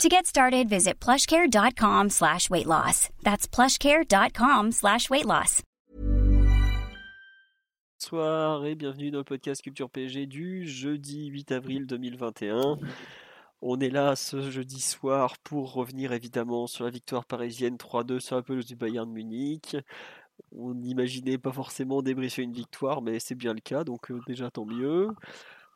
To get started, visit plushcare.com slash weight loss. That's plushcare.com slash weight loss. Bonsoir et bienvenue dans le podcast Culture PSG du jeudi 8 avril 2021. On est là ce jeudi soir pour revenir évidemment sur la victoire parisienne 3-2 sur la pelouse du Bayern de Munich. On n'imaginait pas forcément débriefer une victoire, mais c'est bien le cas, donc euh, déjà tant mieux.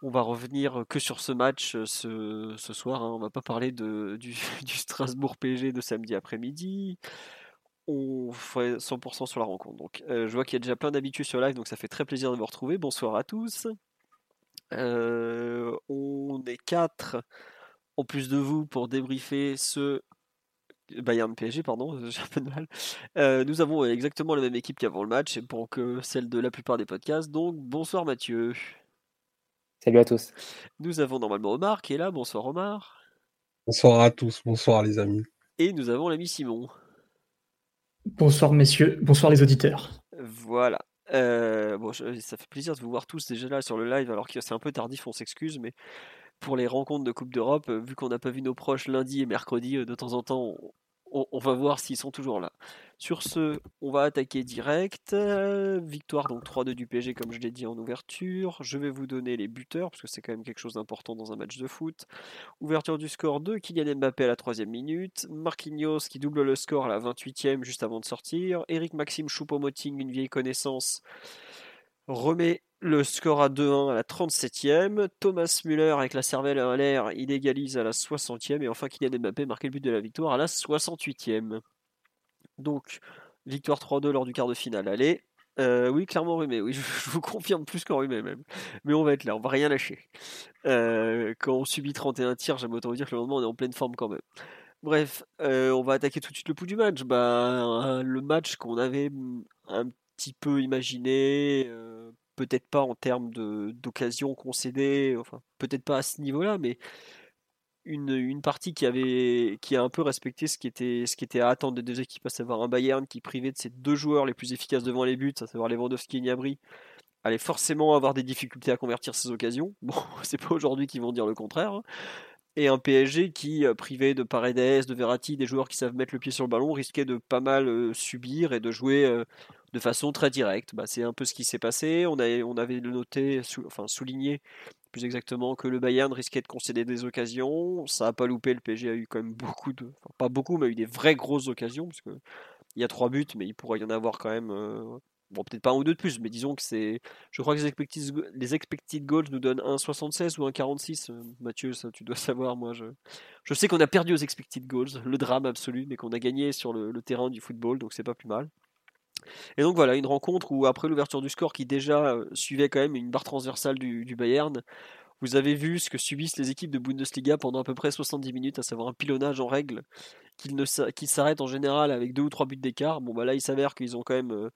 On va revenir que sur ce match ce, soir. Hein. On va pas parler du, Strasbourg PSG de samedi après-midi. On fait 100% sur la rencontre. Donc, je vois qu'il y a déjà plein d'habitués sur live, donc ça fait très plaisir de vous retrouver. Bonsoir à tous. On est quatre en plus de vous pour débriefer ce Bayern PSG, pardon, j'ai un peu de mal. Nous avons exactement la même équipe qu'avant le match, et pour que celle de la plupart des podcasts. Donc, bonsoir Mathieu. Salut à tous. Nous avons normalement Omar qui est là. Bonsoir Omar. Bonsoir à tous, bonsoir les amis. Et nous avons l'ami Simon. Bonsoir messieurs, bonsoir les auditeurs. Voilà. Euh, bon, je- ça fait plaisir de vous voir tous déjà là sur le live, alors que c'est un peu tardif, on s'excuse, mais pour les rencontres de Coupe d'Europe, euh, vu qu'on n'a pas vu nos proches lundi et mercredi, euh, de temps en temps, on, va voir s'ils sont toujours là. Sur ce, on va attaquer direct. Victoire donc 3-2 du PSG, comme je l'ai dit en ouverture. Je vais vous donner les buteurs, parce que c'est quand même quelque chose d'important dans un match de foot. Ouverture du score de Kylian Mbappé à la troisième minute. Marquinhos qui double le score à la 28e juste avant de sortir. Eric Maxime Choupo-Moting, une vieille connaissance, remet le score à 2-1 à la 37e. Thomas Müller avec la cervelle à l'air, il égalise à la 60e. Et enfin Kylian Mbappé marque le but de la victoire à la 68e. Donc, victoire 3-2 lors du quart de finale. Allez. Euh, oui, clairement Rumé, oui, je, vous confirme plus qu'en Rumé même. Mais on va être là, on va rien lâcher. Euh, quand on subit 31 tirs, j'aime autant vous dire que le lendemain on est en pleine forme quand même. Bref, euh, on va attaquer tout de suite le pouls du match. Bah, le match qu'on avait un petit peu imaginé, peut-être pas en termes de- d'occasion concédée, enfin peut-être pas à ce niveau-là, mais une, partie qui a un peu respecté ce qui était à attendre des deux équipes, à savoir un Bayern qui privé de ses deux joueurs les plus efficaces devant les buts, à savoir Lewandowski et Gnabry, allait forcément avoir des difficultés à convertir ses occasions. Bon, c'est pas aujourd'hui qu'ils vont dire le contraire. hein. Et un PSG qui, euh, privé de Paredes, de Verratti, des joueurs qui savent mettre le pied sur le ballon, risquait de pas mal euh, subir et de jouer euh, de façon très directe. Bah, c'est un peu ce qui s'est passé. On, avait noté, enfin souligné plus exactement, que le Bayern risquait de concéder des occasions. Ça n'a pas loupé. Le PSG a eu quand même beaucoup de, pas beaucoup, mais a eu des vraies grosses occasions parce que il y a trois buts, mais il pourrait y en avoir quand même. euh, Bon, peut-être pas un ou deux de plus, mais disons que c'est. Je crois que les expected, goals nous donnent 1,76 ou 1,46. Euh, Mathieu, ça tu dois savoir. Moi, je, je sais qu'on a perdu aux expected goals, le drame absolu, mais qu'on a gagné sur le, le terrain du football, donc c'est pas plus mal. Et donc voilà, une rencontre où après l'ouverture du score qui déjà euh, suivait quand même une barre transversale du, Bayern, vous avez vu ce que subissent les équipes de Bundesliga pendant à peu près 70 minutes, à savoir un pilonnage en règle qui qui s'arrête en général avec deux ou trois buts d'écart. Bon bah là il s'avère qu'ils ont quand même euh,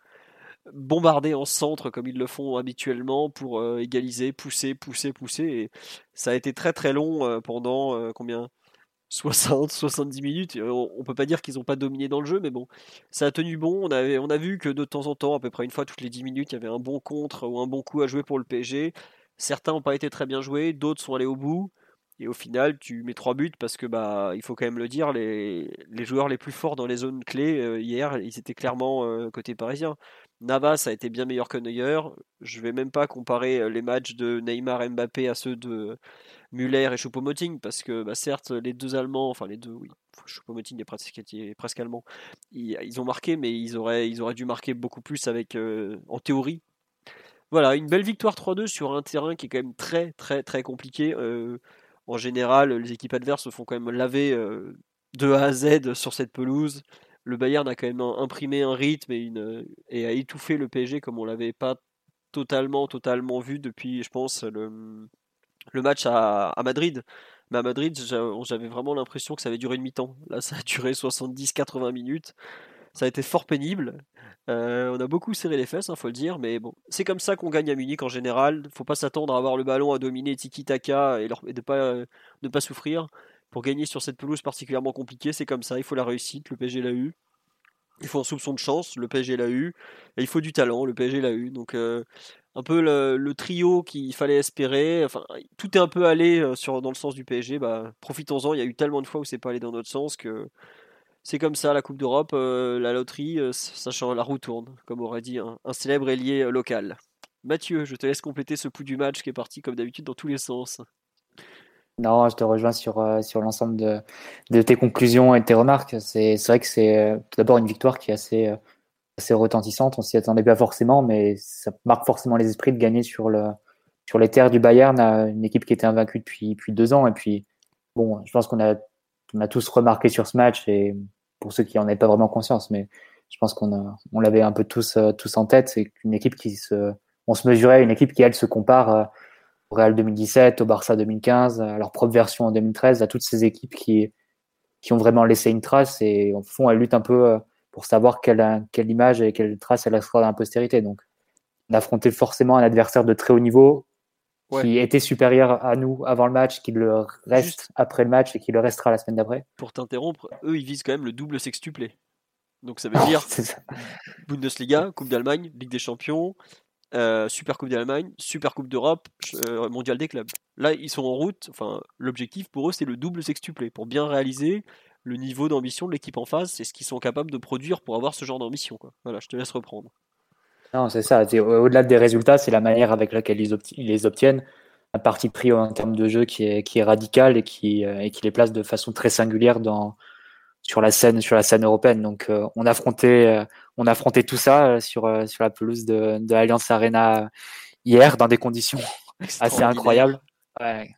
bombardé en centre comme ils le font habituellement pour euh, égaliser, pousser, pousser, pousser. Et ça a été très très long pendant combien? 60, 70 minutes. On, peut pas dire qu'ils n'ont pas dominé dans le jeu, mais bon, ça a tenu bon. On, a vu que de temps en temps, à peu près une fois toutes les 10 minutes, il y avait un bon contre ou un bon coup à jouer pour le PSG. Certains n'ont pas été très bien joués, d'autres sont allés au bout. Et au final, tu mets trois buts parce que bah, il faut quand même le dire, les, joueurs les plus forts dans les zones clés euh, hier, ils étaient clairement euh, côté parisien. Navas a été bien meilleur que Neuer. Je vais même pas comparer euh, les matchs de Neymar Mbappé à ceux de Müller et Choupo-Moting parce que bah, certes les deux Allemands, enfin les deux, oui, Choupo-Moting est presque, allemand, ils, ont marqué, mais ils auraient, dû marquer beaucoup plus avec, euh, en théorie. Voilà, une belle victoire 3-2 sur un terrain qui est quand même très très très compliqué. Euh, en général, les équipes adverses se font quand même laver euh, de A à Z sur cette pelouse. Le Bayern a quand même imprimé un rythme et a étouffé le PSG comme on l'avait pas totalement totalement vu depuis, je pense, le, le match à, Madrid. Mais à Madrid, j'a- j'avais vraiment l'impression que ça avait duré une mi-temps. Là, ça a duré 70-80 minutes. Ça a été fort pénible. Euh, on a beaucoup serré les fesses, il hein, faut le dire, mais bon, c'est comme ça qu'on gagne à Munich en général. Faut pas s'attendre à avoir le ballon, à dominer tiki-taka et, et de pas ne pas souffrir. Pour gagner sur cette pelouse particulièrement compliquée, c'est comme ça. Il faut la réussite. Le PSG l'a eu. Il faut un soupçon de chance. Le PSG l'a eu. Et il faut du talent. Le PSG l'a eu. Donc euh, un peu le, trio qu'il fallait espérer. Enfin, tout est un peu allé euh, dans le sens du PSG. Bah, profitons-en. Il y a eu tellement de fois où c'est pas allé dans notre sens que c'est comme ça, la Coupe d'Europe, euh, la loterie, sachant la roue tourne, comme aurait dit un, célèbre ailier local. Mathieu, je te laisse compléter ce pouls du match qui est parti comme d'habitude dans tous les sens. Non, je te rejoins sur, sur l'ensemble de, de, tes conclusions et tes remarques. C'est vrai que c'est tout d'abord une victoire qui est assez, assez retentissante. On s'y attendait pas forcément, mais ça marque forcément les esprits de gagner sur, le, sur les terres du Bayern, une équipe qui était invaincue depuis, depuis deux ans. Et puis, bon, je pense qu'on a on a tous remarqué sur ce match et pour ceux qui en avaient pas vraiment conscience, mais je pense qu'on on l'avait un peu tous, euh, tous en tête. C'est qu'une équipe qui se, on se mesurait une équipe qui elle se compare euh, au Real 2017, au Barça 2015, à leur propre version en 2013, à toutes ces équipes qui, qui ont vraiment laissé une trace et au fond elles luttent un peu euh, pour savoir quelle, quelle image et quelle trace elle laissera dans la postérité. Donc, on affrontait forcément un adversaire de très haut niveau qui était supérieur à nous avant le match, qui le reste après le match et qui le restera la semaine d'après. Pour t'interrompre, eux ils visent quand même le double sextuplé. Donc ça veut dire Bundesliga, Coupe d'Allemagne, Ligue des Champions, euh, Super Coupe d'Allemagne, Super Coupe d'Europe, euh, Mondial des clubs. Là ils sont en route. Enfin l'objectif pour eux c'est le double sextuplé pour bien réaliser le niveau d'ambition de l'équipe en face. C'est ce qu'ils sont capables de produire pour avoir ce genre d'ambition. Voilà, je te laisse reprendre. Non, c'est ça. Au-delà des résultats, c'est la manière avec laquelle ils, les obtiennent. Un parti pris en termes de jeu qui est, radical et qui, euh, et qui les place de façon très singulière sur la scène, sur la scène européenne. Donc, on affrontait, on affrontait tout ça sur, sur la pelouse de, de Allianz Arena hier dans des conditions assez incroyables. Ouais,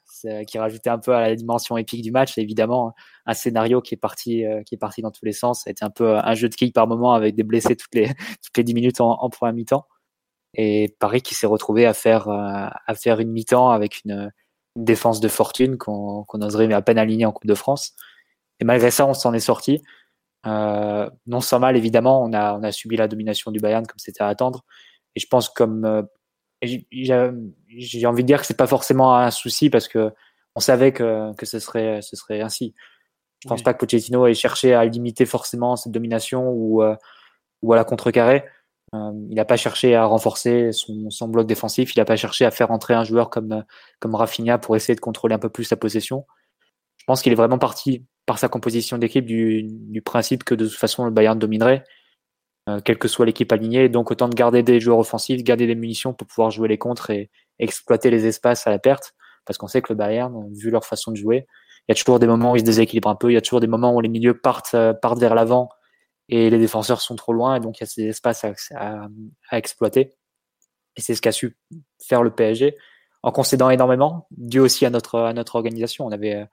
qui rajoutait un peu à la dimension épique du match. évidemment, un scénario qui est parti, euh, qui est parti dans tous les sens. Ça a été un peu un jeu de quilles par moment avec des blessés toutes les, toutes les 10 minutes en, en première mi-temps. Et Paris qui s'est retrouvé à faire, euh, à faire une mi-temps avec une, défense de fortune qu'on qu oserait à peine aligner en Coupe de France. Et malgré ça, on s'en est sorti. Euh, non sans mal, évidemment, on a, on a subi la domination du Bayern comme c'était à attendre. Et je pense comme euh, j'ai envie de dire que c'est pas forcément un souci parce que on savait que, que ce serait ce serait ainsi. Je pense pas que Pochettino ait cherché à limiter forcément cette domination ou euh, ou à la contrecarrer. Euh, il n'a pas cherché à renforcer son, son, bloc défensif. Il n'a pas cherché à faire entrer un joueur comme comme Rafinha pour essayer de contrôler un peu plus sa possession. Je pense qu'il est vraiment parti par sa composition d'équipe du, principe que de toute façon le Bayern dominerait euh, quelle que soit l'équipe alignée. Donc autant de garder des joueurs offensifs, garder des munitions pour pouvoir jouer les contres et exploiter les espaces à la perte. Parce qu'on sait que le Bayern, vu leur façon de jouer, il y a toujours des moments où ils se déséquilibrent un peu, il y a toujours des moments où les milieux partent, euh, partent vers l'avant et les défenseurs sont trop loin et donc il y a ces espaces à, à, exploiter. Et c'est ce qu'a su faire le PSG en concédant énormément, dû aussi à notre, à notre organisation. On avait euh,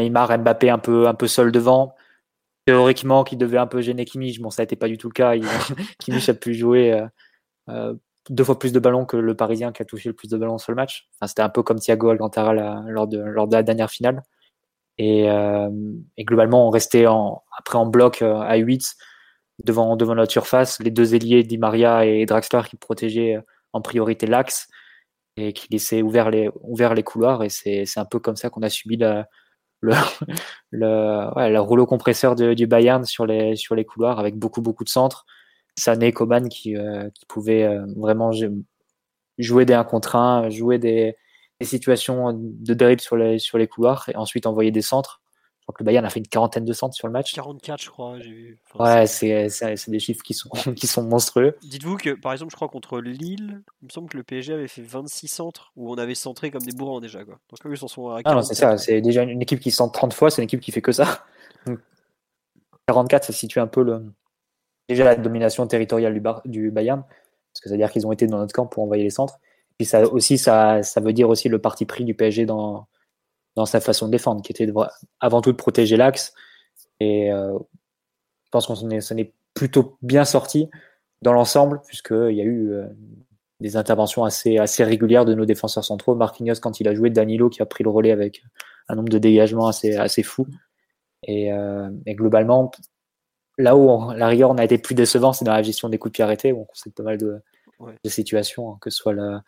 Neymar, Mbappé un peu, un peu seul devant, théoriquement qui devait un peu gêner Kimmich. Bon, ça n'était pas du tout le cas. Il, Kimmich a pu jouer euh, euh, deux fois plus de ballons que le Parisien qui a touché le plus de ballons sur le match. C'était un peu comme Thiago Alcantara lors, de, lors de la dernière finale. Et, euh, globalement, on restait après en bloc à 8 devant, devant notre surface. Les deux ailiers, Di Maria et Draxler, qui protégeaient en priorité l'axe et qui laissaient ouvert les, ouvert les couloirs. Et c'est un peu comme ça qu'on a subi la, le, rouleau compresseur du Bayern sur les, couloirs avec beaucoup, beaucoup de centres. Sané, Coman qui, euh, qui pouvait euh, vraiment jouer des 1 contre 1, jouer des, des situations de dribble sur les, sur les couloirs et ensuite envoyer des centres crois que le Bayern a fait une quarantaine de centres sur le match. 44, je crois. Vu. ouais, c'est des chiffres qui sont, qui sont monstrueux. Dites-vous que, par exemple, je crois contre Lille, il me semble que le PSG avait fait 26 centres où on avait centré comme des bourrins déjà. Quoi. Donc eux, ils s'en sont à Ah non, c'est ça. C'est déjà une équipe qui centre 30 fois, c'est une équipe qui fait que ça. 44, ça situe un peu le... déjà la domination territoriale du, bar... du Bayern. Parce que ça veut dire qu'ils ont été dans notre camp pour envoyer les centres. Puis ça aussi, ça, ça veut dire aussi le parti pris du PSG dans, dans sa façon de défendre, qui était avant tout de protéger l'axe. Et euh, je pense qu'on s'en est, plutôt bien sorti dans l'ensemble, puisqu'il y a eu euh, des interventions assez, assez régulières de nos défenseurs centraux. Marquinhos, quand il a joué, Danilo qui a pris le relais avec un nombre de dégagements assez, assez fou. Et, euh, et globalement, là où on, la rigueur on a été plus décevant, c'est dans la gestion des coups de pied arrêtés. Où on sait pas mal de, de situations, hein, que ce soit la,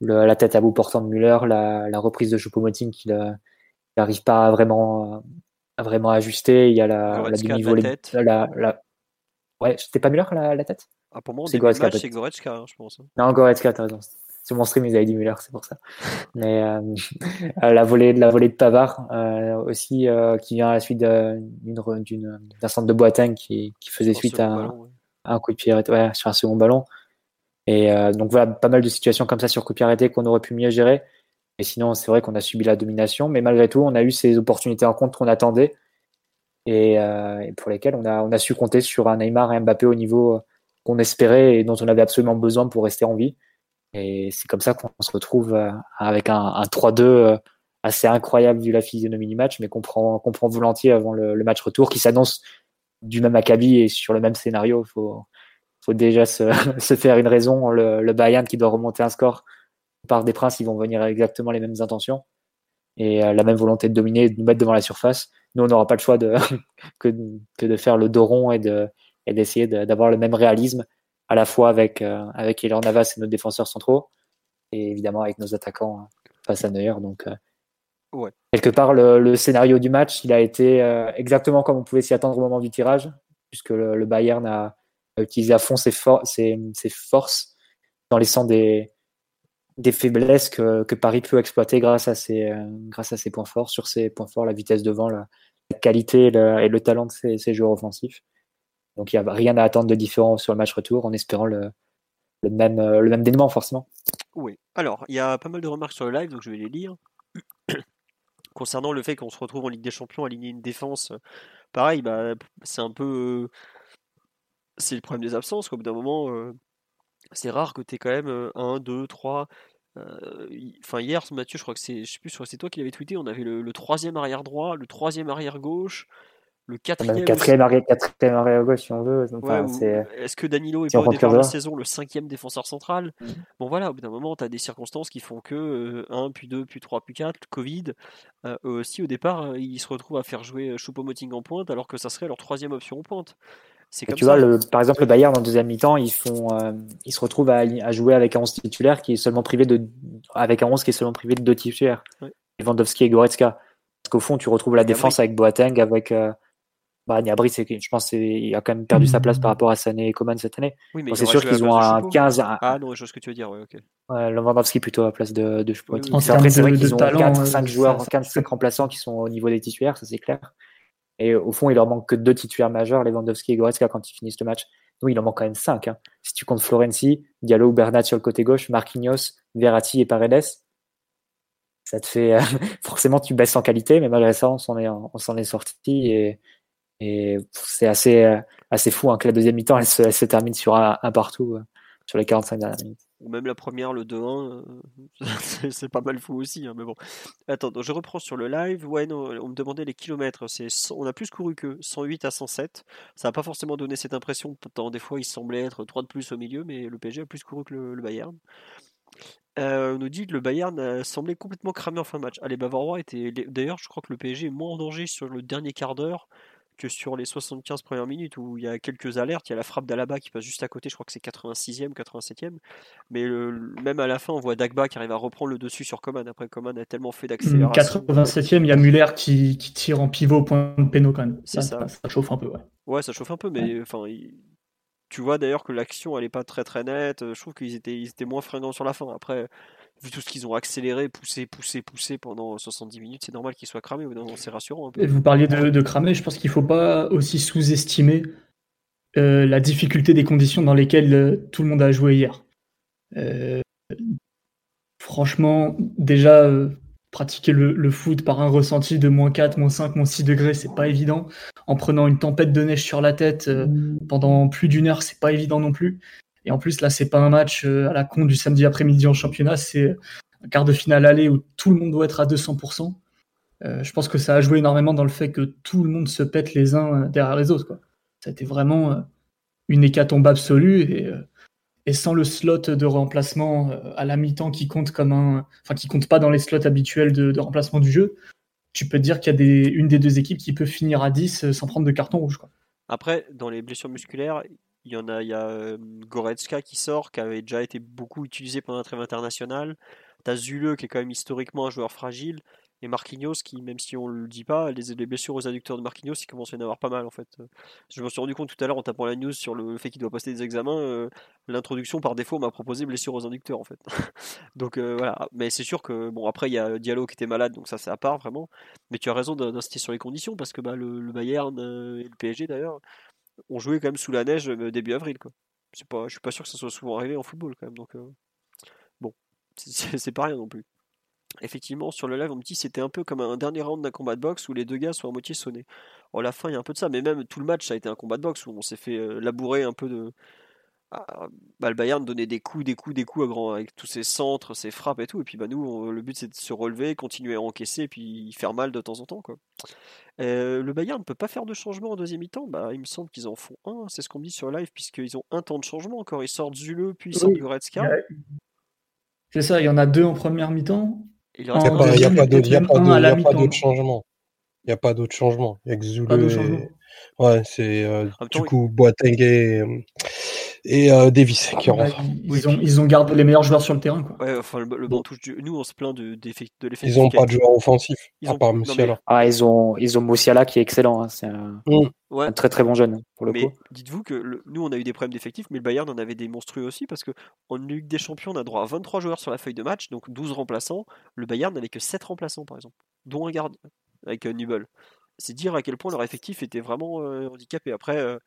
la tête à bout portant de Müller, la, la reprise de Choupo-Moting qui n'arrive pas à vraiment, à vraiment ajuster. Il y a la, la demi La, la, Ouais, c'était pas Müller la, la tête? Ah, Pour moi, c'est Goretzka, c'est Goretzka, hein, je pense. Hein. Non, Goretzka, t'as raison. Sur mon stream, ils avaient dit Müller, c'est pour ça. Mais euh, la volée, la volée de Pavard euh, aussi, euh, qui vient à la suite d'un centre de Boateng qui, qui faisait suite à, un coup de pied ouais, sur un second ballon. Et euh, donc voilà, pas mal de situations comme ça sur coup arrêté qu'on aurait pu mieux gérer. Et sinon, c'est vrai qu'on a subi la domination, mais malgré tout, on a eu ces opportunités en compte qu'on attendait et, et, pour lesquelles on a, su compter sur un Neymar et un Mbappé au niveau qu'on espérait et dont on avait absolument besoin pour rester en vie. Et c'est comme ça qu'on se retrouve euh, avec un, un 3-2 euh, assez incroyable vu la physionomie du match, mais qu'on prend, volontiers avant le, match retour qui s'annonce du même acabit et sur le même scénario. Faut, faut déjà se, se, faire une raison. Le, le Bayern qui doit remonter un score, par des princes, ils vont venir avec exactement les mêmes intentions et euh, la même volonté de dominer de nous mettre devant la surface. Nous, on n'aura pas le choix de, que, que de faire le dos rond et de, et d'essayer d'avoir le même réalisme à la fois avec, euh, avec Navas et nos défenseurs centraux et évidemment avec nos attaquants hein, face à Neuer. Donc, euh, ouais. quelque part, le, le, scénario du match, il a été euh, exactement comme on pouvait s'y attendre au moment du tirage, puisque le, le Bayern a, à fond ses, for ses, ses, forces en laissant des, des faiblesses que, que, Paris peut exploiter grâce à, ses, grâce à ses points forts. Sur ses points forts, la vitesse devant, la, la qualité et le, talent de ses, ses joueurs offensifs. Donc il n'y a rien à attendre de différent sur le match retour en espérant le, le même, euh, le même dénouement forcément. Oui, alors il y a pas mal de remarques sur le live, donc je vais les lire. Concernant le fait qu'on se retrouve en Ligue des Champions aligner une défense, pareil, bah, c'est un peu. C'est le problème des absences. Au bout d'un moment, euh, c'est rare que tu aies quand même 1, 2, 3. Enfin, hier, Mathieu, je crois que c'est. Je sais plus, c'est toi qui l'avais tweeté. On avait le, le troisième arrière droit, le troisième arrière gauche, le quatrième, quatrième, arrière, quatrième arrière gauche si on veut. Est-ce que Danilo est pas au départ de la saison le cinquième défenseur central? Mm. Bon voilà, au bout d'un moment, tu as des circonstances qui font que 1, euh, puis 2, puis 3, puis 4, Covid, euh, aussi au départ, euh, ils se retrouvent à faire jouer Choupo-Moting en pointe alors que ça serait leur troisième option en pointe. C'est comme tu vois, le, par exemple, le Bayern en deuxième mi-temps, ils font, ils se retrouvent à, jouer avec un 11 titulaire qui est seulement privé de, avec un 11 qui est seulement privé de deux titulaires, Lewandowski et Goretzka. Parce qu'au fond, tu retrouves la défense avec Boateng, avec bah, Niabri, je pense qu'il a quand même perdu sa place par rapport à Sané et Coman cette année. Oui, c'est sûr qu'ils ont un 15. Ah non, je vois ce que tu veux dire, ouais, ok. Ouais, Lewandowski plutôt à la place de, de Choupo. Après, c'est vrai qu'ils ont 4, 5 joueurs, 15, 5 remplaçants qui sont au niveau des titulaires, ça c'est clair. Et au fond, il leur manque que deux titulaires majeurs, Lewandowski et Goretzka, quand ils finissent le match. Nous, il en manque quand même 5. Hein. Si tu comptes Florenzi, Diallo ou Bernat sur le côté gauche, Marquinhos, Verratti et Paredes, ça te fait. forcément, tu baisses en qualité, mais malgré ça, on s'en est, on s'en est sorti. Et et c'est assez, euh, assez fou hein, que la deuxième mi-temps, elle se, termine sur un, partout euh, sur les 45 dernières minutes. Ou même la première, le 2-1, euh, c'est pas mal fou aussi. Hein, mais bon. Attends, je reprends sur le live. Ouais, non, on me demandait les kilomètres. C'est, on a plus couru que 108 à 107. Ça n'a pas forcément donné cette impression. Pourtant, des fois, il semblait être 3 de plus au milieu, mais le PSG a plus couru que le, Bayern. on nous dit que le Bayern semblait complètement cramé en fin de match. Allez, Bavarois était. D'ailleurs, je crois que le PSG est moins en danger sur le dernier quart d'heure que sur les 75 premières minutes où il y a quelques alertes, il y a la frappe d'Alaba qui passe juste à côté, je crois que c'est 86e, 87e, mais même à la fin on voit Dagba qui arrive à reprendre le dessus sur Coman, après Coman a tellement fait d'accélération. 87e, il y a Muller qui, tire en pivot au point de péno quand même. Ça, ça. chauffe un peu, ouais. Ouais, ça chauffe un peu, mais enfin, tu vois d'ailleurs que l'action elle est pas très très nette, je trouve qu'ils étaient, ils étaient moins fringants sur la fin, après vu tout ce qu'ils ont accéléré, poussé, poussé, poussé pendant 70 minutes, c'est normal qu'ils soient cramés. C'est rassurant. Vous parliez de, de cramer, je pense qu'il ne faut pas aussi sous-estimer euh, la difficulté des conditions dans lesquelles euh, tout le monde a joué hier. Euh, franchement, déjà, pratiquer le, foot par un ressenti de moins 4, moins 5, moins 6 degrés, c'est pas évident. En prenant une tempête de neige sur la tête pendant plus d'une heure, c'est pas évident non plus. Et en plus, là, c'est pas un match euh, à la con du samedi après-midi en championnat, c'est un quart de finale aller où tout le monde doit être à 200%. Euh, je pense que ça a joué énormément dans le fait que tout le monde se pète les uns euh, derrière les autres. Quoi. Ça a été vraiment une hécatombe absolue et, sans le slot de remplacement à la mi-temps qui compte comme un, enfin qui compte pas dans les slots habituels de, de remplacement du jeu, tu peux te dire qu'il y a des, une des deux équipes qui peut finir à 10 sans prendre de carton rouge. Quoi. Après, dans les blessures musculaires, il y en a, il y a Goretzka qui sort, qui avait déjà été beaucoup utilisé pendant la trêve internationale. T'as Zule qui est quand même historiquement un joueur fragile. Et Marquinhos qui, même si on le dit pas, les, les blessures aux adducteurs de Marquinhos, il commence à y en avoir pas mal en fait. Je me suis rendu compte tout à l'heure en tapant la news sur le fait qu'il doit passer des examens. euh, L'introduction par défaut m'a proposé blessure aux inducteurs en fait. donc euh, voilà. Mais c'est sûr que, bon, après il y a Diallo qui était malade, donc ça c'est à part vraiment. Mais tu as raison d'in- d'insister sur les conditions parce que bah, le, le Bayern euh, et le PSG d'ailleurs ont joué quand même sous la neige euh, début avril. Quoi. Pas, je suis pas sûr que ça soit souvent arrivé en football quand même. Euh, bon, c'est- pas rien non plus. Effectivement, sur le live, on me dit c'était un peu comme un dernier round d'un combat de boxe où les deux gars sont à moitié sonnés. Oh, à la fin, il y a un peu de ça, mais même tout le match, ça a été un combat de boxe où on s'est fait euh, labourer un peu de. Ah, bah, le Bayern donnait des coups, des coups, des coups à grand, avec tous ses centres, ses frappes et tout. Et puis bah, nous, on- le but c'est de se relever, continuer à encaisser, et puis faire mal de temps en temps. Quoi. Euh, le Bayern ne peut pas faire de changement en deuxième mi-temps? Bah, il me semble qu'ils en font un, c'est ce qu'on me dit sur live, puisqu'ils ont un temps de changement encore. Ils sortent Zule, puis ils sortent Oui. Goretzka. C'est ça, il y en a deux en première mi-temps. Il n'y a pas, y a deuxième, pas il y a d'autre il de- y a pas n'y a pas d'autre changement. Il y a que Zule et-. Ouais, c'est euh, du temps, coup Boateng et, euh, et euh, Davis qui Bah, rentrent. ils, ils ont, ils ont gardé les meilleurs joueurs sur le terrain. Quoi. Ouais, enfin, le, le banc touche du... Nous, on se plaint de, de Ils l'effectif. n'ont pas de été- joueur offensif, Ils à ont- part mais- Musiala. Ah, ils ont, ils ont Moussiala qui est excellent. hein, C'est un, Ouais, un très très bon jeune pour le mais coup. dites-vous que le- nous, on a eu des problèmes d'effectifs, mais le Bayern en avait des monstrueux aussi, parce que en Ligue des Champions, on a droit à 23 joueurs sur la feuille de match, donc 12 remplaçants. Le Bayern n'avait que 7 remplaçants, par exemple, dont un gardien, avec euh, Nübel. C'est dire à quel point leur effectif était vraiment euh, handicapé. Après, euh,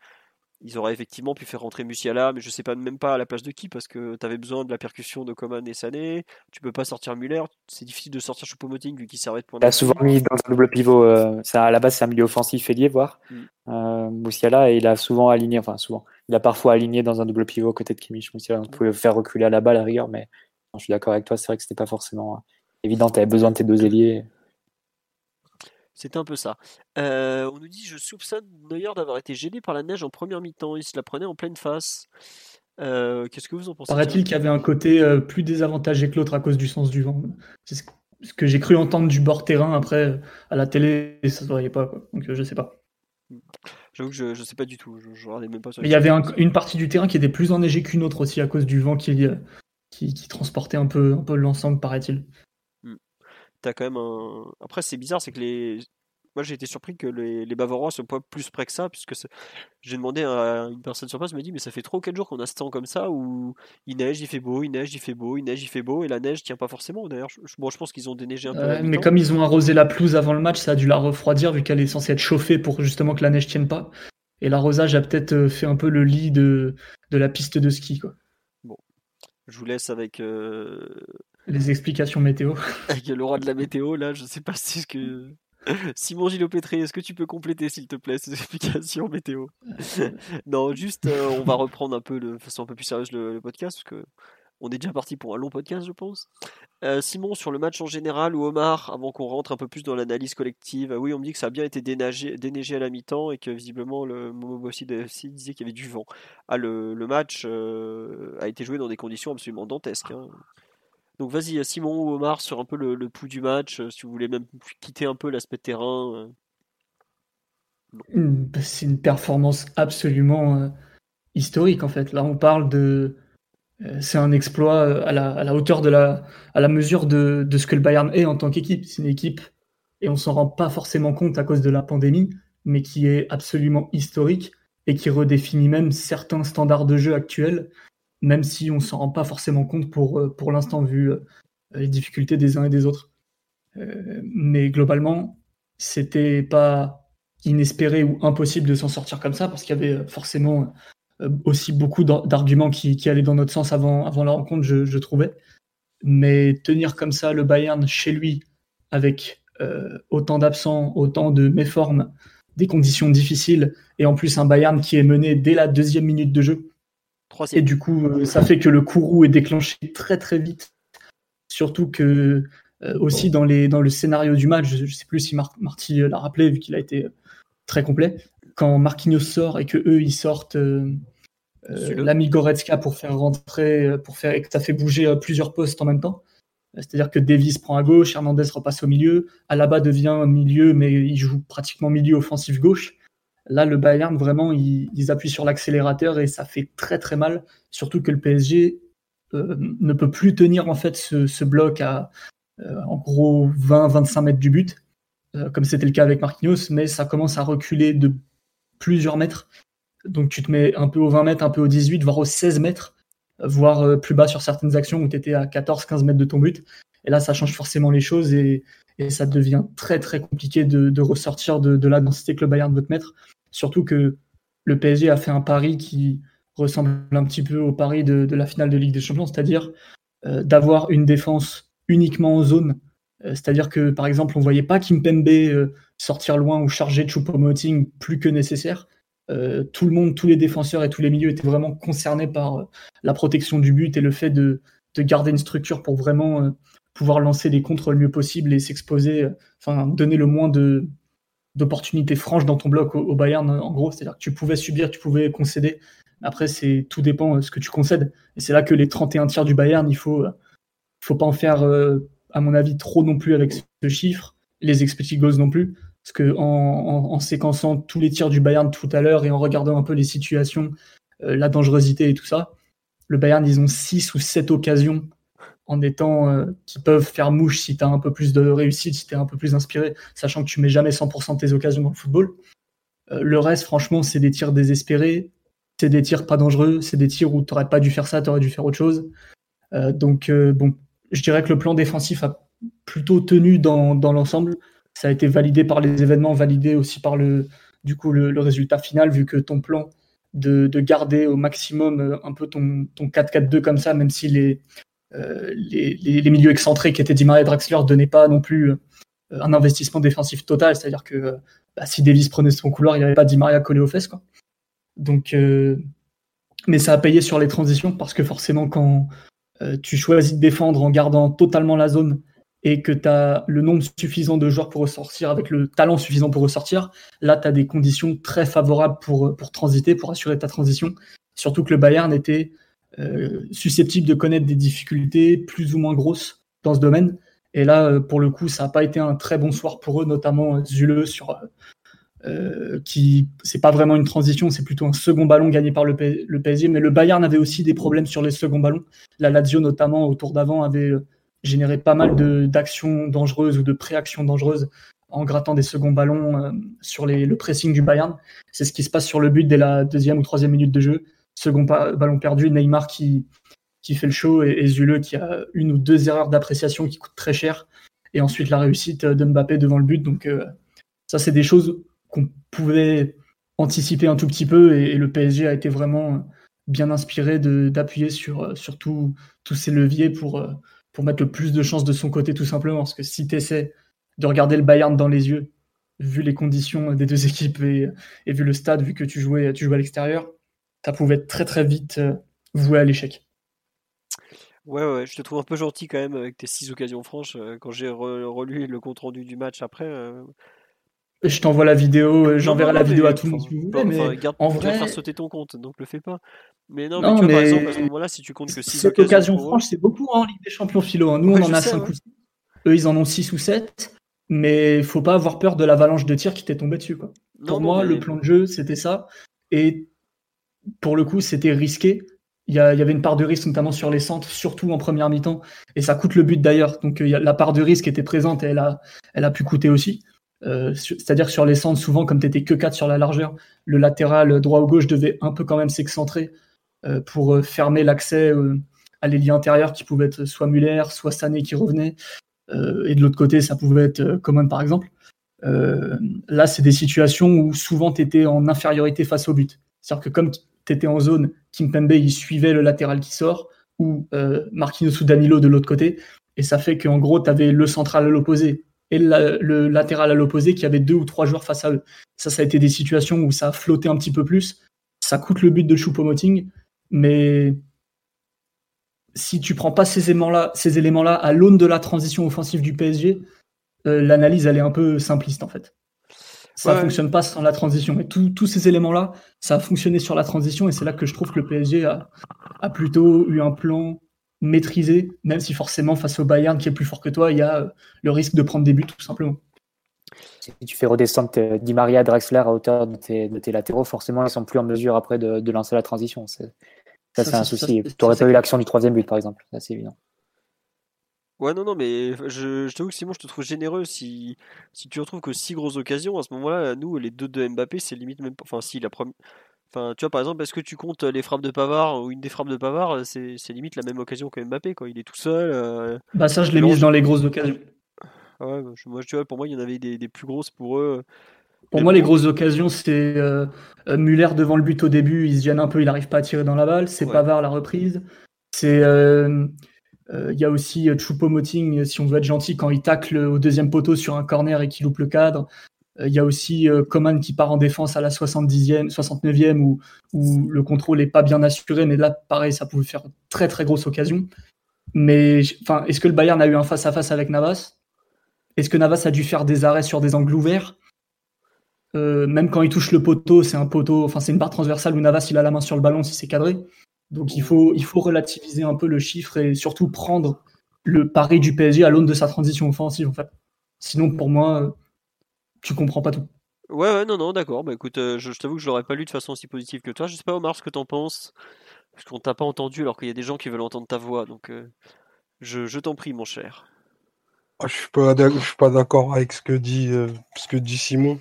ils auraient effectivement pu faire rentrer Musiala, mais je sais pas même pas à la place de qui, parce que tu avais besoin de la percussion de Coman et Sané. Tu peux pas sortir Müller. C'est difficile de sortir Choupo-Moting vu qu'il servait de point Il a souvent mis dans un double pivot. euh, ça, à la base, c'est un milieu offensif ailier, voire. Mm. Euh, Moussiala, et il a souvent aligné, enfin souvent, il a parfois aligné dans un double pivot à côté de Kimmich. Moussiala, on pouvait le faire reculer à la balle à la rigueur, mais non, je suis d'accord avec toi, c'est vrai que c'était pas forcément euh, évident. Tu avais besoin de tes deux ailiers. C'était un peu ça. Euh, on nous dit je soupçonne Neuer d'avoir été gêné par la neige en première mi-temps. Il se la prenait en pleine face. Euh, Qu'est-ce que vous en pensez Paraît-il qu'il y avait un côté euh, plus désavantagé que l'autre à cause du sens du vent. C'est ce que, j'ai cru entendre du bord terrain après à la télé, et ça se voyait pas. Quoi. Donc je sais pas. J'avoue que je, je sais pas du tout. Je, je regardais même pas sur Mais les il y avait un- une partie du terrain qui était plus enneigée qu'une autre aussi à cause du vent qui, qui, qui transportait un peu, un peu l'ensemble, paraît-il. T'as quand même un. Après, c'est bizarre, c'est que les. Moi, j'ai été surpris que les, les Bavarois soient pas plus près que ça, puisque j'ai demandé à une personne sur place, elle m'a dit, mais ça fait 3 ou 4 jours qu'on a ce temps comme ça où il neige, il fait beau, il neige, il fait beau, il neige, il fait beau, et la neige tient pas forcément. D'ailleurs, je, bon, je pense qu'ils ont déneigé un peu. Euh, mais comme ils ont arrosé la pelouse avant le match, ça a dû la refroidir vu qu'elle est censée être chauffée pour justement que la neige tienne pas. Et l'arrosage a peut-être euh, fait un peu le lit de, de la piste de ski. Quoi. Je vous laisse avec, euh, Les explications météo. avec le roi de la météo, là, je sais pas si ce que. Simon Gilopétré, est-ce que tu peux compléter, s'il te plaît, ces explications météo? Non, juste, euh, on va reprendre un peu de façon un peu plus sérieuse le, podcast, parce que on est déjà parti pour un long podcast, je pense. Euh, Simon, sur le match en général, ou Omar, avant qu'on rentre un peu plus dans l'analyse collective, euh, oui, on me dit que ça a bien été déneigé, à la mi-temps et que visiblement le Momo FC disait qu'il y avait du vent. Ah, le, le match a été joué dans des conditions absolument dantesques. hein. Donc vas-y, euh, Simon ou Omar, sur un peu le, pouls du match, euh, si vous voulez même quitter un peu l'aspect terrain. euh. Une- C'est une performance absolument historique en fait. Là, on parle de. c'est un exploit à la, à la hauteur de la, à la mesure de, de ce que le Bayern est en tant qu'équipe. C'est une équipe, et on s'en rend pas forcément compte à cause de la pandémie, mais qui est absolument historique et qui redéfinit même certains standards de jeu actuels, même si on s'en rend pas forcément compte pour, euh, pour l'instant vu euh, les difficultés des uns et des autres. Euh, mais globalement, c'était pas inespéré ou impossible de s'en sortir comme ça parce qu'il y avait forcément aussi beaucoup d'ar- d'arguments qui, qui allaient dans notre sens avant, avant la rencontre, je, trouvais. Mais tenir comme ça le Bayern chez lui avec autant d'absents, autant de méformes, des conditions difficiles et en plus un Bayern qui est mené dès la deuxième minute de jeu. Et du coup, euh, ça fait que le courroux est déclenché très très vite. Surtout que euh, aussi dans, les, dans le scénario du match, je ne sais plus si Mar- Marty l'a rappelé vu qu'il a été euh, très complet, quand Marquinhos sort et que eux ils sortent l'ami Goretzka pour faire rentrer, pour faire et que ça fait bouger plusieurs postes en même temps. C'est-à-dire que Davis prend à gauche, Hernandez repasse au milieu, Alaba devient milieu mais il joue pratiquement milieu offensif gauche. Là, le Bayern, vraiment, ils, appuient sur l'accélérateur et ça fait très très mal. Surtout que le PSG euh, ne peut plus tenir en fait ce, bloc à euh, en gros 20-25 mètres du but, euh, comme c'était le cas avec Marquinhos, mais ça commence à reculer de plusieurs mètres. Donc tu te mets un peu au 20 mètres, un peu au 18, voire au 16 mètres, voire plus bas sur certaines actions où tu étais à 14-15 mètres de ton but. Et là, ça change forcément les choses ça devient très très compliqué de, ressortir de, la densité que le Bayern veut te mettre. Surtout que le PSG a fait un pari qui ressemble un petit peu au pari de, la finale de Ligue des Champions, c'est-à-dire euh, d'avoir une défense uniquement en zone. Euh, c'est-à-dire que par exemple, on ne voyait pas Kimpembe euh, sortir loin ou charger de Choupo-Moting plus que nécessaire. tout le monde, tous les défenseurs et tous les milieux étaient vraiment concernés par la protection du but et le fait de, de garder une structure pour vraiment pouvoir lancer les contres le mieux possible et s'exposer, enfin donner le moins de d'opportunités franches dans ton bloc au, Bayern en gros, c'est-à-dire que tu pouvais subir, tu pouvais concéder. Après, c'est tout dépend de ce que tu concèdes. Et c'est là que les 31 tirs du Bayern, il faut, faut pas en faire, euh, à mon avis, trop non plus avec ce chiffre. Les expected goals non plus. Parce que en, séquençant tous les tirs du Bayern tout à l'heure et en regardant un peu les situations, euh, la dangerosité et tout ça, le Bayern, ils ont 6 ou 7 occasions en étant euh, qui peuvent faire mouche si tu as un peu plus de réussite, si tu es un peu plus inspiré, sachant que tu mets jamais 100% de tes occasions dans le football. Euh, le reste, franchement, c'est des tirs désespérés, c'est des tirs pas dangereux, c'est des tirs où tu n'aurais pas dû faire ça, tu aurais dû faire autre chose. Euh, donc, bon, je dirais que le plan défensif a plutôt tenu dans, l'ensemble. Ça a été validé par les événements, validé aussi par le, du coup, le, résultat final, vu que ton plan de, de, garder au maximum un peu ton, ton 4-4-2 comme ça, même si les, euh, les, milieux excentrés qui étaient Di Maria et Draxler donnaient pas non plus euh, un investissement défensif total, c'est-à-dire que euh, bah, si Davis prenait son couloir, il n'y avait pas Di Maria collé aux fesses. Donc, mais ça a payé sur les transitions parce que forcément, quand tu choisis de défendre en gardant totalement la zone et que tu as le nombre suffisant de joueurs pour ressortir, avec le talent suffisant pour ressortir, là, tu as des conditions très favorables pour, transiter, pour assurer ta transition. Surtout que le Bayern était susceptibles de connaître des difficultés plus ou moins grosses dans ce domaine. Et là, euh, pour le coup, ça n'a pas été un très bon soir pour eux, notamment Zule sur euh, qui c'est pas vraiment une transition, c'est plutôt un second ballon gagné par le, le, PSG. Mais le Bayern avait aussi des problèmes sur les seconds ballons. La Lazio, notamment au tour d'avant, avait généré pas mal d'actions dangereuses ou de préactions dangereuses en grattant des seconds ballons sur les, le pressing du Bayern. C'est ce qui se passe sur le but dès la deuxième ou troisième minute de jeu second ballon perdu, Neymar qui, fait le show et, Zule qui a une ou deux erreurs d'appréciation qui coûtent très cher. Et ensuite la réussite de Mbappé devant le but. Donc euh, ça, c'est des choses qu'on pouvait anticiper un tout petit peu et, le PSG a été vraiment bien inspiré d'appuyer sur, tous ces leviers pour, euh, pour mettre le plus de chances de son côté tout simplement. Parce que si tu essaies de regarder le Bayern dans les yeux, vu les conditions des deux équipes et, et vu le stade, vu que tu jouais, tu jouais à l'extérieur, ça pouvait être très très vite euh, voué à l'échec. Ouais, ouais, je te trouve un peu gentil quand même avec tes six occasions franches. Euh, quand j'ai relu le compte rendu du match après. Euh. Je t'envoie la vidéo, j'enverrai la vidéo à tout le monde mais en vrai... Faire sauter ton compte, donc le fais pas. Mais non, mais, tu vois, par exemple, à ce moment-là, si tu comptes que 6 Cette occasion franche, c'est beaucoup en Ligue des Champions philo. Hein. Nous, on en a 5 ou 6. Eux, ils en ont 6 ou 7. Mais faut pas avoir peur de l'avalanche de tirs qui t'est tombé dessus. Quoi. Pour moi, le plan de jeu, c'était ça. Et pour le coup, c'était risqué. Il y, avait une part de risque, notamment sur les centres, surtout en première mi-temps. Et ça coûte le but d'ailleurs. Donc euh, la part de risque était présente et elle a, elle a pu coûter aussi. Euh, c'est-à-dire sur les centres, souvent, comme tu n'étais que 4 sur la largeur, le latéral droit ou gauche devait un peu quand même s'excentrer euh, pour fermer l'accès à l'ailier intérieur qui pouvait être soit Muller, soit Sané qui revenait. et de l'autre côté, ça pouvait être Coman par exemple. là, c'est des situations où souvent tu étais en infériorité face au but. C'est-à-dire que comme tu étais en zone, Kimpembe, il suivait le latéral qui sort, ou euh, Marquinhos ou Danilo de l'autre côté. Et ça fait qu'en gros, tu avais le central à l'opposé et le, latéral à l'opposé qui avait deux ou trois joueurs face à eux. Ça, ça a été des situations où ça a flotté un petit peu plus. Ça coûte le but de Choupo-Moting, mais si tu prends pas ces éléments-là, ces éléments-là à l'aune de la transition offensive du PSG, euh, l'analyse elle est un peu simpliste en fait. Ça ne fonctionne pas sans la transition. Et tous ces éléments-là, ça a fonctionné sur la transition. Et c'est là que je trouve que le PSG a, a, plutôt eu un plan maîtrisé, même si forcément, face au Bayern qui est plus fort que toi, il y a euh, le risque de prendre des buts, tout simplement. Si tu fais redescendre Di Maria, Drexler à hauteur de tes, de tes, latéraux, forcément, ils sont plus en mesure après de, de lancer la transition. Ça, c'est un souci. Tu n'aurais pas eu l'action du troisième but, par exemple. C'est évident. Ouais, non, non, mais je, je t'avoue que Simon, je te trouve généreux si, si tu retrouves que six grosses occasions. À ce moment-là, nous, les deux de Mbappé, c'est limite même pas. Enfin, si, la première. Enfin, tu vois, par exemple, est-ce que tu comptes les frappes de Pavard ou une des frappes de Pavard C'est limite la même occasion que Mbappé, quoi. Il est tout seul. Euh, bah, ça, je l'ai mis dans les grosses occasions. Ah ouais, moi, tu vois, pour moi, il y en avait des, des plus grosses pour eux. Pour moi, les grosses occasions, c'est euh, Muller devant le but au début, il se gêne un peu, il n'arrive pas à tirer dans la balle. C'est Pavard la reprise. C'est euh, il y a aussi euh, Choupo-Moting, si on veut être gentil, quand il tacle au deuxième poteau sur un corner et qu'il loupe le cadre. Euh, il y a aussi Coman qui part en défense à la 70e, 69e où, le contrôle n'est pas bien assuré, mais là, pareil, ça pouvait faire très très grosse occasion. Mais est-ce que le Bayern a eu un face-à-face avec Navas? Est-ce que Navas a dû faire des arrêts sur des angles ouverts? Même quand il touche le poteau, c'est un poteau, enfin c'est une barre transversale où Navas il a la main sur le ballon si c'est cadré. Donc il faut, il faut relativiser un peu le chiffre et surtout prendre le pari du PSG à l'aune de sa transition offensive en fait. Sinon pour moi, tu comprends pas tout. Ouais, ouais, non, non, d'accord. Bah écoute, euh, je, t'avoue que je l'aurais pas lu de façon aussi positive que toi. Je sais pas, Omar, ce que t'en penses. Parce qu'on t'a pas entendu alors qu'il y a des gens qui veulent entendre ta voix. Donc euh, je, je t'en prie, mon cher. Ah, je suis pas, suis pas d'accord avec ce que dit, euh, ce que dit Simon.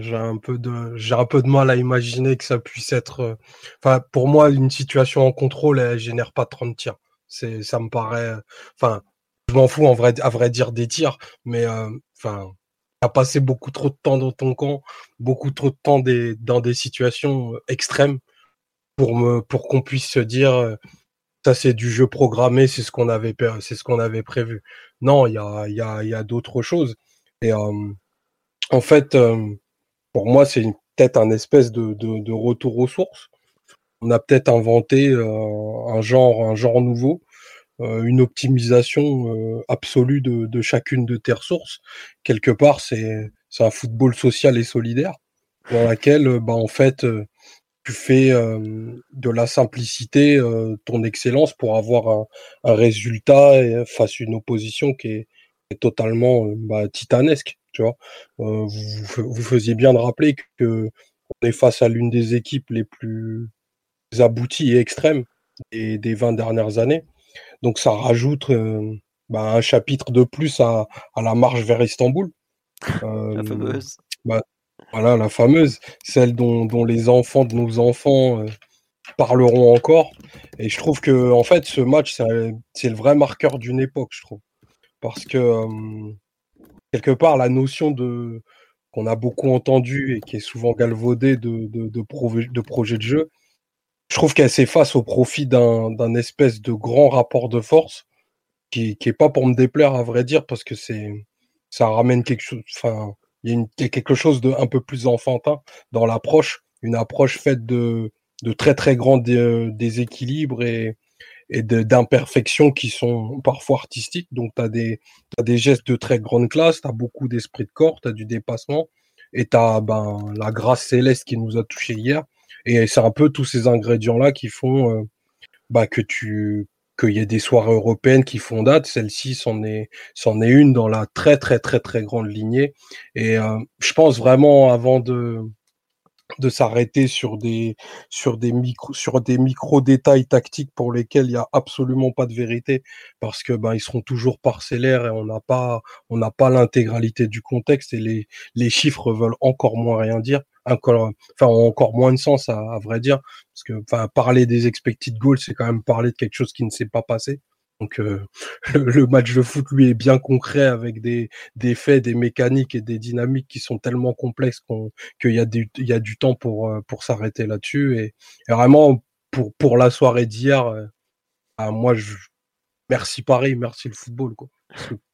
J'ai un peu de, j'ai un peu de mal à imaginer que ça puisse être. Euh, enfin, pour moi, une situation en contrôle, elle génère pas 30 tirs. C'est, ça me paraît. Enfin, je m'en fous en vrai, à vrai dire des tirs, mais euh, enfin, as passé beaucoup trop de temps dans ton camp, beaucoup trop de temps des, dans des situations euh, extrêmes pour me, pour qu'on puisse se dire, ça c'est du jeu programmé, c'est ce qu'on avait, c'est ce qu'on avait prévu. Non, il y a, il y a, il y a d'autres choses. Et en fait pour moi, c'est peut-être un espèce de, retour aux sources. On a peut-être inventé euh, un genre, un genre nouveau, euh, une optimisation euh, absolue de, chacune de tes ressources. Quelque part, c'est un football social et solidaire dans laquelle, bah, en fait, tu fais de la simplicité ton excellence pour avoir un, un résultat face à une opposition qui est, totalement bah, titanesque. Tu vois, euh, vous, vous, faisiez bien de rappeler que on est face à l'une des équipes les plus abouties et extrêmes des, des 20 dernières années. Donc ça rajoute euh, bah, un chapitre de plus à, à, la marche vers Istanbul. Euh, la fameuse. Bah, voilà, la fameuse, celle dont, dont, les enfants de nos enfants parleront encore. Et je trouve que en fait, ce match, c'est le vrai marqueur d'une époque, je trouve. Parce que quelque part, la notion de qu'on a beaucoup entendu et qui est souvent galvaudée de, de, de, projet de jeu, je trouve qu'elle s'efface au profit d'un espèce de grand rapport de force qui, qui est pas pour me déplaire à vrai dire parce que c'est ça ramène quelque chose enfin il y, a quelque chose de un peu plus enfantin dans l'approche une approche faite de de très très grands déséquilibres et et d'imperfections qui sont parfois artistiques. Donc, tu as des, des gestes de très grande classe, tu as beaucoup d'esprit de corps, tu as du dépassement, et tu as ben, la grâce céleste qui nous a touché hier. Et c'est un peu tous ces ingrédients-là qui font euh, bah, que tu qu'il y ait des soirées européennes qui font date. Celle-ci, c'en est, c'en est une dans la très, très, très, très grande lignée. Et euh, je pense vraiment, avant de, de s'arrêter sur des sur des micro sur des micro détails tactiques pour lesquels il y a absolument pas de vérité parce que ben ils seront toujours parcellaires et on n'a pas on n'a pas l'intégralité du contexte et les les chiffres veulent encore moins rien dire encore enfin encore moins de sens à, à vrai dire parce que enfin parler des expected goals c'est quand même parler de quelque chose qui ne s'est pas passé donc euh, le, match de foot, lui, est bien concret avec des, des faits, des mécaniques et des dynamiques qui sont tellement complexes qu'il y, a du, y a du temps pour, euh, pour s'arrêter là-dessus. Et, vraiment, pour, pour la soirée d'hier, euh, bah, moi, je, merci Paris, merci le football. Quoi.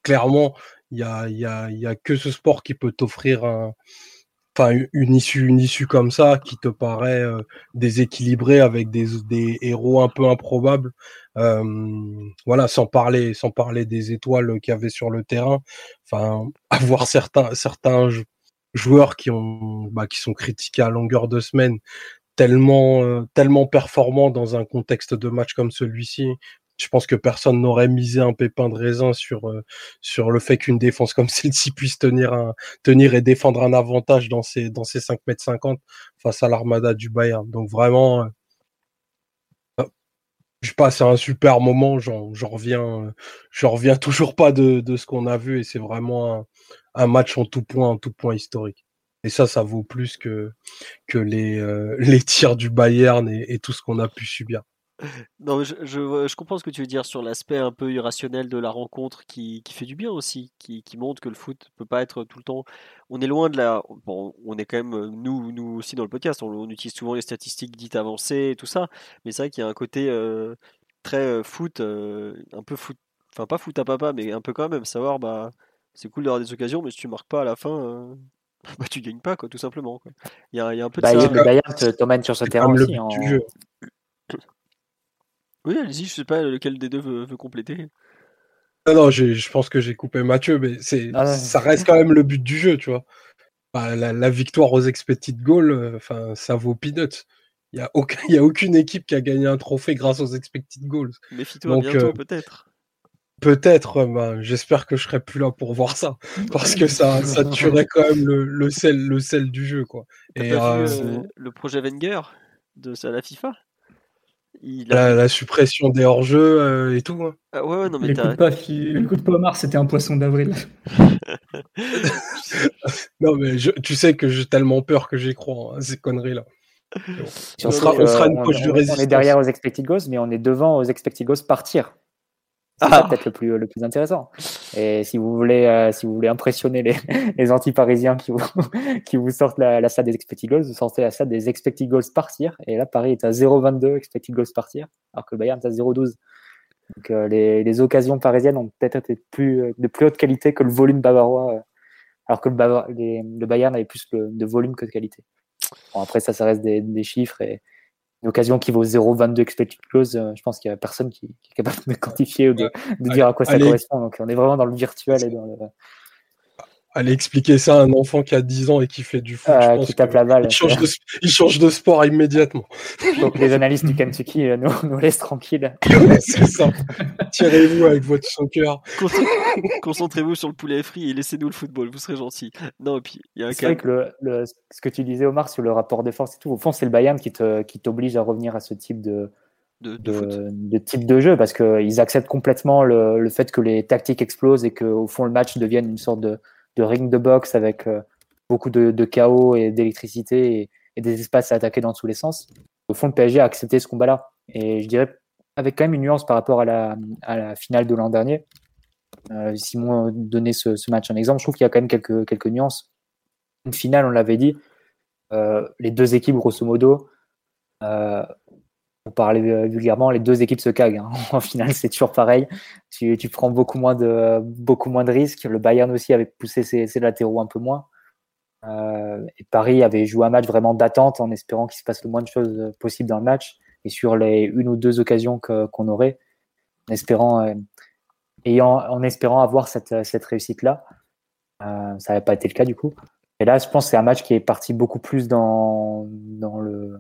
Clairement, il y a, y, a, y a que ce sport qui peut t'offrir un, une issue une issue comme ça qui te paraît euh, déséquilibrée avec des, des héros un peu improbables voilà sans parler sans parler des étoiles qu'il y avait sur le terrain. Enfin avoir certains certains joueurs qui ont bah, qui sont critiqués à longueur de semaine tellement euh, tellement performants dans un contexte de match comme celui-ci je pense que personne n'aurait misé un pépin de raisin sur, euh, sur le fait qu'une défense comme celle-ci puisse tenir, un, tenir et défendre un avantage dans ces, dans ces 5 mètres 50 face à l'armada du Bayern. Donc vraiment, euh, je passe un super moment, j'en reviens, j'en reviens toujours pas de, de ce qu'on a vu et c'est vraiment un, match en tout point, en tout point historique. Et ça, ça vaut plus que, que les, euh, les tirs du Bayern et tout ce qu'on a pu subir. Non, je, je, je, comprends ce que tu veux dire sur l'aspect un peu irrationnel de la rencontre qui, qui fait du bien aussi, qui, qui, montre que le foot peut pas être tout le temps. On est loin de la. Bon, on est quand même, nous, nous aussi dans le podcast, on, on utilise souvent les statistiques dites avancées et tout ça, mais c'est vrai qu'il y a un côté euh, très euh, foot, euh, un peu foot, enfin pas foot à papa, mais un peu quand même, savoir, bah, c'est cool d'avoir des occasions, mais si tu marques pas à la fin. Bah, tu gagnes pas, quoi, tout simplement. Quoi. Il, y a, il y a un peu de bah, ça. Le Bayern t'emmène sur ce terrain aussi. En... Oui, allez-y, je sais pas lequel des deux veut, veut compléter. Non, non, je pense que j'ai coupé Mathieu, mais c'est, ah, ça reste quand même le but du jeu, tu vois. Bah, la, la, victoire aux expected goals, enfin, ça vaut peanuts. Il n'y a, aucun, y a aucune équipe qui a gagné un trophée grâce aux expected goals. Méfie-toi bientôt, euh, peut-être. Peut-être, bah, j'espère que je serai plus là pour voir ça, parce que ça, ça tuerait quand même le, le, sel, le sel du jeu, quoi. Et pas vu, euh, le projet Wenger de la FIFA? La, la, suppression des hors-jeux euh, et tout. Hein. Ah ouais, ouais, non, mais écoute pas, écoute pas Omar, c'était un poisson d'avril. non, mais je, tu sais que j'ai tellement peur que j'y crois, hein, ces conneries-là. On, sera, on, sera, une poche on, de résistance. On est derrière aux expected goals, mais on est devant aux expected goals partir. C'est ah. peut-être le plus, le plus intéressant. Et si vous voulez, euh, si vous voulez impressionner les, les anti-parisiens qui vous, qui vous sortent la, la salle des expected goals, vous sortez la salle des expected goals partir. Et là, Paris est à 0,22 expected goals partir, alors que Bayern est à 0,12. Donc euh, les, les, occasions parisiennes ont peut-être été plus, euh, de plus haute qualité que le volume bavarois, euh, alors que le, les, le Bayern avait plus de volume que de qualité. Bon, après, ça, ça reste des, des chiffres et une occasion qui vaut 0,22 expected close, euh, je pense qu'il n'y a personne qui, qui, est capable de quantifier ou de, de dire à quoi ça correspond. Donc on est vraiment dans le virtuel et dans le, Allez expliquer ça à un enfant qui a 10 ans et qui fait du foot. Euh, qui tape la balle. Il change, de, il change, de, sport immédiatement. Donc les analystes du Kentucky euh, nous, nous laissent tranquilles. c'est ça. Tirez-vous avec votre soccer. Concentrez-vous sur le poulet frit et laissez-nous le football, vous serez gentil. Non, puis il y a C'est vrai que le, le, ce que tu disais Omar sur le rapport défense et tout, au fond c'est le Bayern qui te, qui t'oblige à revenir à ce type de, de, de, de, type de jeu parce qu'ils acceptent complètement le, le, fait que les tactiques explosent et qu'au fond le match devienne une sorte de, de ring de boxe avec euh, beaucoup de, chaos et d'électricité et, des espaces à attaquer dans tous les sens. Au fond, le PSG a accepté ce combat-là. Et je dirais avec quand même une nuance par rapport à la, à finale de l'an dernier. Euh, Simon donnait ce, ce, match en exemple. Je trouve qu'il y a quand même quelques, quelques nuances. Une finale, on l'avait dit, euh, les deux équipes, grosso modo, euh, pour parler vulgairement, les deux équipes se caguent. Hein. En finale, c'est toujours pareil. Tu, prends beaucoup moins de beaucoup moins de risques. Le Bayern aussi avait poussé ses, latéraux un peu moins. Euh, et Paris avait joué un match vraiment d'attente en espérant qu'il se passe le moins de choses possible dans le match. Et sur les une ou deux occasions qu'on aurait, en espérant, euh, en espérant avoir cette, réussite-là. Euh, ça n'avait pas été le cas du coup. Et là, je pense que c'est un match qui est parti beaucoup plus dans, dans le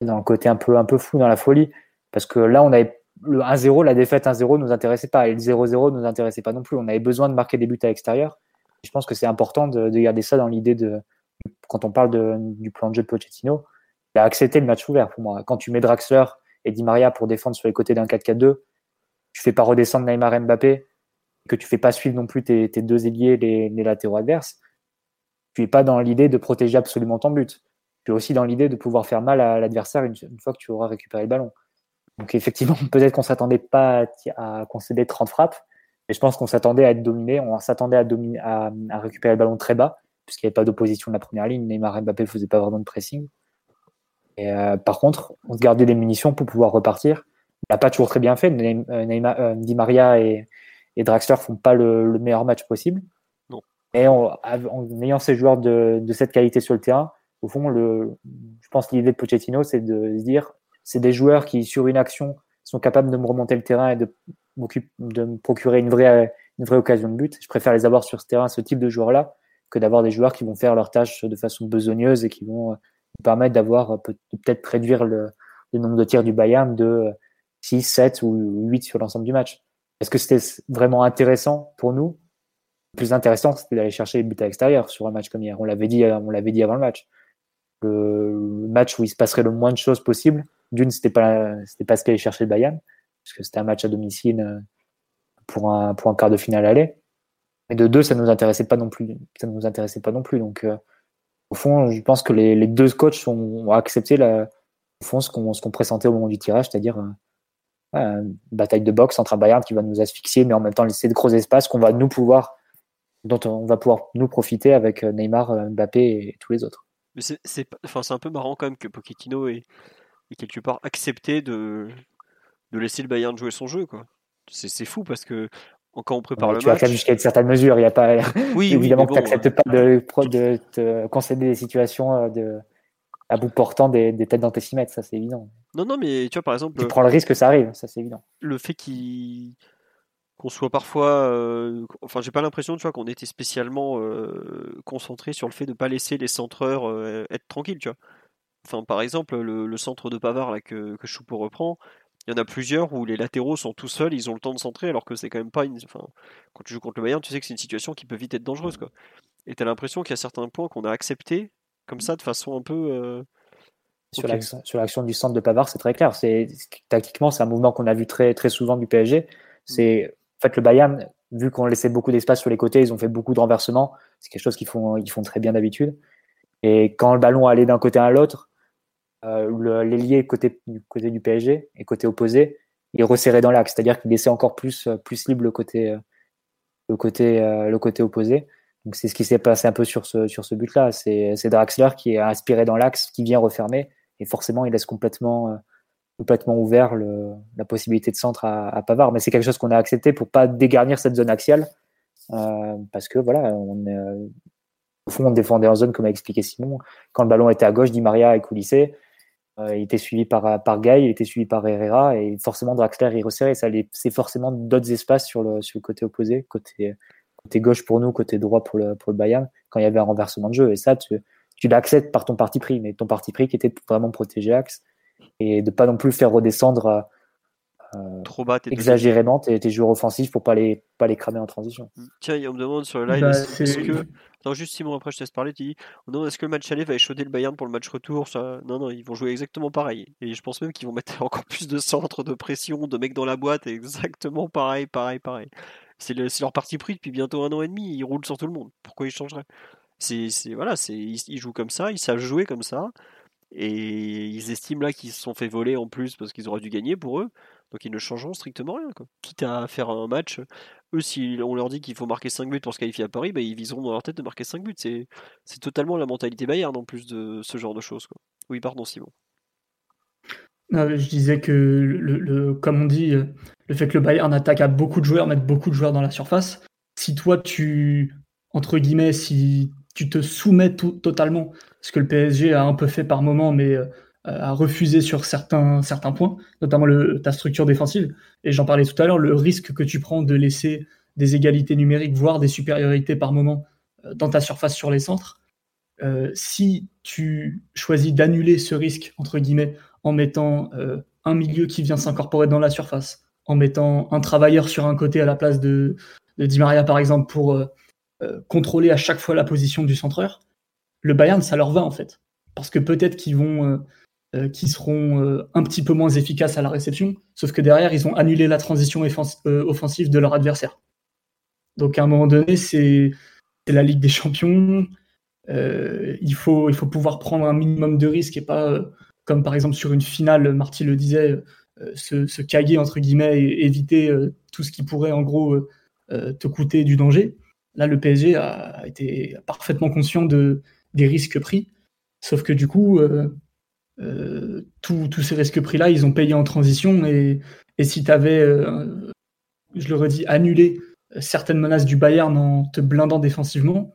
dans le côté un peu, un peu fou, dans la folie. Parce que là, on avait le 1-0, la défaite 1-0 nous intéressait pas. Et le 0-0 nous intéressait pas non plus. On avait besoin de marquer des buts à l'extérieur. Je pense que c'est important de, de, garder ça dans l'idée de, quand on parle du plan de jeu de Pochettino, il a accepté le match ouvert pour moi. Quand tu mets Draxler et Di Maria pour défendre sur les côtés d'un 4-4-2, tu fais pas redescendre Neymar Mbappé, que tu fais pas suivre non plus tes, deux ailiers, les, les latéraux adverses. Tu es pas dans l'idée de protéger absolument ton but puis aussi dans l'idée de pouvoir faire mal à l'adversaire une, une, fois que tu auras récupéré le ballon. Donc effectivement, peut-être qu'on s'attendait pas à, à, concéder 30 frappes, mais je pense qu'on s'attendait à être dominé, on s'attendait à, à, à, récupérer le ballon très bas, puisqu'il n'y avait pas d'opposition de la première ligne, Neymar et Mbappé ne faisaient pas vraiment de pressing. Et euh, par contre, on se gardait des munitions pour pouvoir repartir. On n'a pas toujours très bien fait. Euh, Neymar, euh, Di Maria et, et Draxler font pas le, le meilleur match possible. Non. Et en, en ayant ces joueurs de, de cette qualité sur le terrain, au fond, je pense l'idée de Pochettino, c'est de se dire, c'est des joueurs qui, sur une action, sont capables de me remonter le terrain et de, de me procurer une vraie, une vraie occasion de but. Je préfère les avoir sur ce terrain, ce type de joueurs-là, que d'avoir des joueurs qui vont faire leur tâche de façon besogneuse et qui vont me permettre d'avoir peut-être réduire le, nombre de tirs du Bayern de 6, 7 ou 8 sur l'ensemble du match. Est-ce que c'était vraiment intéressant pour nous? Le plus intéressant, c'était d'aller chercher les buts à l'extérieur sur un match comme hier. On l'avait dit, on l'avait dit avant le match. Le match où il se passerait le moins de choses possible. D'une, c'était pas, c'était pas ce qu'allait chercher Bayern, parce que c'était un match à domicile euh, pour un, pour un quart de finale aller. Et de deux, ça nous intéressait pas non plus. Ça nous intéressait pas non plus. Donc, euh, au fond, je pense que les, deux coachs ont, accepté la, fond, ce qu'on, ce qu'on pressentait au moment du tirage, c'est-à-dire euh, bataille de boxe entre Bayern qui va nous asphyxier, mais en même temps laisser de gros espaces qu'on va nous pouvoir, dont on va pouvoir nous profiter avec Neymar, Mbappé et tous les autres. Mais c'est, enfin, un peu marrant quand même que Pochettino ait, ait quelque part accepté de, de laisser le Bayern jouer son jeu. Quoi. C'est, fou parce que quand on prépare le tu match. Tu jusqu'à une certaine mesure. Il y a pas, oui, évidemment oui, que tu n'acceptes pas de, de, te concéder des situations de, à bout portant des, des têtes d'antécimètres, ça c'est évident. Non, non, mais tu vois, par exemple. Tu prends le risque que ça arrive, ça c'est évident. Le fait qu'il qu'on soit parfois, euh, enfin j'ai pas l'impression tu vois qu'on était spécialement euh, concentré sur le fait de pas laisser les centreurs euh, être tranquilles tu vois. Enfin par exemple le, le centre de Pavard là que, que Choupo reprend, il y en a plusieurs où les latéraux sont tout seuls, ils ont le temps de centrer alors que c'est quand même pas une, enfin quand tu joues contre le Bayern tu sais que c'est une situation qui peut vite être dangereuse quoi. Et t'as l'impression qu'il y a certains points qu'on a acceptés comme ça de façon un peu sur okay. l'action du centre de Pavard, c'est très clair. Tactiquement, c'est un mouvement qu'on a vu très très souvent du PSG. C'est fait le Bayern, vu qu'on laissait beaucoup d'espace sur les côtés, ils ont fait beaucoup de renversements. C'est quelque chose qu'ils font ils font très bien d'habitude. Et quand le ballon allait d'un côté à l'autre, euh, l'ailier côté du côté du PSG et côté opposé, il resserrait dans l'axe, c'est-à-dire qu'il laissait encore plus plus libre le côté le côté le côté opposé. Donc c'est ce qui s'est passé un peu sur ce sur ce but-là. C'est Draxler qui est inspiré dans l'axe, qui vient refermer et forcément il laisse complètement euh, complètement ouvert la possibilité de centre à, Pavard. Mais c'est quelque chose qu'on a accepté pour pas dégarnir cette zone axiale euh, parce que voilà, on est, euh, au fond on défendait en zone comme a expliqué Simon. Quand le ballon était à gauche, Di Maria est coulissé. Euh, il était suivi par par Gay, il était suivi par Herrera et forcément Draxler resserrait. Ça c'est forcément d'autres espaces sur le côté opposé, côté gauche pour nous, côté droit pour le pour le Bayern quand il y avait un renversement de jeu. Et ça, tu, tu l'acceptes par ton parti pris, mais ton parti pris qui était vraiment protéger Axe et de pas non plus faire redescendre euh, trop bas exagérément tes, tes, joueurs offensifs pour pas les pas les cramer en transition. Tiens, on me demande sur le live Bah, est-ce c'est- que Attends, juste Simon, après je te laisse parler, tu dis on demande est-ce que le match aller va échauder le Bayern pour le match retour ça... Non, non, ils vont jouer exactement pareil. Et je pense même qu'ils vont mettre encore plus de centres, de pression, de mecs dans la boîte, exactement pareil, pareil, pareil. C'est le- c'est leur parti pris depuis bientôt un an et demi, ils roulent sur tout le monde. Pourquoi ils changeraient? C'est, c'est- voilà, c'est, ils, ils jouent comme ça, ils savent jouer comme ça, et ils estiment là qu'ils se sont fait voler en plus parce qu'ils auraient dû gagner pour eux, donc ils ne changeront strictement rien. Quitte à faire un match, eux, si on leur dit qu'il faut marquer 5 buts pour se qualifier à Paris, bah, ils viseront dans leur tête de marquer 5 buts. C'est, c'est totalement la mentalité Bayern en plus de ce genre de choses. Oui, pardon, Simon. Je disais que, le, comme on dit, le fait que le Bayern attaque à beaucoup de joueurs, mettre beaucoup de joueurs dans la surface, si toi tu, entre guillemets, si tu te soumets tout- totalement, ce que le PSG a un peu fait par moment, mais euh, a refusé sur certains, points, notamment ta structure défensive, et j'en parlais tout à l'heure, le risque que tu prends de laisser des égalités numériques, voire des supériorités par moment euh, dans ta surface sur les centres, euh, si tu choisis d'annuler ce risque, entre guillemets, en mettant un milieu qui vient s'incorporer dans la surface, en mettant un travailleur sur un côté à la place de, de Di Maria, par exemple, pour euh, contrôler à chaque fois la position du centreur, le Bayern, ça leur va en fait. Parce que peut-être qu'ils vont, euh, euh, qu'ils seront un petit peu moins efficaces à la réception, sauf que derrière, ils ont annulé la transition offensive de leur adversaire. Donc à un moment donné, c'est la Ligue des Champions. Il, faut, il faut pouvoir prendre un minimum de risques et pas, comme par exemple sur une finale, Marty le disait, se, se caguer entre guillemets et éviter tout ce qui pourrait en gros te coûter du danger. Là, le PSG a été parfaitement conscient de, des risques pris, sauf que du coup, euh, euh, tous ces risques pris-là, ils ont payé en transition et, si tu avais, je le redis, annulé certaines menaces du Bayern en te blindant défensivement,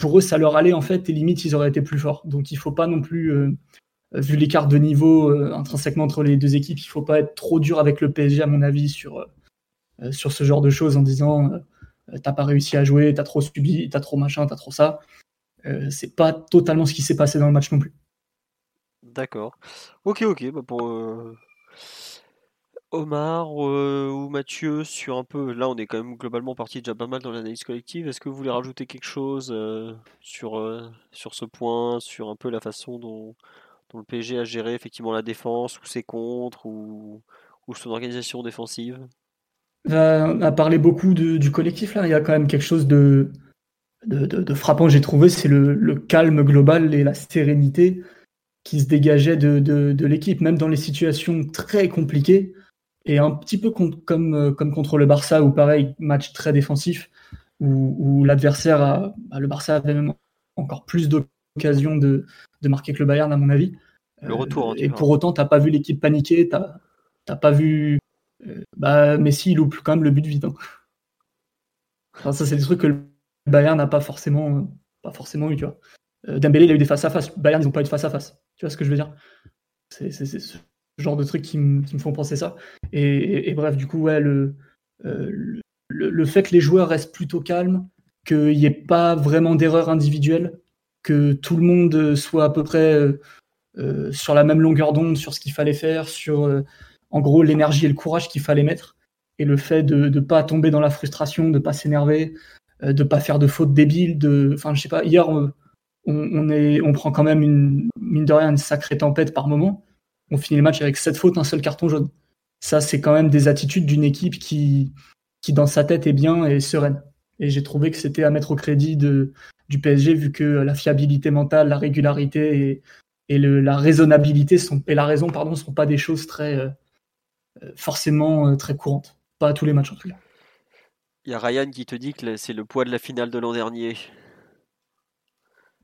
pour eux, ça leur allait en fait, et limite, ils auraient été plus forts. Donc il faut pas non plus, euh, vu l'écart de niveau euh, intrinsèquement entre les deux équipes, il faut pas être trop dur avec le PSG, à mon avis, sur, euh, ce genre de choses en disant euh, t'as pas réussi à jouer, t'as trop subi, t'as trop machin, t'as trop ça. Euh, c'est pas totalement ce qui s'est passé dans le match non plus. D'accord. Ok, ok. Bah pour, euh, Omar euh, ou Mathieu, sur un peu, là on est quand même globalement parti déjà pas mal dans l'analyse collective. Est-ce que vous voulez rajouter quelque chose euh, sur, euh, ce point, sur un peu la façon dont, le PSG a géré effectivement la défense, ou ses contres, ou son organisation défensive? On a parlé beaucoup de- du collectif là, il y a quand même quelque chose de, de, de- de frappant, j'ai trouvé, c'est le, le calme global et la sérénité qui se dégageait de, l'équipe, même dans les situations très compliquées. Et un petit peu comme, euh, comme contre le Barça, où pareil, match très défensif, où, où l'adversaire, a- bah, le Barça avait même encore plus d'occasions de, de marquer que le Bayern, à mon avis. Le retour, hein, tu et pour autant, t'as pas vu l'équipe paniquer, t'as t'as pas vu. Bah, Messi, il loupe quand même le but vide. hein. Enfin, ça, c'est des trucs que le Bayern n'a pas forcément, pas forcément eu, tu vois. Euh, Dembélé, il a eu des face-à-face. Bayern, ils n'ont pas eu de face-à-face. Tu vois ce que je veux dire? C'est ce genre de trucs qui, me font penser ça. Et, bref, du coup, ouais, le, euh, le, le- fait que les joueurs restent plutôt calmes, qu'il n'y ait pas vraiment d'erreur individuelle, que tout le monde soit à peu près euh, sur la même longueur d'onde sur ce qu'il fallait faire, sur en gros l'énergie et le courage qu'il fallait mettre, et le fait de ne pas tomber dans la frustration, de pas s'énerver, euh, de pas faire de fautes débiles, de, enfin je sais pas, hier on, est, on prend quand même une mine de rien une sacrée tempête par moment, on finit le match avec sept fautes, un seul carton jaune. Ça c'est quand même des attitudes d'une équipe qui, qui dans sa tête est bien et sereine. Et j'ai trouvé que c'était à mettre au crédit de, du PSG vu que la fiabilité mentale, la régularité et, le- la raisonnabilité sont, et la raison pardon sont pas des choses très euh, forcément euh, très courantes. Pas à tous les matchs en tout cas. Il y a Ryan qui te dit que c'est le poids de la finale de l'an dernier.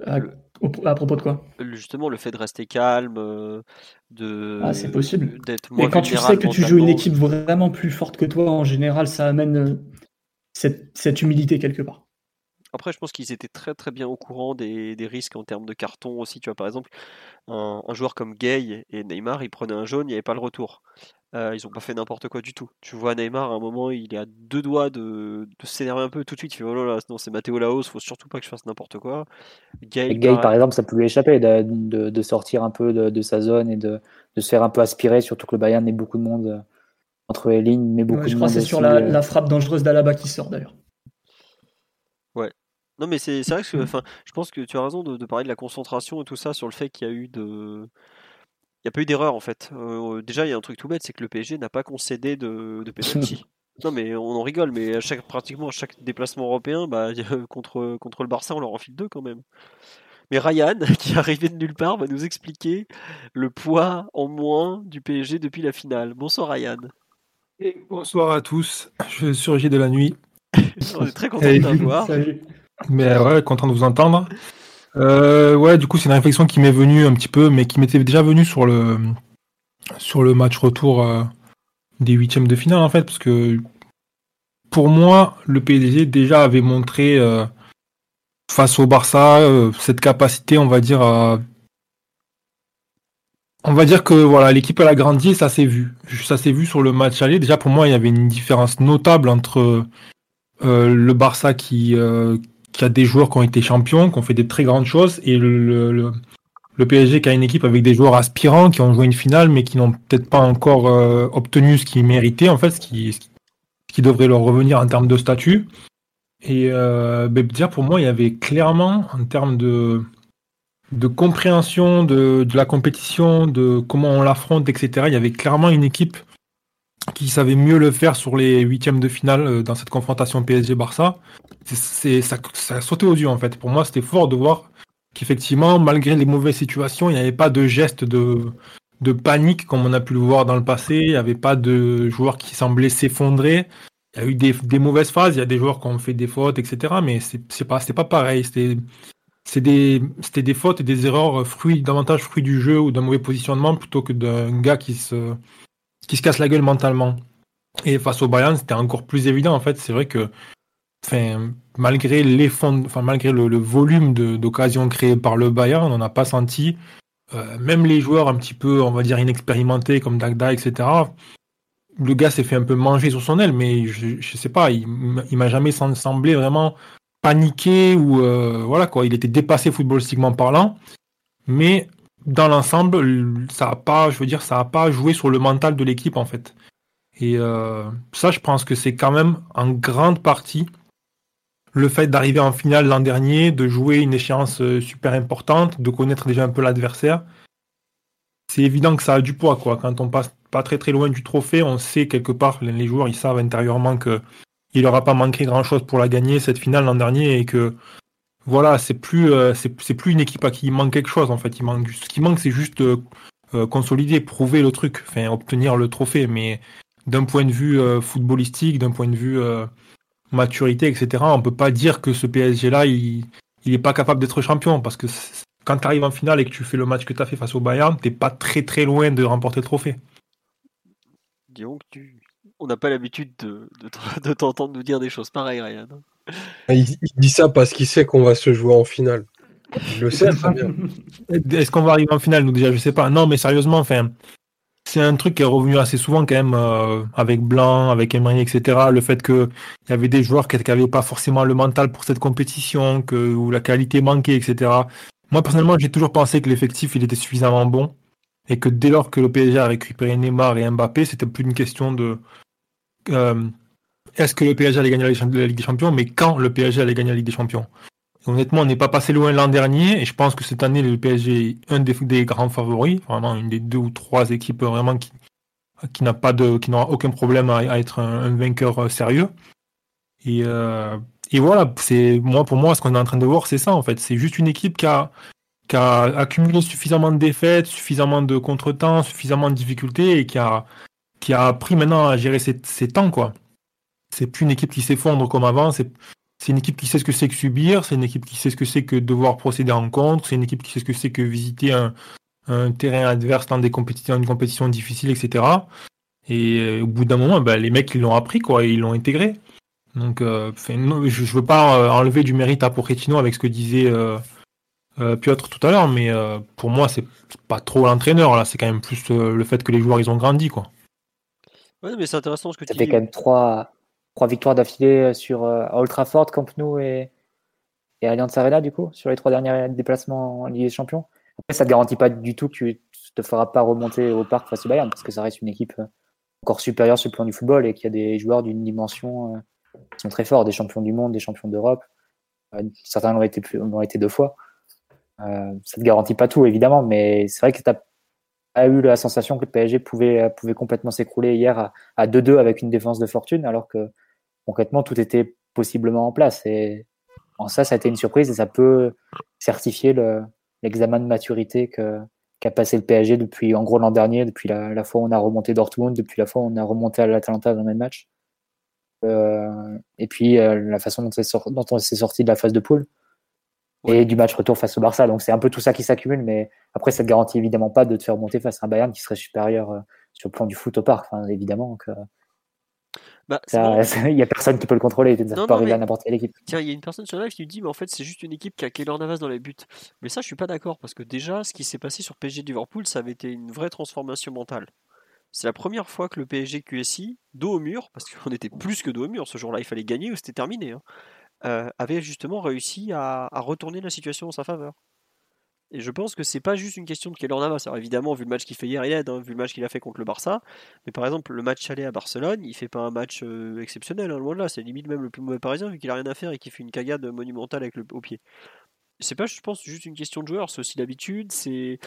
À, au- à propos de quoi? Justement, le fait de rester calme, euh, de Ah, c'est possible. d'être moins Et quand tu sais que tu joues une équipe vraiment plus forte que toi, en général, ça amène euh, cette, cette humilité quelque part. Après, je pense qu'ils étaient très très bien au courant des, des risques en termes de carton aussi. Tu vois, par exemple, un, un joueur comme Gay et Neymar, ils prenaient un jaune, il n'y avait pas le retour. Euh, ils n'ont pas fait n'importe quoi du tout. Tu vois, Neymar, à un moment, il est à deux doigts de, de s'énerver un peu tout de suite. Il fait Oh là là, non, c'est Matteo Laos, faut surtout pas que je fasse n'importe quoi. Gay, par exemple, ça peut lui échapper de, de- de sortir un peu de, de sa zone et de, de se faire un peu aspirer, surtout que le Bayern met beaucoup de monde euh, entre les lignes, mais beaucoup Ouais, je de crois monde que c'est sur la, euh, la frappe dangereuse d'Alaba qui sort d'ailleurs. Non, mais c'est c'est vrai que enfin, je pense que tu as raison de, de parler de la concentration et tout ça sur le fait qu'il y a eu de. Il n'y a pas eu d'erreur en fait. Euh, déjà, il y a un truc tout bête, c'est que le PSG n'a pas concédé de, de penalty. non, mais on en rigole, mais à chaque, pratiquement à chaque déplacement européen, bah, contre, contre le Barça, on leur enfile deux quand même. Mais Ryan, qui est arrivé de nulle part, va nous expliquer le poids en moins du PSG depuis la finale. Bonsoir Ryan. Et bonsoir à tous, je surgis de la nuit, On est très content de t'avoir. Salut. mais ouais, content de vous entendre. Euh, ouais, du coup, c'est une réflexion qui m'est venue un petit peu, mais qui m'était déjà venue sur le, sur le match retour euh, des huitièmes de finale, en fait, parce que pour moi, le PSG déjà avait montré euh, face au Barça euh, cette capacité, on va dire, à on va dire que voilà, l'équipe elle a grandi et ça s'est vu. Ça s'est vu sur le match aller. Déjà pour moi, il y avait une différence notable entre le Barça qui, qui a des joueurs qui ont été champions, qui ont fait des très grandes choses, et le, PSG qui a une équipe avec des joueurs aspirants, qui ont joué une finale, mais qui n'ont peut-être pas encore euh, obtenu ce qu'ils méritaient, en fait, ce qui, devrait leur revenir en termes de statut. Et euh, ben, déjà pour moi, il y avait clairement, en termes de, de compréhension de, de la compétition, de comment on l'affronte, etc., il y avait clairement une équipe qui savait mieux le faire sur les huitièmes de finale euh, dans cette confrontation PSG-Barça. C'est, c'est- ça, ça a sauté aux yeux en fait. Pour moi, c'était fort de voir qu'effectivement, malgré les mauvaises situations, il n'y avait pas de geste de, de panique comme on a pu le voir dans le passé. Il n'y avait pas de joueurs qui semblaient s'effondrer. Il y a eu des, des mauvaises phases, il y a des joueurs qui ont fait des fautes, etc. Mais c'est, c'est pas, c'était pas pareil. C'était, c'est des, des fautes et des erreurs fruits, davantage fruits du jeu ou d'un mauvais positionnement plutôt que d'un gars qui se, qui se casse la gueule mentalement. Et face au Bayern, c'était encore plus évident en fait. C'est vrai que, malgré l'effond- enfin, malgré le, le volume d'occasions créées par le Bayern, on n'a pas senti, euh, même les joueurs un petit peu, on va dire, inexpérimentés comme Dagda, etc. Le gars s'est fait un peu manger sur son aile, mais je, je sais pas, il, il m'a jamais sem- semblé vraiment paniqué ou euh, voilà quoi. Il était dépassé footballistiquement parlant, mais dans l'ensemble, ça a pas, je veux dire, ça a pas joué sur le mental de l'équipe en fait. Et ça, je pense que c'est quand même en grande partie le fait d'arriver en finale l'an dernier, de jouer une échéance super importante, de connaître déjà un peu l'adversaire. C'est évident que ça a du poids, quoi. Quand on passe pas très très loin du trophée, on sait quelque part, les joueurs, ils savent intérieurement que il n'aura pas manqué grand chose pour la gagner cette finale l'an dernier et que voilà, c'est plus euh, c'est plus une équipe à qui il manque quelque chose en fait. Ce qui manque, c'est juste euh, euh, consolider, prouver le truc, enfin obtenir le trophée. Mais d'un point de vue footballistique, d'un point de vue maturité, etc., on peut pas dire que ce PSG là, il il est pas capable d'être champion parce que quand tu arrives en finale et que tu fais le match que tu as fait face au Bayern, t'es pas très très loin de remporter le trophée. On n'a pas l'habitude de, de, t'entendre nous dire des choses pareilles, Ryan. Il, dit ça parce qu'il sait qu'on va se jouer en finale. Je le sais très bien. Est-ce qu'on va arriver en finale? Nous déjà, je sais pas. Non, mais sérieusement, enfin, c'est un truc qui est revenu assez souvent quand même euh, avec Blanc, avec Emery, etc. Le fait qu'il y avait des joueurs qui n'avaient pas forcément le mental pour cette compétition, que où la qualité manquait, etc. Moi personnellement, j'ai toujours pensé que l'effectif il était suffisamment bon et que dès lors que le PSG a récupéré Neymar et Mbappé, c'était plus une question de euh, est-ce que le PSG allait gagner la Ligue des Champions, mais quand le PSG allait gagner la Ligue des Champions? honnêtement, on n'est pas passé loin l'an dernier, et je pense que cette année, le PSG est un des, grands favoris, vraiment une des deux ou trois équipes vraiment qui, n'a pas de, qui n'aura aucun problème à, être un, vainqueur euh, sérieux. Et, euh, et voilà, c'est moi pour moi, ce qu'on est en train de voir, c'est ça en fait. C'est juste une équipe qui a qui a accumulé suffisamment de défaites, suffisamment de contretemps, suffisamment de difficultés et qui a, qui a appris maintenant à gérer ses, temps, quoi. C'est plus une équipe qui s'effondre comme avant, c'est, une équipe qui sait ce que c'est que subir, c'est une équipe qui sait ce que c'est que devoir procéder en contre, c'est une équipe qui sait ce que c'est que visiter un, terrain adverse dans des compétitions, une compétition difficile, etc. Et euh, au bout d'un moment, ben, les mecs, ils l'ont appris, quoi, ils l'ont intégré. Donc, euh, je, ne veux pas euh, enlever du mérite à Pochettino avec ce que disait euh, Piotr tout à l'heure, mais euh, pour moi, c'est pas trop l'entraîneur, là, c'est quand même plus euh, le fait que les joueurs ils ont grandi. quoi. Ouais, mais c'est intéressant ce que ça tu fait quand même trois, trois victoires d'affilée sur Old Trafford, Camp Nou et, et Allianz Arena, du coup, sur les trois derniers déplacements en Ligue des Champions. Ça ne garantit pas du tout que tu te feras pas remonter au parc face au Bayern, parce que ça reste une équipe encore supérieure sur le plan du football et qu'il y a des joueurs d'une dimension qui sont très forts, des champions du monde, des champions d'Europe. certains l'ont été, été deux fois. Euh, ça ne garantit pas tout, évidemment, mais c'est vrai que tu as eu la sensation que le PSG pouvait, pouvait complètement s'écrouler hier à 2-2 avec une défense de fortune, alors que concrètement, tout était possiblement en place. Et en ça, ça a été une surprise et ça peut certifier l'examen de maturité que, qu'a passé le PSG depuis, en gros, l'an dernier, depuis la, fois où on a remonté Dortmund, depuis la fois où on a remonté à l'Atalanta dans le même match. Euh, et puis, euh, la façon dont, dont on s'est sorti de la phase de poule et du match retour face au Barça. Donc c'est un peu tout ça qui s'accumule, mais après ça ne garantit évidemment pas de te faire monter face à un Bayern qui serait supérieur euh, sur le plan du foot au parc, évidemment. Que, bah, il n'y a personne qui peut le contrôler, ça peut pas arriver à n'importe quelle équipe. Tiens, il y a une personne sur live qui me dit, mais en fait c'est juste une équipe qui a Keylor Navas dans les buts. Mais ça je suis pas d'accord, parce que déjà ce qui s'est passé sur PSG Liverpool, ça avait été une vraie transformation mentale. C'est la première fois que le PSG QSI, dos au mur, parce qu'on était plus que dos au mur, ce jour-là il fallait gagner ou c'était terminé. Hein. Euh, avait justement réussi à, retourner la situation en sa faveur. Et je pense que c'est pas juste une question de Keylor Navas. Alors évidemment, vu le match qu'il fait hier, il aide, hein, vu le match qu'il a fait contre le Barça. Mais par exemple, le match aller à Barcelone, il fait pas un match euh, exceptionnel, hein, loin de là. C'est limite même le plus mauvais parisien, vu qu'il a rien à faire et qu'il fait une cagade monumentale avec le, au pied. C'est pas, je pense, juste une question de joueur, c'est aussi l'habitude. C'est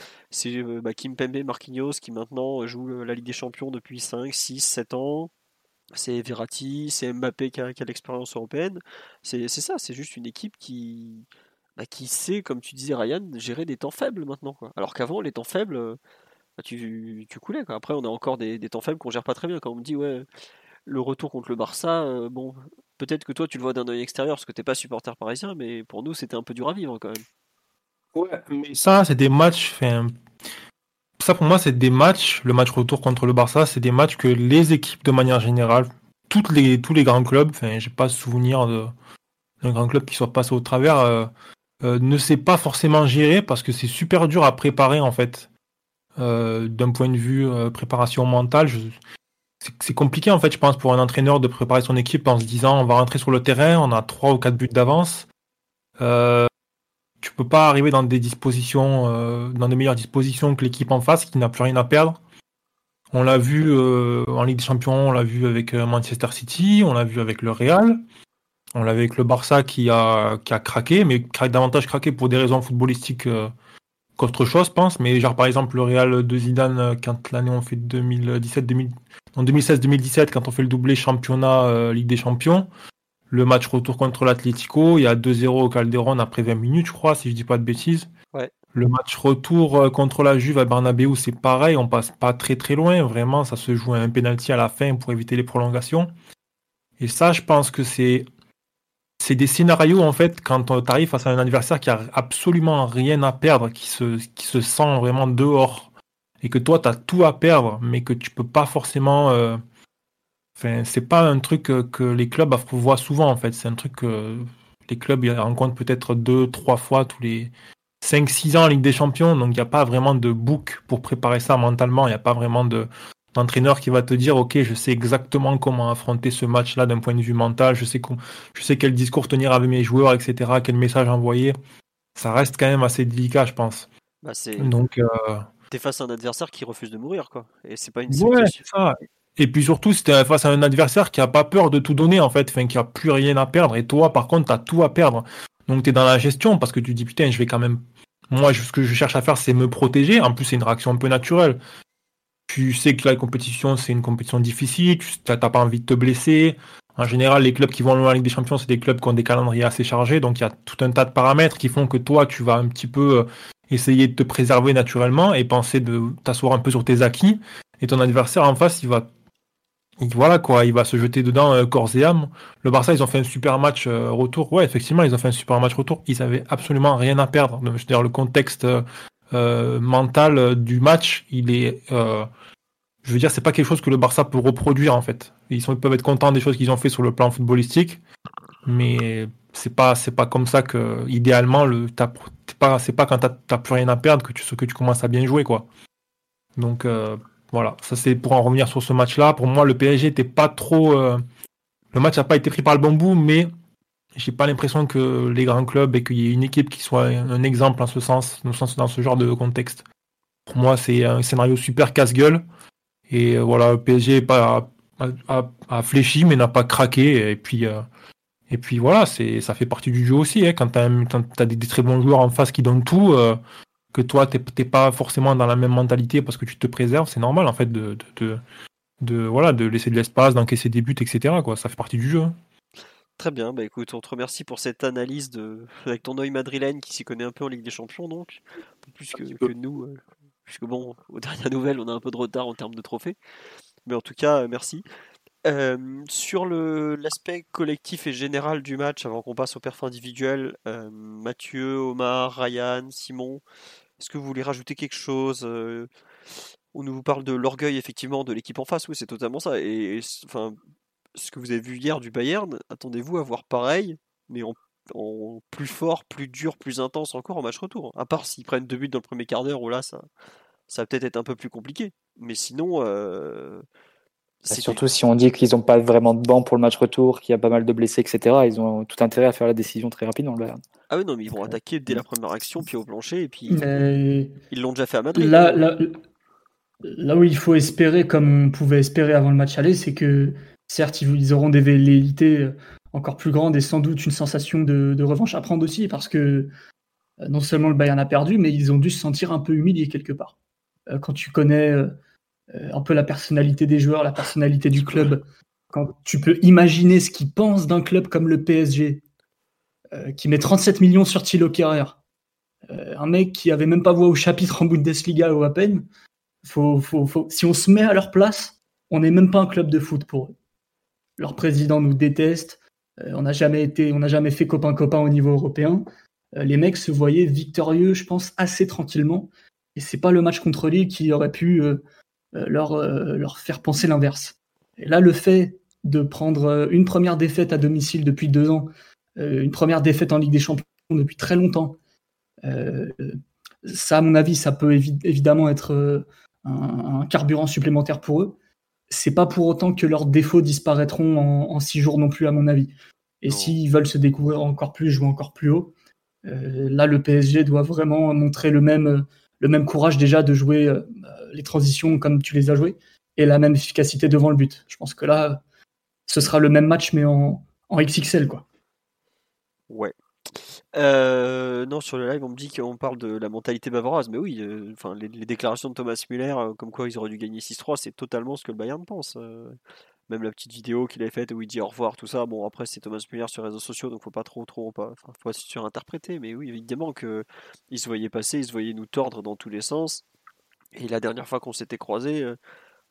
euh, bah, Kim Pembe, Marquinhos qui maintenant joue la Ligue des Champions depuis 5, 6, 7 ans c'est Verratti, c'est Mbappé qui a, l'expérience européenne. C'est ça, c'est juste une équipe qui, bah, qui sait, comme tu disais Ryan, gérer des temps faibles maintenant. Alors qu'avant, les temps faibles, bah, tu, coulais. Après, on a encore des, temps faibles qu'on gère pas très bien. Quand on me dit, ouais, le retour contre le Barça, euh, bon, peut-être que toi tu le vois d'un œil extérieur parce que t'es pas supporter parisien, mais pour nous, c'était un peu dur à vivre quand même. Ouais, mais ça, c'est des matchs. Ça pour moi, c'est des matchs, le match retour contre le Barça, c'est des matchs que les équipes de manière générale, tous les grands clubs, enfin, j'ai pas souvenir d'un grand club qui soit passé au travers, euh, euh, ne sait pas forcément gérer parce que c'est super dur à préparer en fait. Euh, d'un point de vue préparation mentale, c'est compliqué en fait, je pense, pour un entraîneur de préparer son équipe en se disant on va rentrer sur le terrain, on a trois ou quatre buts d'avance tu peux pas arriver dans des dispositions, euh, dans des meilleures dispositions que l'équipe en face qui n'a plus rien à perdre. On l'a vu en Ligue des Champions, on l'a vu avec Manchester City, on l'a vu avec le Real, on l'a vu avec le Barça qui a, qui a craqué, mais davantage craqué pour des raisons footballistiques qu'autre chose, je pense. Mais genre par exemple le Real de Zidane, quand l'année on fait 2017, 2000, en 2016-2017, quand on fait le doublé championnat Ligue des Champions, le match retour contre l'Atlético, il y a 2-0 au Calderon après 20 minutes, je crois, si je dis pas de bêtises. Le match retour euh, contre la Juve à Bernabeu, c'est pareil, on passe pas très très loin, vraiment, ça se joue à un penalty à la fin pour éviter les prolongations. Et ça, je pense que c'est c'est des scénarios en fait quand tu arrives face à un adversaire qui a absolument rien à perdre, qui se, qui se sent vraiment dehors et que toi tu as tout à perdre mais que tu peux pas forcément euh, Enfin, c'est pas un truc que les clubs voient souvent en fait. C'est un truc que les clubs rencontrent peut-être deux, trois fois tous les 5-6 ans en Ligue des Champions. Donc il n'y a pas vraiment de book pour préparer ça mentalement. Il n'y a pas vraiment de d'entraîneur qui va te dire ok je sais exactement comment affronter ce match là d'un point de vue mental je sais je sais quel discours tenir avec mes joueurs etc quel message envoyer ça reste quand même assez délicat je pense bah, donc euh... t'es face à un adversaire qui refuse de mourir quoi et c'est pas une ouais, ça et puis surtout, c'était face à un adversaire qui a pas peur de tout donner, en fait, enfin, qui a plus rien à perdre. Et toi, par contre, tu as tout à perdre. Donc, tu es dans la gestion parce que tu dis, putain, je vais quand même. Moi, ce que je cherche à faire, c'est me protéger. En plus, c'est une réaction un peu naturelle. Tu sais que la compétition, c'est une compétition difficile. Tu n'as pas envie de te blesser. En général, les clubs qui vont loin en Ligue des Champions, c'est des clubs qui ont des calendriers assez chargés. Donc, il y a tout un tas de paramètres qui font que toi, tu vas un petit peu euh, essayer de te préserver naturellement et penser de t'asseoir un peu sur tes acquis. Et ton adversaire en face, il va voilà quoi, il va se jeter dedans euh, corps et âme. Le Barça, ils ont fait un super match euh, retour. Ouais, effectivement, ils ont fait un super match retour. Ils avaient absolument rien à perdre. Je veux dire, le contexte mental du match, il est. je veux dire, c'est pas quelque chose que le Barça peut reproduire en fait. Ils, sont, ils peuvent être contents des choses qu'ils ont fait sur le plan footballistique, mais c'est pas c'est pas comme ça que idéalement le pas c'est pas quand t'as plus rien à perdre que tu que tu commences à bien jouer quoi. Donc voilà, ça c'est pour en revenir sur ce match-là. Pour moi, le PSG n'était pas trop. Euh, le match n'a pas été pris par le bambou, mais j'ai pas l'impression que les grands clubs et qu'il y ait une équipe qui soit un exemple en ce sens, dans ce genre de contexte. Pour moi, c'est un scénario super casse-gueule. Et euh, voilà, le PSG pas, a, fléchi, mais n'a pas craqué. Et puis, euh, et puis voilà, c'est ça fait partie du jeu aussi. Hein. Quand tu as, des, très bons joueurs en face qui donnent tout, que toi, tu n'es pas forcément dans la même mentalité parce que tu te préserves, c'est normal en fait de, voilà, de laisser de l'espace, d'encaisser des buts, etc. Ça fait partie du jeu. Très bien, bah écoute, on te remercie pour cette analyse de... avec ton œil madrilène qui s'y connaît un peu en Ligue des Champions, donc, plus que, que nous, euh, puisque bon, aux dernières nouvelles, on a un peu de retard en termes de trophées. Mais en tout cas, euh, merci. Euh, sur l'aspect collectif et général du match, avant qu'on passe au perf individuel, Mathieu, Omar, Ryan, Simon, est-ce que vous voulez rajouter quelque chose On nous parle de l'orgueil effectivement de l'équipe en face, oui c'est totalement ça. Et, enfin, ce que vous avez vu hier du Bayern, attendez-vous à voir pareil, mais en, plus fort, plus dur, plus intense encore en match retour. À part s'ils prennent deux buts dans le premier quart d'heure, où là ça, ça va peut-être être un peu plus compliqué. Mais sinon, euh, bah, surtout si on dit qu'ils n'ont pas vraiment de banc pour le match retour, qu'il y a pas mal de blessés, etc. Ils ont tout intérêt à faire la décision très rapide dans le Bayern. Ah oui, non, mais ils vont attaquer dès la première action, puis au plancher, et puis ils l'ont déjà fait à Madrid. Là, là, où il faut espérer, comme on pouvait espérer avant le match aller, c'est que certes, ils auront des velléités encore plus grandes et sans doute une sensation de, revanche à prendre aussi, parce que euh, non seulement le Bayern a perdu, mais ils ont dû se sentir un peu humiliés quelque part. Euh, quand tu connais euh, euh, un peu la personnalité des joueurs, la personnalité du club. Quand tu peux imaginer ce qu'ils pensent d'un club comme le PSG, euh, qui met 37 millions sur Thilo Kerrer, euh, un mec qui avait même pas voix au chapitre en Bundesliga ou à peine, faut, si on se met à leur place, on n'est même pas un club de foot pour eux. Leur président nous déteste, on n'a jamais été, on n'a jamais fait copain-copain au niveau européen. les mecs se voyaient victorieux, je pense, assez tranquillement. Et c'est pas le match contre Lille qui aurait pu euh, leur, euh, faire penser l'inverse. Et là, le fait de prendre euh, une première défaite à domicile depuis deux ans, une première défaite en Ligue des Champions depuis très longtemps, ça, à mon avis, ça peut évidemment être un, carburant supplémentaire pour eux. C'est pas pour autant que leurs défauts disparaîtront en, six jours non plus, à mon avis. Et s'ils veulent se découvrir encore plus, jouer encore plus haut, là, le PSG doit vraiment montrer le même, le même courage déjà de jouer les transitions comme tu les as jouées, et la même efficacité devant le but. Je pense que là, ce sera le même match, mais en, en XXL, quoi. Ouais. Euh, non, sur le live, on me dit qu'on parle de la mentalité bavaroise, mais oui, euh, enfin, les, déclarations de Thomas Müller, euh, comme quoi ils auraient dû gagner 6-3, c'est totalement ce que le Bayern pense. même la petite vidéo qu'il avait faite où il dit au revoir, tout ça. Bon, après, c'est Thomas Müller sur les réseaux sociaux, donc faut pas trop, trop, pas, faut pas surinterpréter, mais oui, évidemment que se voyaient passer, ils se voyaient nous tordre dans tous les sens. Et la dernière fois qu'on s'était croisés,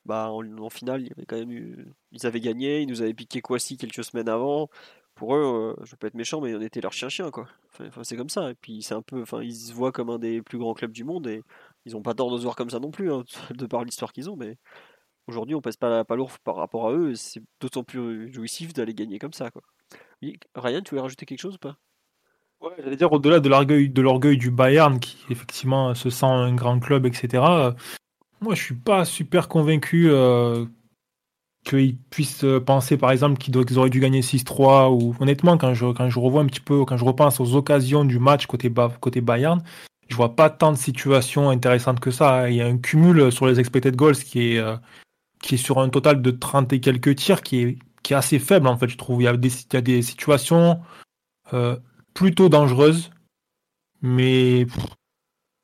bah, en, finale, il avait quand même ils avaient gagné, ils nous avaient piqué Kwasi quelques semaines avant pour eux, euh, je peux être méchant, mais on était leur chien-chien, quoi. Enfin, c'est comme ça. Et puis c'est un peu, enfin, ils se voient comme un des plus grands clubs du monde et ils n'ont pas tort de se voir comme ça non plus, hein, de par l'histoire qu'ils ont. Mais aujourd'hui, on pèse pas, pas lourd par rapport à eux. C'est d'autant plus jouissif d'aller gagner comme ça, quoi. Ryan, tu voulais rajouter quelque chose ou pas? Ouais, j'allais dire au-delà de l'orgueil, de l'orgueil du Bayern, qui effectivement se sent un grand club, etc. Euh, moi, je suis pas super convaincu euh, qu'ils puissent euh, penser par exemple qu'ils auraient dû gagner 6-3 ou honnêtement quand je, quand je revois un petit peu quand je repense aux occasions du match côté, côté Bayern je vois pas tant de situations intéressantes que ça il y a un cumul sur les expected goals qui est, euh, qui est sur un total de 30 et quelques tirs qui est, qui est assez faible en fait je trouve. Il y a des, il y a des situations euh, plutôt dangereuses mais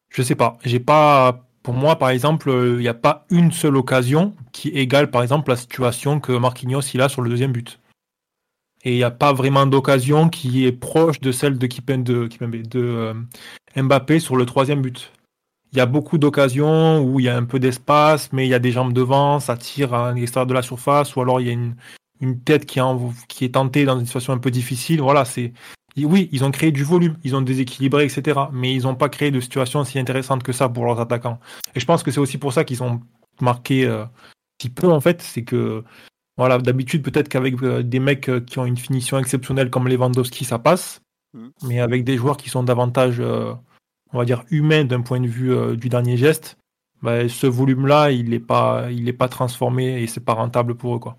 je sais pas. J'ai pas pour moi, par exemple, il n'y a pas une seule occasion qui égale, par exemple, la situation que Marquinhos a sur le deuxième but. Et il n'y a pas vraiment d'occasion qui est proche de celle de, de, euh, Mbappé sur le troisième but. Il y a beaucoup d'occasions où il y a un peu d'espace, mais il y a des jambes devant, ça tire à l'extérieur de la surface, ou alors il y a une, une tête qui, qui est tentée dans une situation un peu difficile. Voilà, c'est oui, ils ont créé du volume, ils ont déséquilibré, etc. Mais ils n'ont pas créé de situation si intéressante que ça pour leurs attaquants. Et je pense que c'est aussi pour ça qu'ils ont marqué euh, si peu en fait. C'est que voilà, d'habitude peut-être qu'avec euh, des mecs euh, qui ont une finition exceptionnelle comme Lewandowski, ça passe. Mm. Mais avec des joueurs qui sont davantage, on va dire, humains d'un point de vue du dernier geste, bah, ce volume-là, il n'est pas, il est pas transformé et c'est pas rentable pour eux quoi.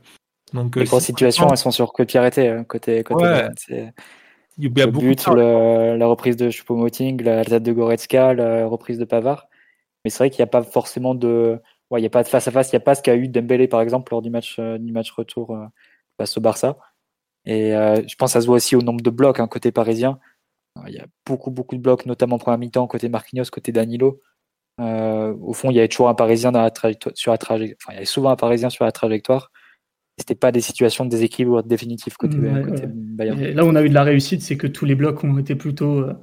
Donc, les grosses situations, elles sont sur côté arrêté, côté côté. Ouais. Il y a le but, la reprise de Choupo-Moting, la, tête de Goretzka, la reprise de Pavard. Mais c'est vrai qu'il n'y a pas forcément de, ouais, il y a pas de face à face. Il n'y a pas ce qu'a eu Dembélé par exemple lors du match, euh, du match retour euh, face au Barça. Et euh, je pense que ça se voit aussi au nombre de blocs hein, côté parisien. Il y a beaucoup beaucoup de blocs, notamment pour un mi-temps côté Marquinhos, côté Danilo. au fond, il y avait toujours un Parisien dans la sur la trajectoire. Enfin, il y avait souvent un Parisien sur la trajectoire c'était pas des situations de déséquilibre définitif côté, Bayern. là où on a eu de la réussite, c'est que tous les blocs ont été plutôt. Euh,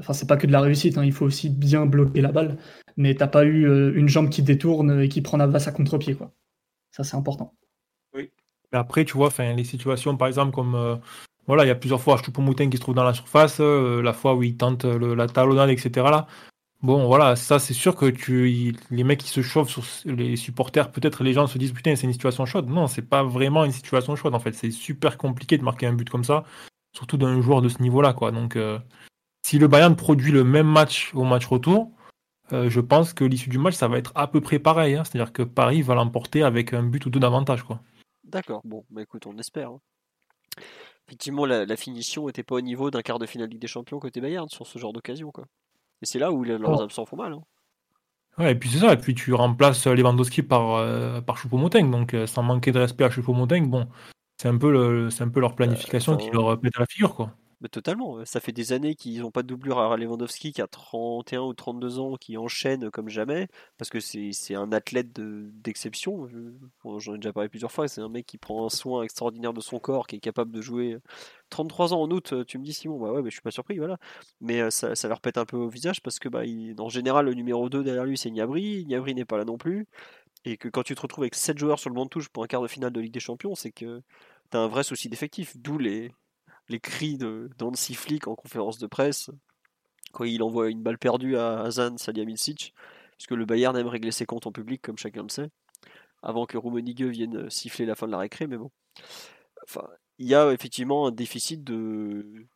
enfin, c'est pas que de la réussite, hein, il faut aussi bien bloquer la balle, mais t'as pas eu euh, une jambe qui détourne et qui prend la vasse à contre-pied, quoi. Ça, c'est important. Oui. Mais après, tu vois, les situations, par exemple, comme. Euh, voilà, il y a plusieurs fois Choupo-Moutin qui se trouve dans la surface, la fois où il tente la talonnade, etc. Là, Bon, voilà, ça c'est sûr que tu, les mecs qui se chauffent sur les supporters, peut-être les gens se disent putain, c'est une situation chaude. Non, c'est pas vraiment une situation chaude en fait. C'est super compliqué de marquer un but comme ça, surtout d'un joueur de ce niveau-là, quoi. Donc, euh, si le Bayern produit le même match au match retour, euh, je pense que l'issue du match, ça va être à peu près pareil. Hein. C'est-à-dire que Paris va l'emporter avec un but ou deux d'avantage, quoi. D'accord, bon, bah écoute, on espère. Hein. Effectivement, la, finition n'était pas au niveau d'un quart de finale Ligue des Champions côté Bayern sur ce genre d'occasion, quoi. Et c'est là où leurs oh. absents font mal. Hein. Ouais, et puis c'est ça, et puis tu remplaces Lewandowski par, euh, par Choupo-Moting, donc euh, sans manquer de respect à Choupo-Moting, bon, c'est un, peu le, un peu leur planification qui leur pète à la figure, quoi. Mais totalement. Ça fait des années qu'ils n'ont pas de doublure à Lewandowski qui a 31 ou 32 ans, qui enchaîne comme jamais, parce que c'est un athlète d'exception. J'en ai déjà parlé plusieurs fois. C'est un mec qui prend un soin extraordinaire de son corps, qui est capable de jouer 33 ans en août. Tu me dis Simon, bah ouais, mais je suis pas surpris, voilà. Mais euh, ça, leur pète un peu au visage parce que, bah, en général, le numéro 2 derrière lui, c'est Niabri. Niabri n'est pas là non plus. Et que quand tu te retrouves avec 7 joueurs sur le banc de touche pour un quart de finale de Ligue des Champions, c'est que tu as un vrai souci d'effectif. D'où les, les cris de d'Ansi en conférence de presse quand il envoie une balle perdue à Hazan Salihamidzic, puisque le Bayern aime régler ses comptes en public, comme chacun le sait, avant que Rummenigge vienne siffler la fin de la récré, mais bon. Enfin, il y a effectivement un déficit de,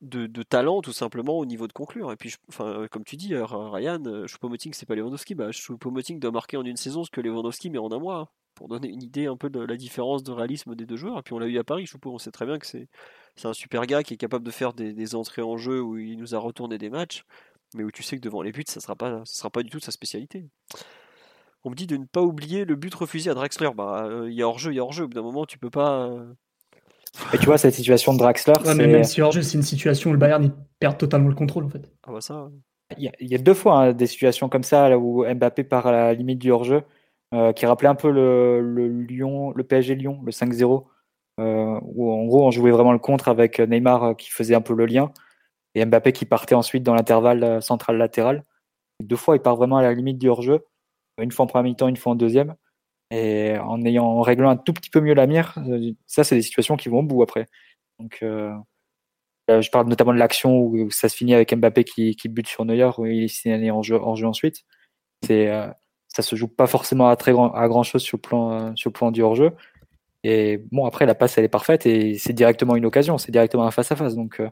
de, talent, tout simplement, au niveau de conclure. Et puis, enfin, comme tu dis, Ryan, Choupo-Moting, c'est pas Lewandowski. Bah, Choupo-Moting doit marquer en une saison ce que Lewandowski met en un mois, pour donner une idée un peu de la différence de réalisme des deux joueurs. Et puis, on l'a eu à Paris, Choupo, on sait très bien que c'est c'est un super gars qui est capable de faire des, entrées en jeu où il nous a retourné des matchs, mais où tu sais que devant les buts, ça sera pas, ça sera pas du tout sa spécialité. On me dit de ne pas oublier le but refusé à Draxler. Bah, euh, il y a hors-jeu, il y a hors-jeu. Au bout d'un moment, tu peux pas. euh, Et tu vois, cette situation de Draxler, Ouais, mais c'est- même si hors-jeu, c'est une situation où le Bayern il perd totalement le contrôle en fait. Ah bah ça. il y, a, il y a deux fois hein, des situations comme ça là, où Mbappé part à la limite du hors-jeu, euh, qui rappelait un peu le, le Lyon, le PSG Lyon, le 5-0, euh, où en gros on jouait vraiment le contre avec Neymar euh, qui faisait un peu le lien et Mbappé qui partait ensuite dans l'intervalle euh, central latéral. Deux fois, il part vraiment à la limite du hors-jeu, une fois en première mi-temps, une fois en deuxième, et en ayant en réglant un tout petit peu mieux la mire, euh, ça c'est des situations qui vont au bout après. Donc euh, euh, je parle notamment de l'action où, ça se finit avec Mbappé qui, bute sur Neuer, où il est signalé en jeu, en jeu ensuite. Euh, ça se joue pas forcément à très grand, à grand chose sur le plan, euh, sur le plan du hors-jeu. Et bon, après, la passe, elle est parfaite et c'est directement une occasion, c'est directement un face-à-face. Donc, euh,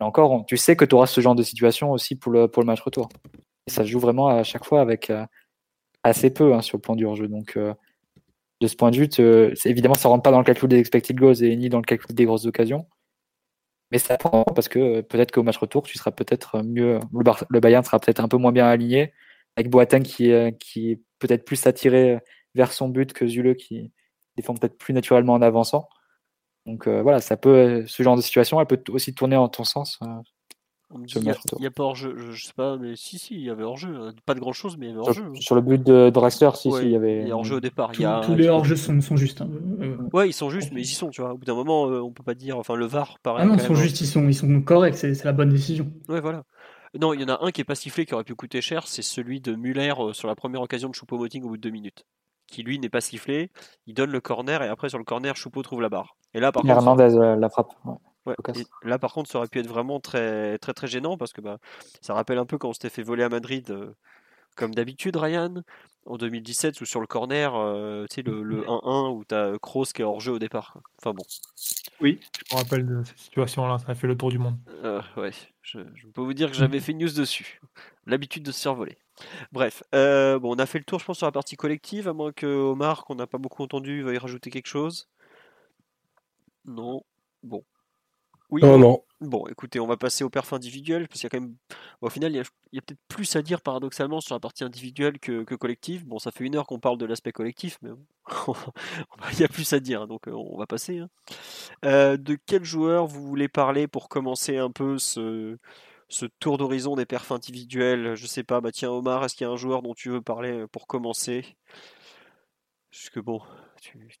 là encore, tu sais que tu auras ce genre de situation aussi pour le, pour le match retour. Et ça joue vraiment à chaque fois avec euh, assez peu hein, sur le plan du hors-jeu. Donc, euh, de ce point de vue, évidemment, ça rentre pas dans le calcul des expected goals et ni dans le calcul des grosses occasions. Mais ça prend parce que peut-être qu'au match retour, tu seras peut-être mieux. Le, Bayern sera peut-être un peu moins bien aligné, avec Boateng qui, qui est peut-être plus attiré vers son but que Zule qui défend peut-être plus naturellement en avançant. Donc euh, voilà, ça peut, ce genre de situation, elle peut aussi tourner en ton sens. euh, il y a- pas hors-jeu. Je, je sais pas, mais si, si, il y avait hors-jeu. hein. Pas de grand-chose, mais il y avait sur, hors-jeu. hein. sur le but de Draxler, si, Ouais, si, il y avait. Il y a hors-jeu au départ. Il Tous, y a, tous les hors-jeux sont, sont justes. hein. Euh, Ouais, ils sont justes, mais ils y sont, tu vois. Au bout d'un moment, euh, on peut pas dire. Enfin, le VAR, pareil. Ah non, ils sont même, hein. justes, ils sont, ils sont corrects, c'est c'est la bonne décision. Ouais, voilà. Non, il y en a un qui est pas sifflé qui aurait pu coûter cher, c'est celui de Muller euh, sur la première occasion de Choupo-Moting au bout de deux minutes. Qui lui n'est pas sifflé, il donne le corner et après sur le corner, Choupo trouve la barre. Et là, par contre, euh, la frappe. ouais. ouais, Lucas. et là par contre, ça aurait pu être vraiment très très très gênant parce que bah, ça rappelle un peu quand on s'était fait voler à Madrid, euh, comme d'habitude, Ryan, en 2017, ou sur le corner, euh, tu sais, le, le 1-1 où tu as Kroos qui est hors jeu au départ. Enfin bon. Oui, je me rappelle de cette situation-là, ça a fait le tour du monde. Euh, ouais, je, je peux vous dire que j'avais fait une news dessus. L'habitude de se faire voler. Bref, euh, bon, on a fait le tour, je pense, sur la partie collective, à moins que Omar, qu'on n'a pas beaucoup entendu, veuille rajouter quelque chose. Non. Bon. Oui. Non, non. Bon, écoutez, on va passer au perf individuel, parce qu'il y a quand même. bon, au final, il y a, peut-être plus à dire paradoxalement sur la partie individuelle que, que collective. Bon, ça fait une heure qu'on parle de l'aspect collectif, mais bon, il y a plus à dire, donc euh, on va passer. hein. Euh, de quel joueur vous voulez parler pour commencer un peu ce, ce tour d'horizon des perfs individuels Je sais pas, bah tiens, Omar, est-ce qu'il y a un joueur dont tu veux parler euh, pour commencer? Parce que bon,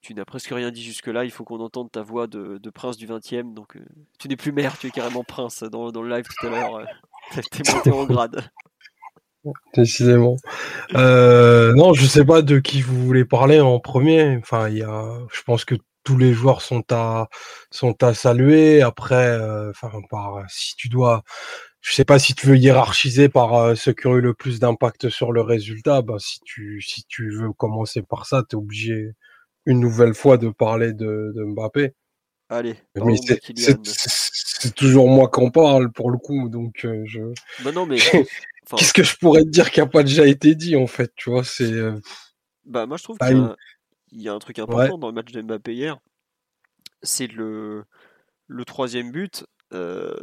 tu, n'as presque rien dit jusque-là, il faut qu'on entende ta voix de, prince du 20e, donc euh, tu n'es plus maire, tu es carrément prince dans, dans le live tout à l'heure. euh, T'es monté en grade. Décidément. Euh, non, je sais pas de qui vous voulez parler en premier. Enfin, il y a, je pense que tous les joueurs sont à sont à saluer. Après, euh, enfin, par si tu dois, je sais pas si tu veux hiérarchiser par euh, ceux qui ont eu le plus d'impact sur le résultat. Ben, si tu si tu veux commencer par ça, t'es obligé une nouvelle fois de parler de, de Mbappé. Allez, Mais c'est toujours moi qu'on parle pour le coup, donc euh, je. Bah non, mais. enfin, Qu'est-ce que je pourrais te dire qui a pas déjà été dit en fait, tu vois, c'est euh, Bah, moi, je trouve Bah, qu'il y, a une- un- il y a un truc important dans le match de Mbappé hier. C'est le, le troisième but. Euh,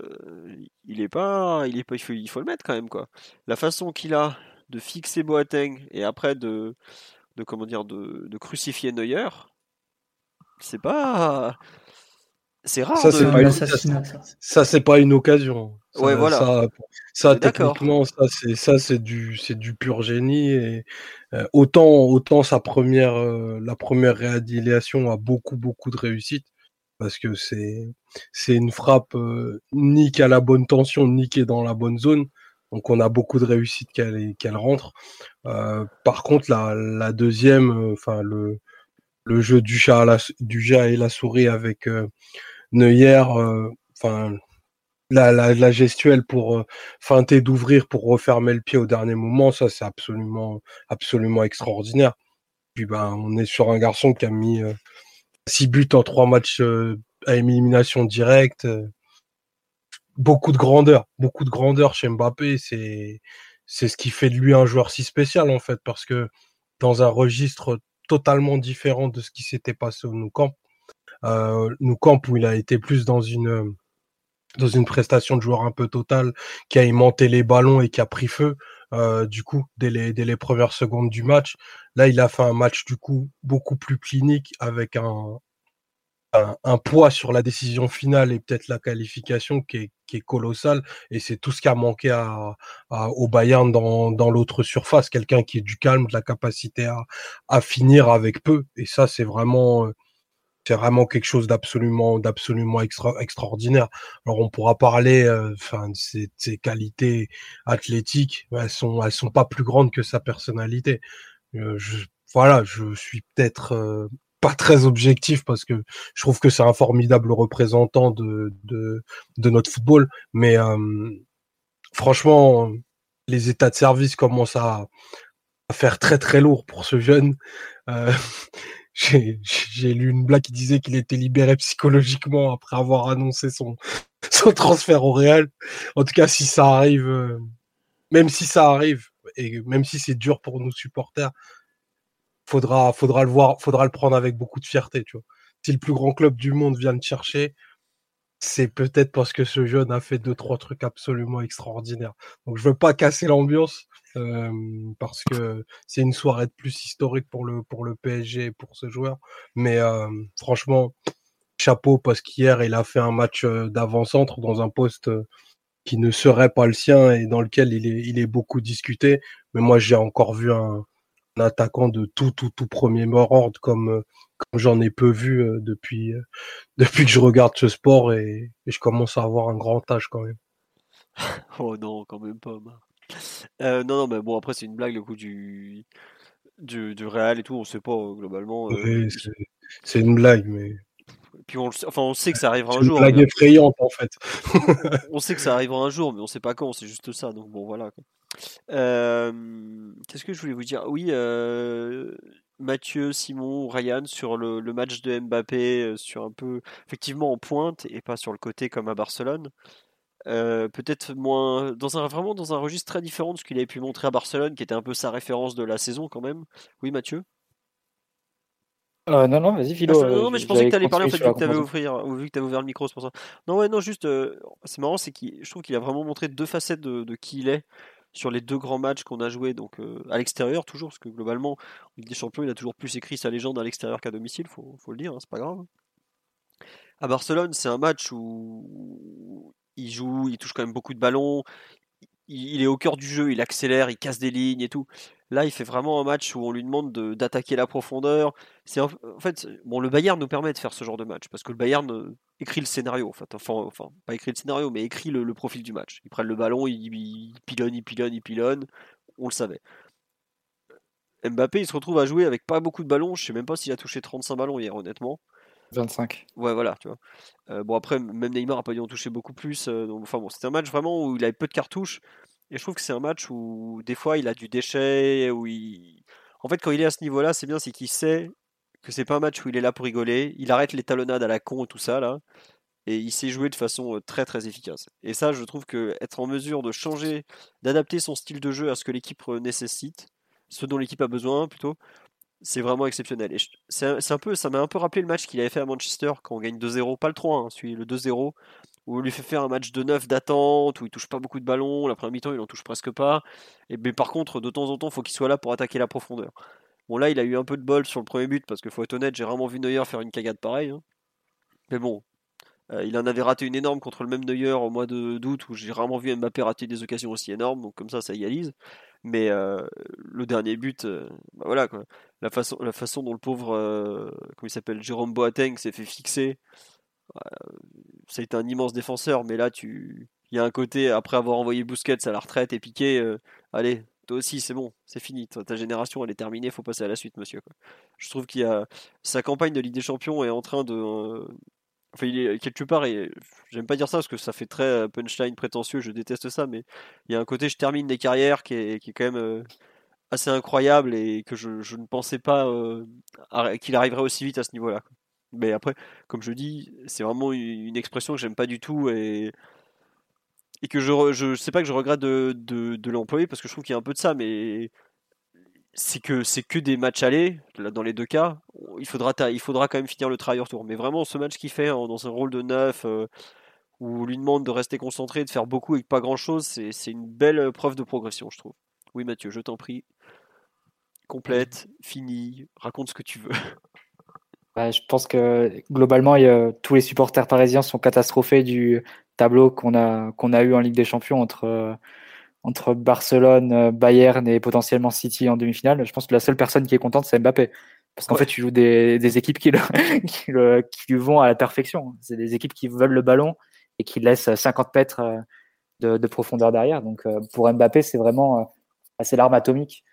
il est pas, il est pas, il faut, il faut le mettre quand même quoi. La façon qu'il a de fixer Boateng et après de, de comment dire, de, de crucifier Neuer, c'est pas, c'est rare. Ça, de- c'est pas un une- assassinat, ça. ça c'est pas une occasion. Ça, Ouais, voilà. Ça, ça techniquement, ça c'est ça c'est du c'est du pur génie et euh, autant autant sa première euh, la première réalisation a beaucoup beaucoup de réussite parce que c'est c'est une frappe euh, ni qui la bonne tension ni qui est dans la bonne zone. Donc on a beaucoup de réussite qu'elle qu'elle rentre. Euh, par contre la la deuxième, euh, enfin le le jeu du chat à la, du chat et la souris avec euh, Neuer, euh, enfin la, la, la gestuelle pour feinter d'ouvrir pour refermer le pied au dernier moment, ça c'est absolument absolument extraordinaire. Puis ben on est sur un garçon qui a mis euh, six buts en trois matchs euh, à élimination directe. euh. beaucoup de grandeur, beaucoup de grandeur chez Mbappé, c'est ce qui fait de lui un joueur si spécial en fait parce que dans un registre totalement différent de ce qui s'était passé au Nou Camp, euh, où il a été plus dans une dans une prestation de joueur un peu totale, qui a aimanté les ballons et qui a pris feu. Euh, du coup, dès les, premières secondes du match. Là, il a fait un match du coup beaucoup plus clinique avec un, poids sur la décision finale et peut-être la qualification qui est, qui est colossal. Et c'est tout ce qui a manqué au Bayern dans, l'autre surface. Quelqu'un qui est du calme, de la capacité à, à finir avec peu. Et ça, c'est vraiment, euh, c'est vraiment quelque chose d'absolument, d'absolument extra, extraordinaire. Alors, on pourra parler, euh, enfin, ses, qualités athlétiques. Elles sont, elles sont pas plus grandes que sa personnalité. Euh, je, voilà, je suis peut-être pas très objectif parce que je trouve que c'est un formidable représentant de, de, notre football. Mais euh, franchement, les états de service commencent à, à, faire très très lourd pour ce jeune. Euh, J'ai lu une blague qui disait qu'il était libéré psychologiquement après avoir annoncé son, son transfert au Real. En tout cas, si ça arrive, euh, même si ça arrive, et même si c'est dur pour nous supporters, faudra, faudra le voir, faudra le prendre avec beaucoup de fierté. Si le plus grand club du monde vient te chercher, c'est peut-être parce que ce jeune a fait deux, trois trucs absolument extraordinaires. Donc je veux pas casser l'ambiance, parce que c'est une soirée de plus historique pour le, pour le PSG et pour ce joueur. Mais franchement, chapeau parce qu'hier, il a fait un match d'avant-centre dans un poste qui ne serait pas le sien et dans lequel il est, il est beaucoup discuté. Mais moi, j'ai encore vu un, attaquant de tout, tout, tout premier ordre comme, comme j'en ai peu vu euh, depuis, euh, depuis que je regarde ce sport et, je commence à avoir un grand âge quand même. oh non, quand même pas. non, non, mais bon, après, c'est une blague le coup du, du, du Real et tout, on sait pas globalement. c'est une blague, mais. Puis on, enfin, on sait que ça arrivera un jour. C'est une blague effrayante en fait. on sait que ça arrivera un jour, mais on sait pas quand, c'est juste ça. Donc bon, voilà. Qu'est-ce que je voulais vous dire? Oui, euh, Mathieu, Simon, Ryan sur le, match de Mbappé, euh, sur un peu effectivement en pointe et pas sur le côté comme à Barcelone. Euh, peut-être moins dans un vraiment dans un registre très différent de ce qu'il avait pu montrer à Barcelone, qui était un peu sa référence de la saison quand même. Oui, Mathieu? non, non, vas-y, Philo. Ah, non, mais je pensais que tu allais parler en fait, vu que tu avais, ouvert, vu que ouvert le micro, c'est pour ça. Non, ouais, non, juste, c'est marrant, c'est que je trouve qu'il a vraiment montré deux facettes de, de qui il est sur les deux grands matchs qu'on a joués donc euh, à l'extérieur toujours, parce que globalement, Ligue des Champions, il a toujours plus écrit sa légende à l'extérieur qu'à domicile, faut, faut le dire, hein, c'est pas grave. À Barcelone, c'est un match où il joue, il touche quand même beaucoup de ballons, il est au cœur du jeu, il accélère, il casse des lignes et tout. Là, il fait vraiment un match où on lui demande d'attaquer la profondeur. C'est en fait, le Bayern nous permet de faire ce genre de match parce que le Bayern euh, écrit le scénario, en fait. Enfin, pas écrit le scénario, mais écrit le, profil du match. Ils prennent le ballon, ils, il pilonnent, ils pilonnent, ils pilonnent. On le savait. Mbappé, il se retrouve à jouer avec pas beaucoup de ballons. Je sais même pas s'il a touché 35 ballons hier, honnêtement. 25. Ouais, voilà, tu vois. Euh, bon, après, même Neymar a pas dû en toucher beaucoup plus. Euh, enfin, bon, c'était un match vraiment où il avait peu de cartouches. Et je trouve que c'est un match où des fois il a du déchet, où il... En fait, quand il est à ce niveau-là, c'est bien, c'est qu'il sait que c'est pas un match où il est là pour rigoler. Il arrête les talonnades à la con et tout ça, là. Et il sait jouer de façon très très efficace. Et ça, je trouve que être en mesure de changer, d'adapter son style de jeu à ce que l'équipe nécessite, ce dont l'équipe a besoin plutôt, c'est vraiment exceptionnel. C'est un peu, ça m'a un peu rappelé le match qu'il avait fait à Manchester quand on gagne 2-0, pas le 3, hein, celui le 2-0, où on lui fait faire un match de 9 d'attente, où il touche pas beaucoup de ballons, la première mi-temps il en touche presque pas, mais par contre de temps en temps il faut qu'il soit là pour attaquer la profondeur. Bon là il a eu un peu de bol sur le premier but parce qu'il faut être honnête, j'ai vraiment vu Neuer faire une cagade pareille. Hein. Mais bon, euh, il en avait raté une énorme contre le même Neuer au mois d'août où j'ai vraiment vu Mbappé rater des occasions aussi énormes, donc comme ça ça égalise. Mais euh, le dernier but, euh, bah voilà quoi. La façon, la façon dont le pauvre, comment il s'appelle, Jérôme Boateng s'est fait fixer ça a été un immense défenseur, mais là, tu, il y a un côté, après avoir envoyé Busquets à la retraite et piqué, euh, allez, toi aussi, c'est bon, c'est fini. Ta génération, elle est terminée, faut passer à la suite, monsieur. Je trouve qu'il y a sa campagne de Ligue des Champions est en train de, euh, enfin, il est quelque part, et j'aime pas dire ça parce que ça fait très euh, punchline prétentieux, je déteste ça, mais il y a un côté, je termine des carrières qui est, qui est quand même assez incroyable et que je, je ne pensais pas qu'il arriverait aussi vite à ce niveau-là. Mais après, comme je dis, c'est vraiment une expression que j'aime pas du tout et, et que je, je sais pas que je regrette de, de, l'employer parce que je trouve qu'il y a un peu de ça, mais c'est que c'est que des matchs allés dans les deux cas il faudra il faudra quand même finir le travail retour mais vraiment ce match qu'il fait dans un rôle de neuf euh, où on lui demande de rester concentré, de faire beaucoup avec pas grand chose, c'est une belle preuve de progression, je trouve. Oui, Mathieu, je t'en prie. Complète, fini, raconte ce que tu veux. je pense que globalement, tous les supporters parisiens sont catastrophés du tableau qu'on a, qu'on a eu en Ligue des Champions entre, entre Barcelone, Bayern et potentiellement City en demi-finale. Je pense que la seule personne qui est contente, c'est Mbappé. Parce qu'en fait, tu joues des, équipes qui, qui, lui vont à la perfection. C'est des équipes qui veulent le ballon et qui laissent 50 mètres euh, de, profondeur derrière. Donc euh, pour Mbappé, c'est vraiment euh, assez l'arme atomique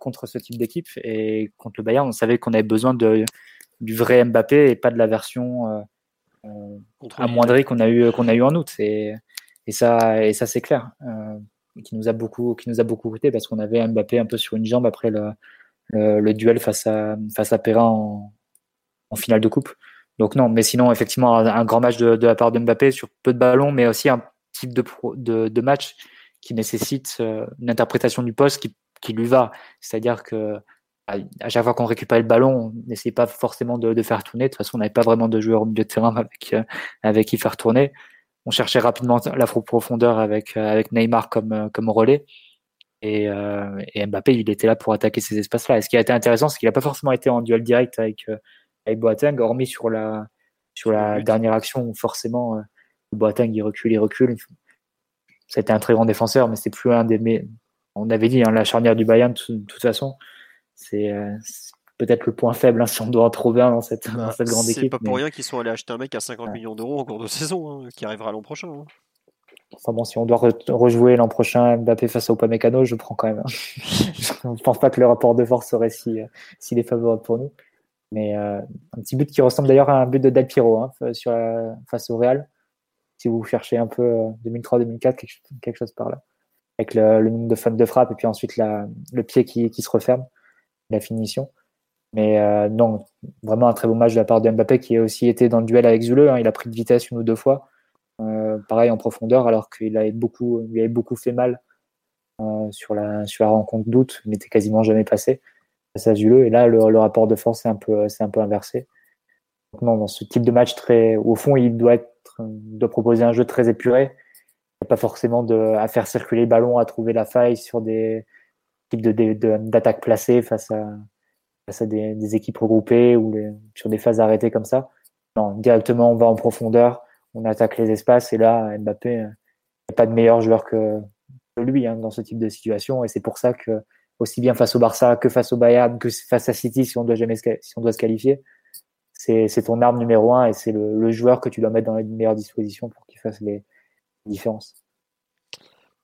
contre ce type d'équipe. Et contre le Bayern, on savait qu'on avait besoin de, du vrai Mbappé et pas de la version amoindrie qu'on a eu qu'on a eu en août. Et, et ça, et ça c'est clair. Qui nous a beaucoup qui nous a beaucoup coûté parce qu'on avait Mbappé un peu sur une jambe après le, le, duel face à, face à Perrin en, finale de coupe. Donc non, mais sinon, effectivement, un, grand match de, de, la part de Mbappé sur peu de ballons, mais aussi un type de, de, de match qui nécessite euh, une interprétation du poste qui, qui lui va. C'est-à-dire que à chaque fois qu'on récupère le ballon, on n'essayait pas forcément de, de, faire tourner. De toute façon, on n'avait pas vraiment de joueur au milieu de terrain avec, euh, avec qui faire tourner. On cherchait rapidement la profondeur avec, euh, avec Neymar comme, comme relais. Euh, et, Mbappé, il était là pour attaquer ces espaces-là. Et ce qui a été intéressant, c'est qu'il n'a pas forcément été en duel direct avec, euh, avec Boateng, hormis sur la, sur la dernière action où forcément euh, Boateng il recule, il recule. C'était un très grand défenseur, mais c'est plus un des. Mais on avait dit, hein, la charnière du Bayern, de toute façon, c'est peut-être le point faible hein, si on doit en trouver un dans cette, bah, cette grande équipe. C'est pas pour rien qu'ils sont allés acheter un mec à 50 millions d'euros en cours de saison, hein, qui arrivera l'an prochain. Enfin bon, si on doit rejouer l'an prochain Mbappé face au Pamecano, je prends quand même. je ne pense pas que le rapport de force serait si, si défavorable pour nous. Mais euh, un petit but qui ressemble d'ailleurs à un but de Del Piero hein, sur face au Real. Si vous cherchez un peu 2003-2004, euh, quelque, chose par là. Avec le, nombre de femmes de frappe et puis ensuite la, le pied qui, qui, se referme, la finition. Mais euh, non, vraiment un très beau match de la part de Mbappé qui a aussi été dans le duel avec Zule. Hein. il a pris de vitesse une ou deux fois. Euh, pareil en profondeur, alors qu'il avait beaucoup, lui avait beaucoup fait mal euh, sur, la, sur la rencontre d'août, il n'était quasiment jamais passé face à Zuleux. Et là, le, rapport de force est un peu, c'est un peu inversé. Non, dans ce type de match très, au fond, il doit être, doit proposer un jeu très épuré. Il n'y a pas forcément de, à faire circuler le ballon, à trouver la faille sur des types de, d'attaques placées face à, face à des, équipes regroupées ou sur des phases arrêtées comme ça. Non, directement, on va en profondeur on attaque les espaces et là, Mbappé, il n'y a pas de meilleur joueur que, lui hein, dans ce type de situation et c'est pour ça que aussi bien face au Barça que face au Bayern que face à City si on doit jamais si on doit se qualifier, c'est ton arme numéro un et c'est le, joueur que tu dois mettre dans les meilleures dispositions pour qu'il fasse les différences.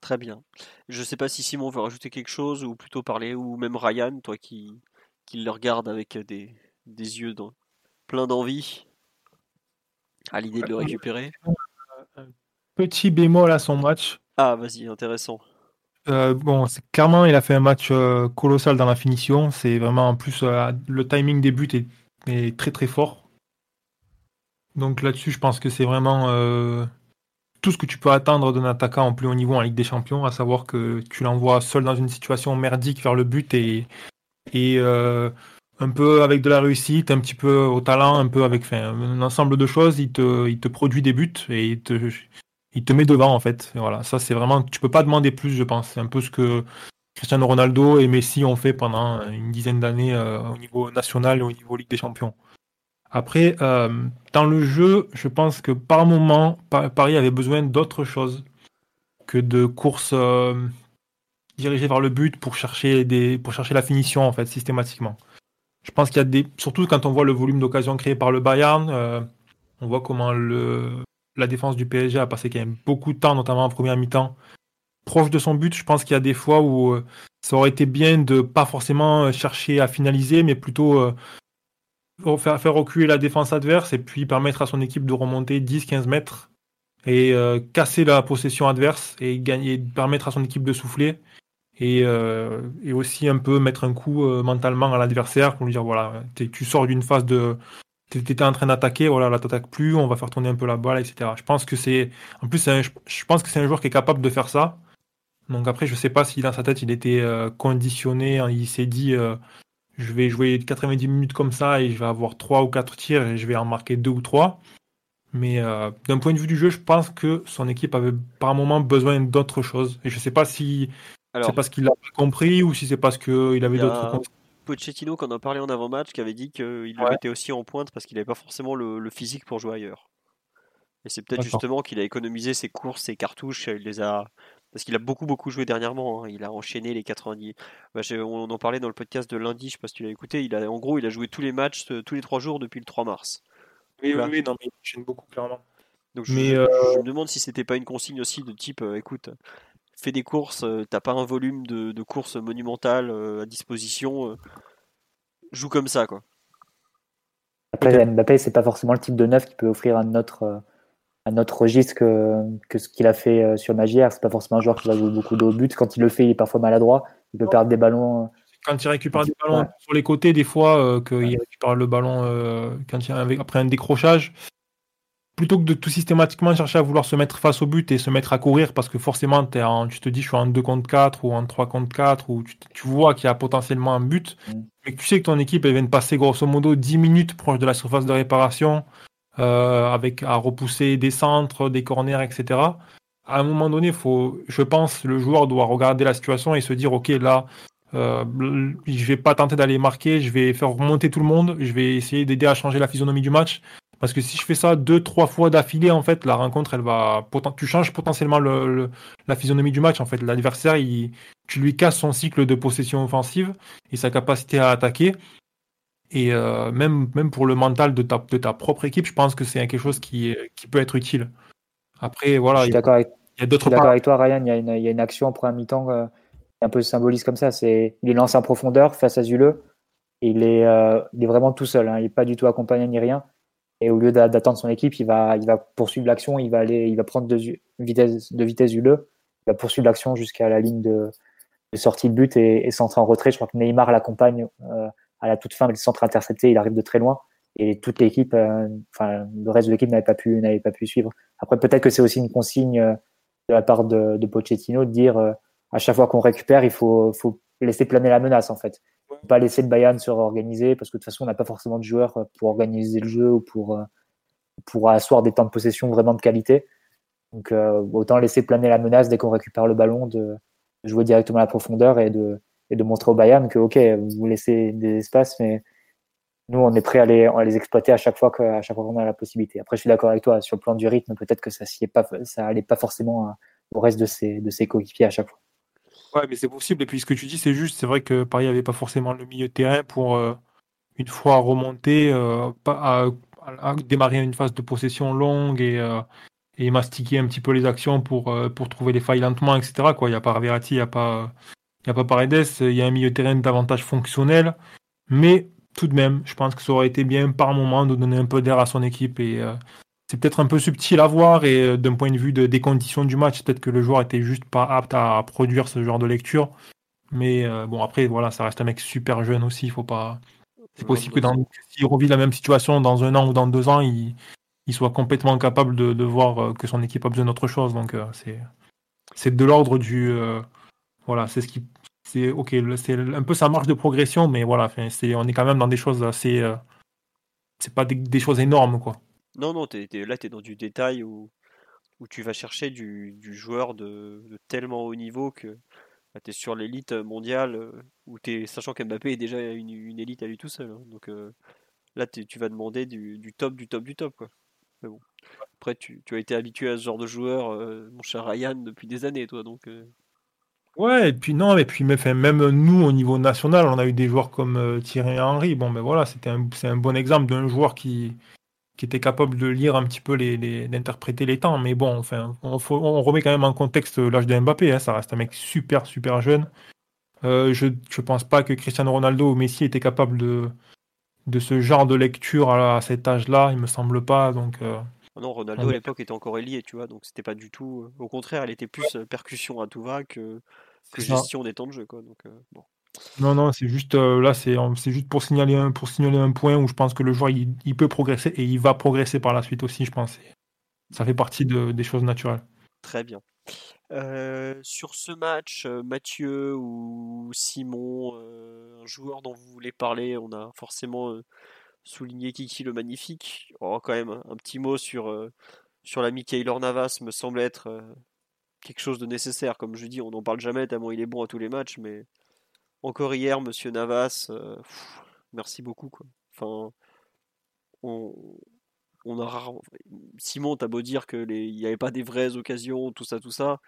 Très bien. Je ne sais pas si Simon veut rajouter quelque chose ou plutôt parler, ou même Ryan, toi qui, qui le regarde avec des, des yeux dans, plein d'envie à l'idée de le récupérer. Petit bémol à son match. Ah, vas-y, intéressant. Euh, bon, clairement, il a fait un match euh, colossal dans la finition. C'est vraiment en plus euh, le timing des buts est, très très fort. Donc là-dessus, je pense que c'est vraiment tout ce que tu peux attendre d'un attaquant en plus haut niveau en Ligue des Champions, à savoir que tu l'envoies seul dans une situation merdique vers le but et, et un peu avec de la réussite, un petit peu au talent, un peu avec un ensemble de choses, il te, il te produit des buts et il te, il te met devant en fait. voilà, ça c'est vraiment, tu peux pas demander plus, je pense. C'est un peu ce que Cristiano Ronaldo et Messi ont fait pendant une dizaine d'années euh, au niveau national et au niveau Ligue des Champions. Après, euh, dans le jeu, je pense que par moment, Paris avait besoin d'autre chose que de courses euh, dirigées vers le but pour chercher des, pour chercher la finition en fait systématiquement. Je pense qu'il y a des. Surtout quand on voit le volume d'occasions créées par le Bayern, euh, on voit comment le, la défense du PSG a passé quand même beaucoup de temps, notamment en première mi-temps, proche de son but. Je pense qu'il y a des fois où euh, ça aurait été bien de pas forcément chercher à finaliser, mais plutôt euh, faire, faire reculer la défense adverse et puis permettre à son équipe de remonter 10-15 mètres et casser la possession adverse et gagner, permettre à son équipe de souffler euh, et, aussi un peu mettre un coup euh, mentalement à l'adversaire pour lui dire voilà, tu sors d'une phase de. Tu étais en train d'attaquer, voilà, là t'attaques plus, on va faire tourner un peu la balle, etc. Je pense que c'est. En plus, je pense que c'est un joueur qui est capable de faire ça. Donc après, je sais pas si dans sa tête il était euh, conditionné, hein, il s'est dit je vais jouer 90 minutes comme ça et je vais avoir 3 ou 4 tirs et je vais en marquer 2 ou 3. Mais euh, d'un point de vue du jeu, je pense que son équipe avait par moment besoin d'autre chose. Et je sais pas si c'est parce qu'il l'a compris ou si c'est parce qu'il avait d'autres. Pochettino, qu'on en parlait en avant-match, qui avait dit qu'il le mettait aussi en pointe parce qu'il n'avait pas forcément le, physique pour jouer ailleurs. Et c'est peut-être justement qu'il a économisé ses courses, ses cartouches, il les a. Parce qu'il a beaucoup beaucoup joué dernièrement, hein. il a enchaîné les 90. Bah, on en parlait dans le podcast de lundi, je sais pas si tu l'as écouté, il a, en gros il a joué tous les matchs, euh, tous les trois jours depuis le 3 mars. Oui, oui, oui, non, mais il enchaîne beaucoup clairement. Donc je, mais euh, me demande si c'était pas une consigne aussi de type, euh, écoute, fais des courses, t'as pas un volume de, de courses monumentales à disposition, joue comme ça quoi. Après, Mbappé, c'est pas forcément le type de neuf qui peut offrir un autre, un autre registre que, que ce qu'il a fait euh, sur Magière. C'est pas forcément un joueur qui va jouer beaucoup de buts. Quand il le fait, il est parfois maladroit. Il peut perdre des ballons. Euh. Quand il récupère des ballons sur les côtés, des fois, euh, qu'il récupère le ballon quand il après un décrochage, plutôt que de tout systématiquement chercher à vouloir se mettre face au but et se mettre à courir, parce que forcément, es en, tu te dis, je suis en 2 contre 4 ou en 3 contre 4, ou tu, tu vois qu'il y a potentiellement un but, mm. mais que tu sais que ton équipe elle vient de passer grosso modo 10 minutes proche de la surface de réparation, euh, avec à repousser des centres, des corners, etc. À un moment donné, faut, je pense, le joueur doit regarder la situation et se dire, ok, là, euh, je vais pas tenter d'aller marquer, je vais faire remonter tout le monde, je vais essayer d'aider à changer la physionomie du match. Parce que si je fais ça deux, trois fois d'affilée, en fait, la rencontre, elle va, tu changes potentiellement le, la physionomie du match. En fait, l'adversaire, tu lui casses son cycle de possession offensive et sa capacité à attaquer. Et euh, même, même pour le mental de ta, de ta propre équipe, je pense que c'est quelque chose qui, qui peut être utile. Après, voilà. Je suis d'accord avec, avec, toi, Ryan. Il y, a une, il y a une action en première mi-temps euh, un peu symbolise comme ça. C'est, il est lancé en profondeur face à Zule. il est, euh, il est vraiment tout seul. Hein. Il n'est pas du tout accompagné ni rien. Et au lieu d'attendre son équipe, il va, il va poursuivre l'action. Il va aller, il va prendre de vitesse, de vitesse. Il va poursuivre l'action jusqu'à la ligne de, sortie de but et, et en retrait. Je crois que Neymar l'accompagne à la toute fin, le centre intercepté, il arrive de très loin et toute l'équipe, euh, enfin le reste de l'équipe n'avait pas pu n'avait pas pu suivre. Après peut-être que c'est aussi une consigne euh, de la part de, de Pochettino de dire euh, à chaque fois qu'on récupère, il faut, faut laisser planer la menace en fait, pas laisser le Bayern se réorganiser parce que de toute façon on n'a pas forcément de joueurs pour organiser le jeu ou pour pour asseoir des temps de possession vraiment de qualité. Donc autant laisser planer la menace dès qu'on récupère le ballon de jouer directement à la profondeur et de montrer au Bayern que, OK, vous laissez des espaces, mais nous, on est prêt à les, à les exploiter à chaque fois chaque fois qu'on a la possibilité. Après, je suis d'accord avec toi, sur le plan du rythme, peut-être que ça n'allait pas, pas forcément au reste de ses, de ses coéquipiers à chaque fois. Ouais, mais c'est possible. Et puis, ce que tu dis, c'est juste. C'est vrai que Paris n'avait pas forcément le milieu de terrain pour, euh, une fois remonter, euh, à, démarrer une phase de possession longue et, euh, et mastiquer un petit peu les actions pour, pour trouver les failles lentement, etc. Il n'y a pas Verratti, il n'y a pas il a pas Paredes, il y a un milieu de terrain davantage fonctionnel. Mais tout de même, je pense que ça aurait été bien par moment de donner un peu d'air à son équipe. Et euh, c'est peut-être un peu subtil à voir. Et euh, d'un point de vue des conditions du match, peut-être que le joueur était juste pas apte à, produire ce genre de lecture. Mais euh, bon, après, voilà, ça reste un mec super jeune aussi. Il faut pas. C'est possible que s'il revit la même situation dans un an ou dans deux ans, il, soit complètement capable de, voir que son équipe a besoin d'autre chose. Donc c'est c'est de l'ordre du voilà, c'est ce qui. C'est ok, c'est un peu sa marge de progression, mais voilà, c'est, on est quand même dans des choses assez. Euh, c'est pas des, choses énormes, quoi. Non, non, là, tu es dans du détail où, où tu vas chercher du, joueur de, tellement haut niveau que bah, tu es sur l'élite mondiale, euh, où es, sachant qu'Mbappé est déjà une, élite à lui tout seul. Hein. donc euh, là, tu vas demander du, top, du top, du top. Quoi. bon. Après, tu, as été habitué à ce genre de joueur, mon cher Ryan, depuis des années, toi. Donc, Ouais, et puis non, et puis même nous au niveau national, on a eu des joueurs comme euh, Thierry Henry. Bon, ben voilà, c'était un, c'est un bon exemple d'un joueur qui, qui était capable de lire un petit peu les, d'interpréter les temps. Mais bon, enfin, on, on, remet quand même en contexte l'âge de Mbappé. Hein, ça reste un mec super super jeune. Euh, je ne pense pas que Cristiano Ronaldo ou Messi étaient capables de de ce genre de lecture à, cet âge-là. Il me semble pas. Donc euh, non, Ronaldo à l'époque était encore ailier, tu vois, donc c'était pas du tout. Au contraire, elle était plus percussion à tout va que gestion des temps de jeu. Quoi, donc, euh, bon. Non, non, c'est juste euh, là, c'est juste pour signaler, un, pour signaler un point où je pense que le joueur il, peut progresser et il va progresser par la suite aussi, je pense. Ça fait partie de, des choses naturelles. Très bien. Euh, sur ce match, Mathieu ou Simon, un joueur dont vous voulez parler, on a forcément souligner Kiki le magnifique. Oh, quand même, un petit mot sur, sur l'ami Kaylor Navas me semble être quelque chose de nécessaire. Comme je dis, on n'en parle jamais tellement il est bon à tous les matchs, mais encore hier, monsieur Navas, merci beaucoup. Quoi. Enfin, on, on a Simon, t'as beau dire qu'il n'y avait pas des vraies occasions, tout ça, tout ça.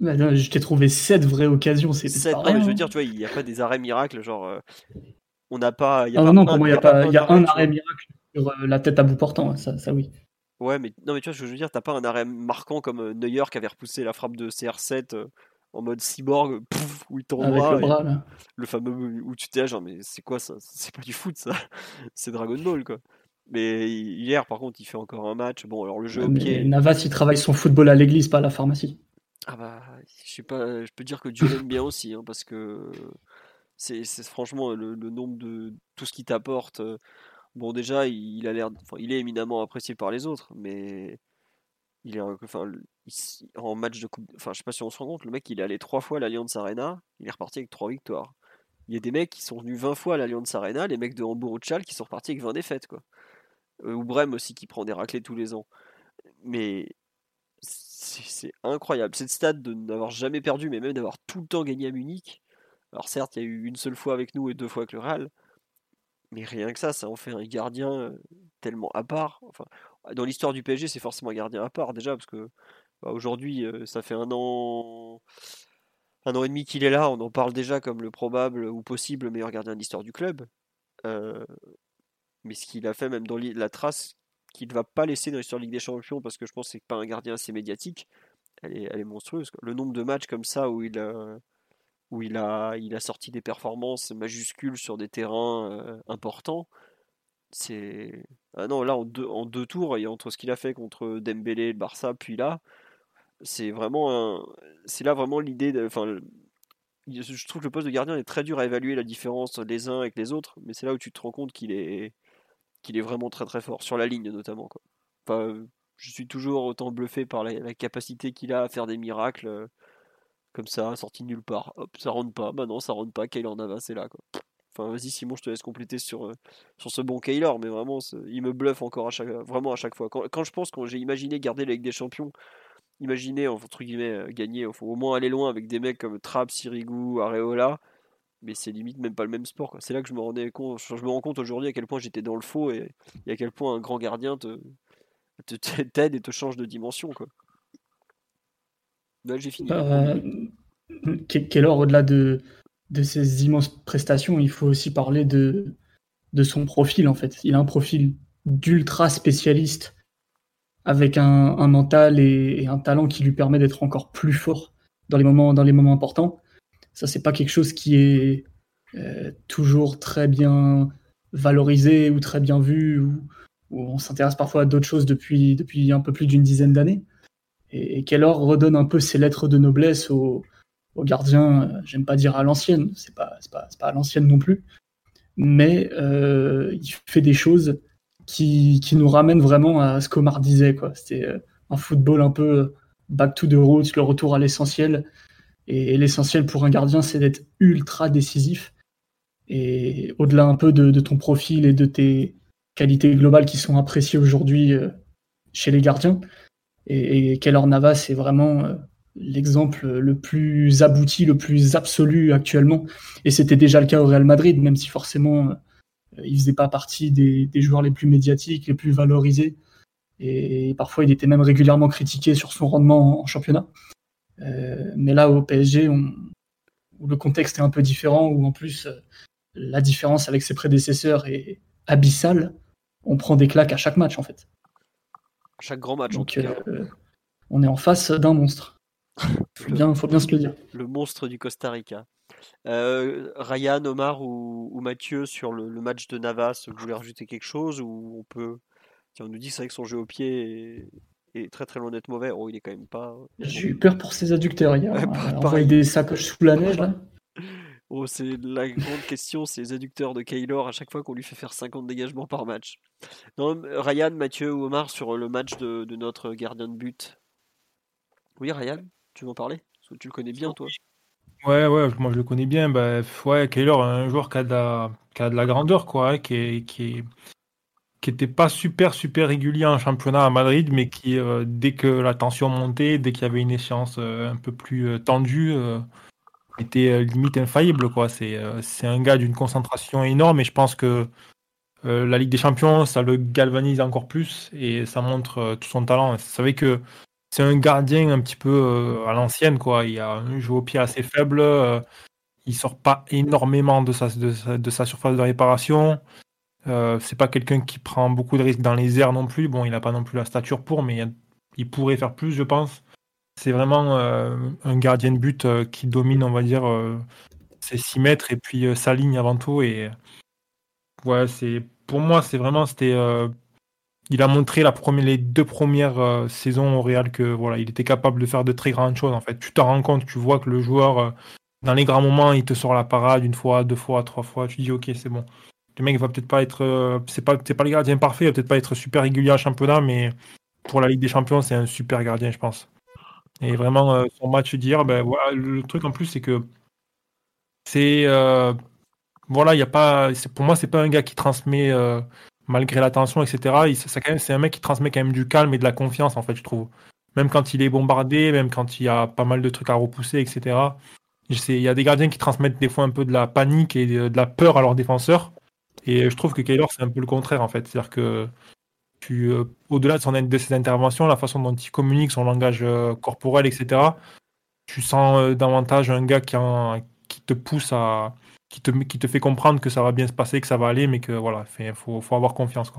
Bah je t'ai trouvé sept vraies occasions, c'est pas rien, je veux dire, tu vois, il n'y a pas des arrêts miracles, genre euh, on n'a pas. Y a ah non, pour moi, il y a, y a un arrêt miracle sur euh, la tête à bout portant, ça, ça oui. Ouais, mais non, mais tu vois, je veux dire, t'as pas un arrêt marquant comme euh, Neuer qui avait repoussé la frappe de CR7 en mode cyborg, pouf, où il tournoie. le, bras, le fameux où tu t'es genre, mais c'est quoi ça? C'est pas du foot ça, c'est Dragon Ball quoi. Mais hier, par contre, il fait encore un match. Bon, alors le jeu au pied. Navas, il travaille son football à l'église, pas à la pharmacie. Ah bah, je sais pas, je peux dire que Dieu l'aime bien aussi, hein, parce que c'est franchement le, nombre de tout ce qu'il t'apporte. Euh, bon, déjà, il, a l'air, enfin, il est éminemment apprécié par les autres, mais il est, enfin, en match de coupe, enfin, je sais pas si on se rend compte, le mec, il est allé trois fois à l'Alliance Arena, il est reparti avec trois victoires. Il y a des mecs qui sont venus 20 fois à l'Alliance Arena, les mecs de Hambourg ou de Chal qui sont repartis avec 20 défaites, quoi. Euh, ou Brême aussi qui prend des raclés tous les ans. Mais c'est incroyable. Cette stade de n'avoir jamais perdu, mais même d'avoir tout le temps gagné à Munich. Alors certes, il y a eu une seule fois avec nous et deux fois avec le Real. Mais rien que ça, ça en fait un gardien euh, tellement à part. Enfin, dans l'histoire du PSG, c'est forcément un gardien à part déjà, parce que bah, aujourd'hui, euh, ça fait un an, un an et demi qu'il est là. On en parle déjà comme le probable ou possible meilleur gardien de l'histoire du club. mais ce qu'il a fait, même dans la trace qu'il ne va pas laisser dans l'histoire de Ligue des Champions parce que je pense que c'est pas un gardien assez médiatique. Elle est, monstrueuse. Le nombre de matchs comme ça où il a, sorti des performances majuscules sur des terrains euh, importants, c'est ah non là en deux, en deux tours et entre ce qu'il a fait contre Dembélé, le Barça, puis là, c'est vraiment c'est là vraiment l'idée de, enfin je trouve que le poste de gardien est très dur à évaluer la différence les uns avec les autres, mais c'est là où tu te rends compte qu'il est qu'il est vraiment très très fort, sur la ligne notamment. Quoi. Enfin, je suis toujours autant bluffé par la, capacité qu'il a à faire des miracles euh, comme ça, sorti nulle part. Hop, ça rentre pas. Bah non, ça rentre pas. Kaylor Navas c'est là. Quoi. Enfin, vas-y Simon, je te laisse compléter sur, euh, sur ce bon Kaylor, mais vraiment, il me bluffe encore à chaque, vraiment à chaque fois. Quand, quand je pense, quand j'ai imaginé garder la des Champions, imaginer entre guillemets euh, gagner, au moins aller loin avec des mecs comme Trapp, Sirigu, Areola mais c'est limite même pas le même sport. C'est là que je me rendais compte, je me rends compte aujourd'hui à quel point j'étais dans le faux et, à quel point un grand gardien te t'aide et te change de dimension. Quoi. Là, j'ai fini. Euh, quelle heure au-delà de, de ces immenses prestations, il faut aussi parler de, de son profil en fait. Il a un profil d'ultra spécialiste avec un, mental et, un talent qui lui permet d'être encore plus fort dans les moments, dans les moments importants. Ça, c'est pas quelque chose qui est euh, toujours très bien valorisé ou très bien vu, ou, on s'intéresse parfois à d'autres choses depuis, depuis un peu plus d'une dizaine d'années. Et, et redonne un peu ses lettres de noblesse aux, gardiens, euh, j'aime pas dire à l'ancienne, c'est pas, pas, pas à l'ancienne non plus, mais euh, il fait des choses qui, qui, nous ramènent vraiment à ce qu'Omar disait. C'était un football un peu back to the roots, le retour à l'essentiel, et, l'essentiel pour un gardien, c'est d'être ultra décisif. Et au-delà un peu de, ton profil et de tes qualités globales qui sont appréciées aujourd'hui euh, chez les gardiens, et, et Keller Navas c'est vraiment euh, l'exemple le plus abouti, le plus absolu actuellement. Et c'était déjà le cas au Real Madrid, même si forcément euh, il faisait pas partie des, des, joueurs les plus médiatiques, les plus valorisés. Et parfois il était même régulièrement critiqué sur son rendement en championnat. Euh, mais là, au PSG, où le contexte est un peu différent, où en plus euh, la différence avec ses prédécesseurs est abyssale, on prend des claques à chaque match en fait. Chaque grand match. Donc, euh, on est en face d'un monstre. Il bien, faut bien se le dire. Le monstre du Costa Rica. Ryan, Omar ou, Mathieu sur le, match de Navas, vous voulez rajouter quelque chose ou on peut. Tiens, on nous dit que c'est vrai que son jeu au pied est très très loin d'être mauvais. Oh, il est quand même pas. J'ai eu peur pour ses adducteurs hier. Ouais, des sacoches sous la neige là. Oh, c'est la grande question, c'est les adducteurs de Kaylor à chaque fois qu'on lui fait faire 50 dégagements par match. Non, Ryan, Mathieu ou Omar sur le match de, notre gardien de but. Oui, Ryan, tu veux en parler? Tu le connais bien, toi Ouais, ouais, moi je le connais bien. Bah, ouais, Kaylor, un joueur qui a, qui a de la grandeur, quoi, hein, qui est, qui qui était pas super super régulier en championnat à Madrid, mais qui dès que la tension montait, dès qu'il y avait une échéance un peu plus tendue, était limite infaillible, quoi. C'est c'est un gars d'une concentration énorme, et je pense que la Ligue des Champions, ça le galvanise encore plus et ça montre tout son talent. Vous savez que c'est un gardien un petit peu à l'ancienne, quoi. Il a un jeu au pied assez faible il sort pas énormément de sa, surface de réparation. Euh, c'est pas quelqu'un qui prend beaucoup de risques dans les airs non plus. Bon, il n'a pas non plus la stature pour, mais il pourrait faire plus, je pense. C'est vraiment euh, un gardien de but euh, qui domine, on va dire, ses 6 mètres et puis sa ligne avant tout. Et pour moi, c'est vraiment c'était. Il a montré les deux premières saisons au Real que voilà, il était capable de faire de très grandes choses. En fait, tu te rends compte, tu vois que le joueur dans les grands moments, il te sort la parade une fois, deux fois, trois fois. Tu dis, ok, c'est bon. Le mec va peut-être pas être. Euh, c'est pas, pas le gardien parfait, il va peut-être pas être super régulier en championnat, mais pour la Ligue des Champions, c'est un super gardien, je pense. Et vraiment, euh, son match d'hier, ben, voilà, le truc en plus, c'est que c'est. Euh, voilà, il y a pas. Pour moi, c'est pas un gars qui transmet, malgré la tension, etc. C'est un mec qui transmet quand même du calme et de la confiance, en fait, je trouve. Même quand il est bombardé, même quand il y a pas mal de trucs à repousser, etc. Il y a des gardiens qui transmettent des fois un peu de la panique et de la peur à leurs défenseurs. Et je trouve que Kaylor, c'est un peu le contraire, en fait. C'est-à-dire que euh, au-delà de, ses interventions, la façon dont il communique, son langage euh, corporel, etc., tu sens euh, davantage un gars qui te pousse à. Qui te, fait comprendre que ça va bien se passer, que ça va aller, mais que voilà, il faut, avoir confiance.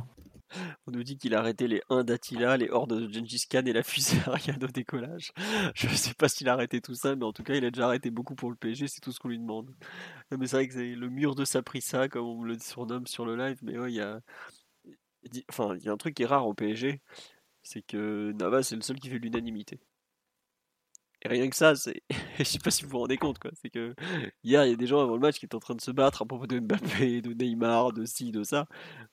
On nous dit qu'il a arrêté les 1 d'Attila, les hordes de Gengis Khan et la fusée Ariane au décollage. Je ne sais pas s'il a arrêté tout ça, mais en tout cas, il a déjà arrêté beaucoup pour le PSG, c'est tout ce qu'on lui demande. mais c'est vrai que c'est le mur de Saprissa, comme on le surnomme sur le live, mais ouais, il y a. Enfin, y a un truc qui est rare au PSG, c'est que Navas c'est le seul qui fait l'unanimité. Et rien que ça, c'est. je sais pas si vous vous rendez compte, quoi. C'est que hier, il y a des gens avant le match qui étaient en train de se battre à propos de Mbappé, de Neymar, de ci, de ça.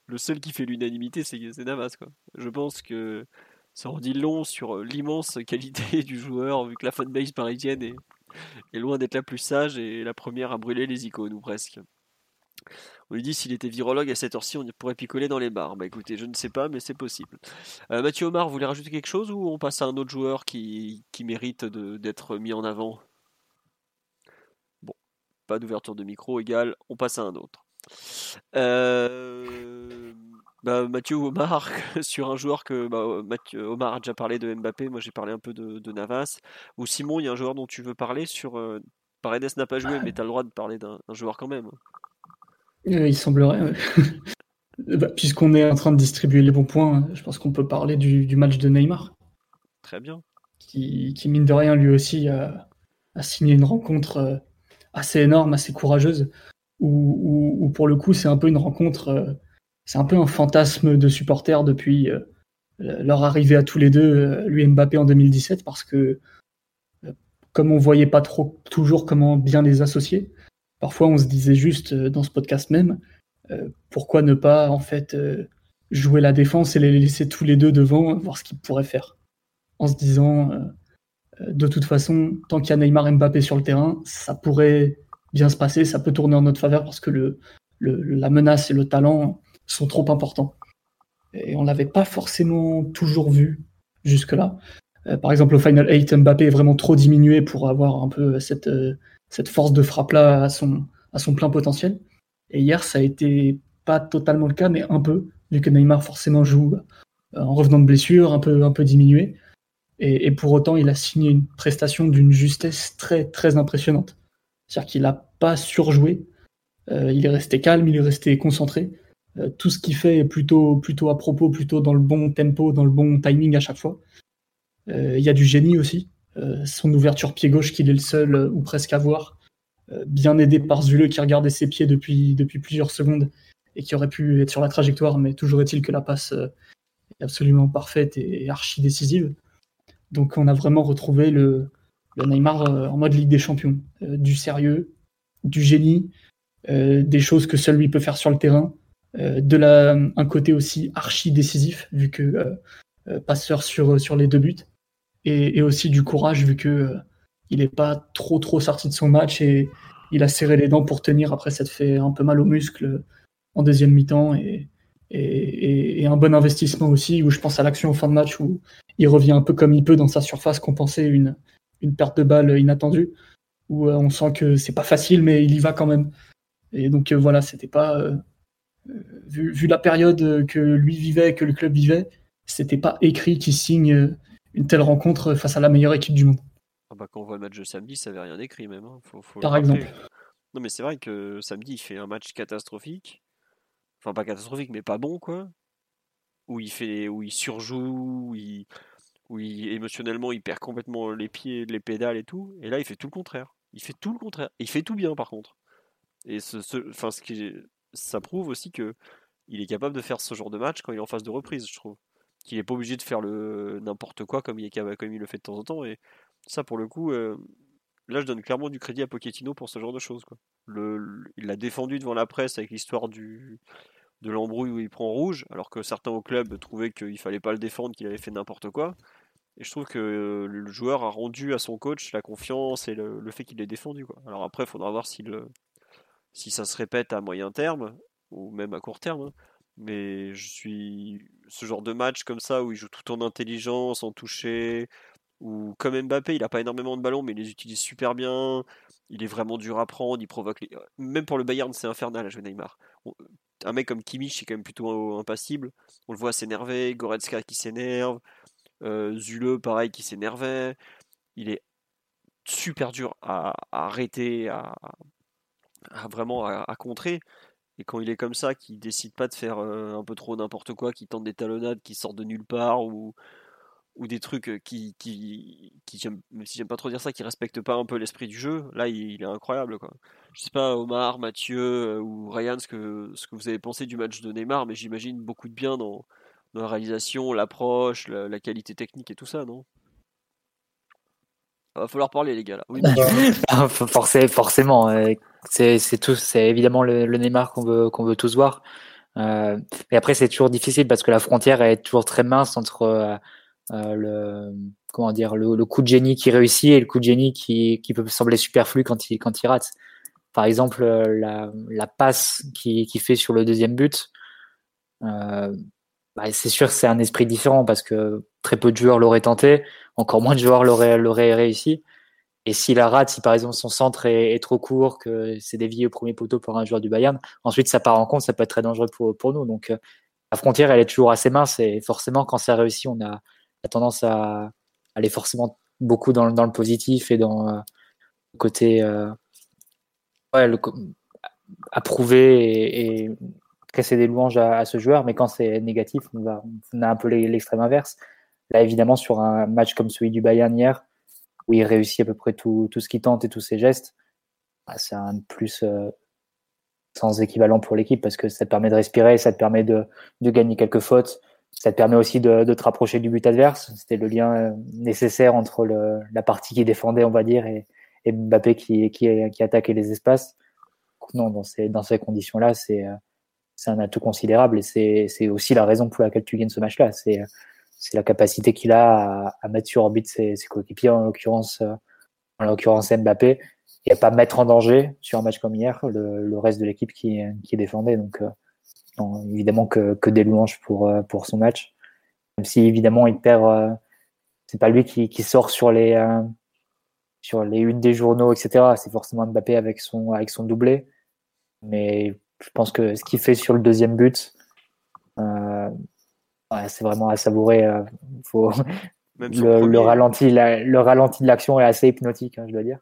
Le seul qui fait l'unanimité, c'est Navas, quoi. Je pense que ça en dit long sur l'immense qualité du joueur, vu que la fanbase parisienne est, est loin d'être la plus sage et la première à brûler les icônes, ou presque. On lui dit s'il était virologue à cette heure-ci, on pourrait picoler dans les bars. Bah écoutez, je ne sais pas, mais c'est possible. Euh, Mathieu Omar, vous voulez rajouter quelque chose ou on passe à un autre joueur qui, qui mérite d'être mis en avant? Bon, pas d'ouverture de micro, égal, on passe à un autre. Euh, bah, Mathieu Omar, sur un joueur que bah, Mathieu Omar a déjà parlé de Mbappé, moi j'ai parlé un peu de, Navas. Ou Simon, il y a un joueur dont tu veux parler sur. Euh, Paredes n'a pas joué, mais tu as le droit de parler d'un joueur quand même. Euh, il semblerait. Bah, puisqu'on est en train de distribuer les bons points, je pense qu'on peut parler du, match de Neymar. Très bien. Qui, mine de rien, lui aussi, a, signé une rencontre euh, assez énorme, assez courageuse, où, pour le coup, c'est un peu une rencontre, euh, c'est un peu un fantasme de supporters depuis leur arrivée à tous les deux, lui et Mbappé en 2017, parce que comme on voyait pas trop toujours comment bien les associer, Parfois, on se disait juste euh, dans ce podcast même, euh, pourquoi ne pas en fait euh, jouer la défense et les laisser tous les deux devant, voir ce qu'ils pourraient faire, en se disant de toute façon, tant qu'il y a Neymar et Mbappé sur le terrain, ça pourrait bien se passer, ça peut tourner en notre faveur parce que le, la menace et le talent sont trop importants. Et on l'avait pas forcément toujours vu jusque-là. par exemple, au Final 8, Mbappé est vraiment trop diminué pour avoir un peu cette, cette force de frappe-là à son, à son plein potentiel. Et hier, ça a été pas totalement le cas, mais un peu, vu que Neymar forcément joue euh, en revenant de blessure, un peu, un peu diminué. Et, pour autant, il a signé une prestation d'une justesse très, très impressionnante. C'est-à-dire qu'il n'a pas surjoué, euh, il est resté calme, il est resté concentré. Euh, tout ce qu'il fait est plutôt, plutôt à propos, plutôt dans le bon tempo, dans le bon timing à chaque fois. Il y a du génie aussi. Euh, son ouverture pied gauche qu'il est le seul euh, ou presque à voir, euh, bien aidé par Zule qui regardait ses pieds depuis, plusieurs secondes et qui aurait pu être sur la trajectoire, mais toujours est-il que la passe est absolument parfaite et archi décisive. Donc on a vraiment retrouvé le, Neymar en mode Ligue des Champions. du sérieux, du génie, des choses que seul lui peut faire sur le terrain, de la, un côté aussi archi décisif, vu que passeur sur les deux buts et, aussi du courage vu que euh, il n'est pas trop trop sorti de son match et, il a serré les dents pour tenir. Après, te fait un peu mal aux muscles en deuxième mi-temps et, et, un bon investissement aussi. Où je pense à l'action en fin de match où il revient un peu comme il peut dans sa surface compenser une, une perte de balle inattendue. Où on sent que c'est pas facile, mais il y va quand même. Et donc voilà, c'était pas vu, la période que lui vivait, que le club vivait, c'était pas écrit qu'il signe une telle rencontre face à la meilleure équipe du monde. Ah bah quand on voit le match de samedi, ça avait rien écrit même. Hein. Par exemple. Non mais c'est vrai que samedi, il fait un match catastrophique. Enfin pas catastrophique, mais pas bon quoi. Où il fait, où il surjoue, où il, où émotionnellement il perd complètement les pieds, les pédales et tout. Et là, il fait tout le contraire. Il fait tout le contraire. il fait tout bien par contre. Et ce, enfin, ce qui, ça prouve aussi que il est capable de faire ce genre de match quand il est en phase de reprise, je trouve. Qu'il n'est pas obligé de faire le n'importe quoi comme il, comme il le fait de temps en temps. Et ça, pour le coup, euh, là, je donne clairement du crédit à Pochettino pour ce genre de choses. Il l'a défendu devant la presse avec l'histoire du de l'embrouille où il prend rouge, alors que certains au club trouvaient qu'il fallait pas le défendre, qu'il avait fait n'importe quoi. Et je trouve que euh, le joueur a rendu à son coach la confiance et le, fait qu'il l'ait défendu. Alors après, il faudra voir si le, si ça se répète à moyen terme, ou même à court terme. Hein. Mais je suis ce genre de match comme ça où il joue tout en intelligence, en toucher, ou comme Mbappé, il n'a pas énormément de ballons, mais il les utilise super bien. Il est vraiment dur à prendre, il provoque les... Même pour le Bayern, c'est infernal à jouer Neymar. Un mec comme Kimmich est quand même plutôt impassible. On le voit s'énerver, Goretzka qui s'énerve, euh, pareil qui s'énervait. Il est super dur à arrêter, à, vraiment à, contrer. Et quand il est comme ça, qui décide pas de faire euh, un peu trop n'importe quoi, qui tente des talonnades qui sortent de nulle part ou, ou des trucs euh, qui, qui, qui même si j'aime pas trop dire ça, qui respectent pas un peu l'esprit du jeu, là il, est incroyable quoi. Je sais pas Omar, Mathieu euh, ou Ryan ce que, ce que vous avez pensé du match de Neymar, mais j'imagine beaucoup de bien dans, la réalisation, l'approche, la, qualité technique et tout ça, non? Va falloir parler les gars là. Oui, forcément, c'est tout, c'est évidemment le, Neymar qu'on veut, qu'on veut tous voir. Euh, et après, c'est toujours difficile parce que la frontière est toujours très mince entre euh, euh, le, comment dire, le, coup de génie qui réussit et le coup de génie qui, qui peut sembler superflu quand il, quand il rate. Par exemple, la, la passe qu'il qui fait sur le deuxième but, bah, c'est sûr c'est un esprit différent parce que très peu de joueurs l'auraient tenté, encore moins de joueurs l'auraient réussi. Et s'il la rate, si par exemple son centre est, trop court, que c'est dévié au premier poteau par un joueur du Bayern, ensuite ça part en compte, ça peut être très dangereux pour, pour nous. Donc euh, la frontière, elle est toujours assez mince et forcément quand ça réussit, on a, tendance à aller forcément beaucoup dans, dans le positif et dans euh, le côté euh, ouais, le, approuver et, casser des louanges à, ce joueur. Mais quand c'est négatif, on, va, on a un peu l'extrême inverse. Là, évidemment, sur un match comme celui du Bayern hier, où il réussit à peu près tout, ce qu'il tente et tous ses gestes, bah, c'est un plus euh, sans équivalent pour l'équipe parce que ça te permet de respirer, ça te permet de, gagner quelques fautes, ça te permet aussi de, de te rapprocher du but adverse. C'était le lien euh, nécessaire entre la partie qui défendait, on va dire, et, et Mbappé qui, attaquait les espaces. Non, dans ces, conditions-là, c'est euh, c'est un atout considérable et c'est aussi la raison pour laquelle tu gagnes ce match-là. C'est la capacité qu'il a à, mettre sur orbite ses, coéquipiers, en l'occurrence, euh, en l'occurrence Mbappé, et à pas mettre en danger sur un match comme hier le, reste de l'équipe qui, qui défendait. Donc, euh, évidemment que, que, des louanges pour, euh, pour son match. Même si évidemment il perd, c'est pas lui qui, sort sur les, sur les unes des journaux, etc. C'est forcément Mbappé avec son, avec son doublé. Mais je pense que ce qu'il fait sur le deuxième but, c'est vraiment à savourer. Euh, faut... Le, ralenti, le ralenti de l'action est assez hypnotique, hein, je dois dire.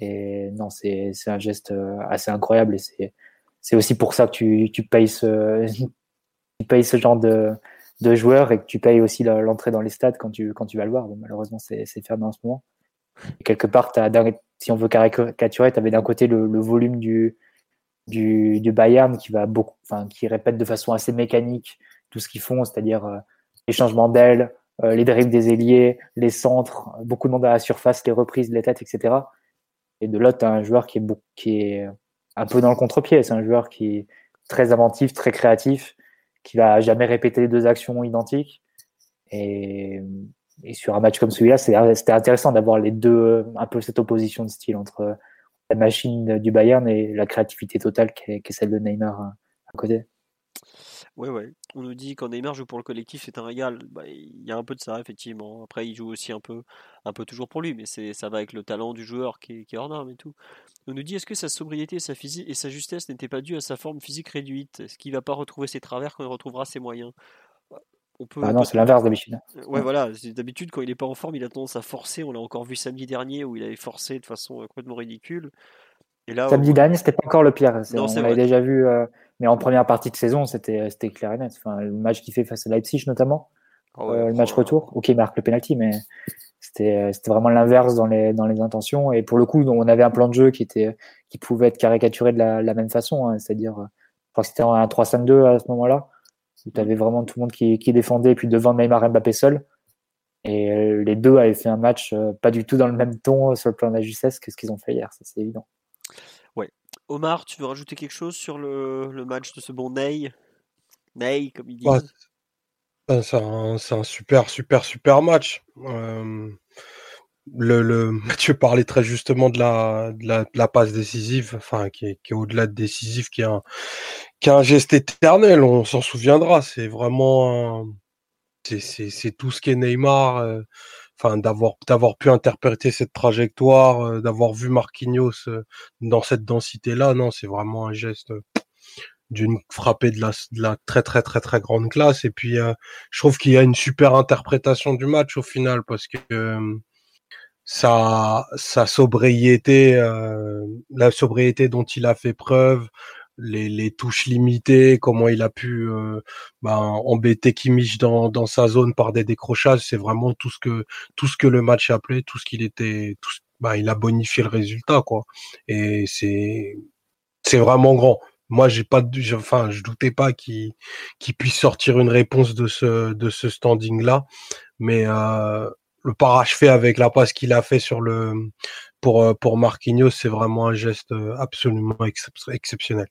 Et non, c'est un geste euh, assez incroyable et c'est aussi pour ça que tu, tu, payes, ce, tu payes ce genre de, de joueur et que tu payes aussi l'entrée dans les stades quand tu, quand tu vas le voir. malheureusement, c'est fermé en ce moment. quelque part, as, si on veut caricaturer, tu avais d'un côté le, le, volume du, du, du Bayern qui va beaucoup, enfin, qui répète de façon assez mécanique ce qu'ils font, c'est-à-dire euh, les changements d'ailes, euh, les dribbles des ailiers, les centres, beaucoup de monde à la surface, les reprises, les têtes, etc. Et de l'autre, tu as un joueur qui est, un peu dans le contre-pied. C'est un joueur qui est très inventif, très créatif, qui va jamais répéter les deux actions identiques. Et, et sur un match comme celui-là, c'était intéressant d'avoir les deux, un peu cette opposition de style entre, la machine du Bayern et la créativité totale qui est, celle de Neymar à côté. Ouais, ouais. On nous dit quand Neymar joue pour le collectif, c'est un régal. Bah, il y a un peu de ça, effectivement. Après, il joue aussi un peu, un peu toujours pour lui, mais c'est, ça va avec le talent du joueur qui est, qui est hors norme et tout. On nous dit est-ce que sa sobriété et sa, physique, et sa justesse n'étaient pas dues à sa forme physique réduite? Est-ce qu'il va pas retrouver ses travers quand il retrouvera ses moyens? On peut, ah non, c'est l'inverse d'habitude. Ouais, voilà. D'habitude, quand il n'est pas en forme, il a tendance à forcer. On l'a encore vu samedi dernier où il avait forcé de façon euh, complètement ridicule. Et là, Samedi dernier, c'était pas encore le pire. on l'avait déjà vu. Euh, mais en première partie de saison, c'était clair et net. Enfin, le match qu'il fait face à Leipzig, notamment, ah euh, le match retour, ok, il marque le penalty, mais c'était vraiment l'inverse dans les, dans les intentions. Et pour le coup, on avait un plan de jeu qui, était, qui pouvait être caricaturé de la, la même façon, hein. c'est-à-dire, je crois que c'était un 3-5-2 à ce moment-là, où tu avais vraiment tout le monde qui, qui défendait, et puis devant Neymar et Mbappé seul. Et euh, les deux avaient fait un match euh, pas du tout dans le même ton sur le plan de la justesse que ce qu'ils ont fait hier, c'est évident. Omar, tu veux rajouter quelque chose sur le, match de ce bon Ney? Ney, comme il dit. Ben, c'est un, super, super, super match. Euh, le, le, Mathieu parlait très justement de la, de la, passe décisive, enfin, qui est, au-delà de décisive, qui est, un, qui un geste éternel, on s'en souviendra. C'est vraiment. C'est tout ce qu'est Neymar. Euh, enfin d'avoir d'avoir pu interpréter cette trajectoire, euh, d'avoir vu Marquinhos euh, dans cette densité là, non, c'est vraiment un geste euh, d'une frappée de la, de la très très très très grande classe. Et puis je trouve qu'il y a une super interprétation du match au final parce que sa sa sobriété la sobriété dont il a fait preuve les, touches limitées, comment il a pu euh, bah, embêter Kimmich dans, sa zone par des décrochages, c'est vraiment tout ce que tout ce que le match appelait, tout ce qu'il était, tout, bah, il a bonifié le résultat quoi. Et c'est c'est vraiment grand. Moi, j'ai pas, enfin, je doutais pas qu'il puisse sortir une réponse de ce de ce standing là, mais euh, le parachevé avec la passe qu'il a fait sur le pour euh, pour Marquinhos, c'est vraiment un geste absolument exceptionnel.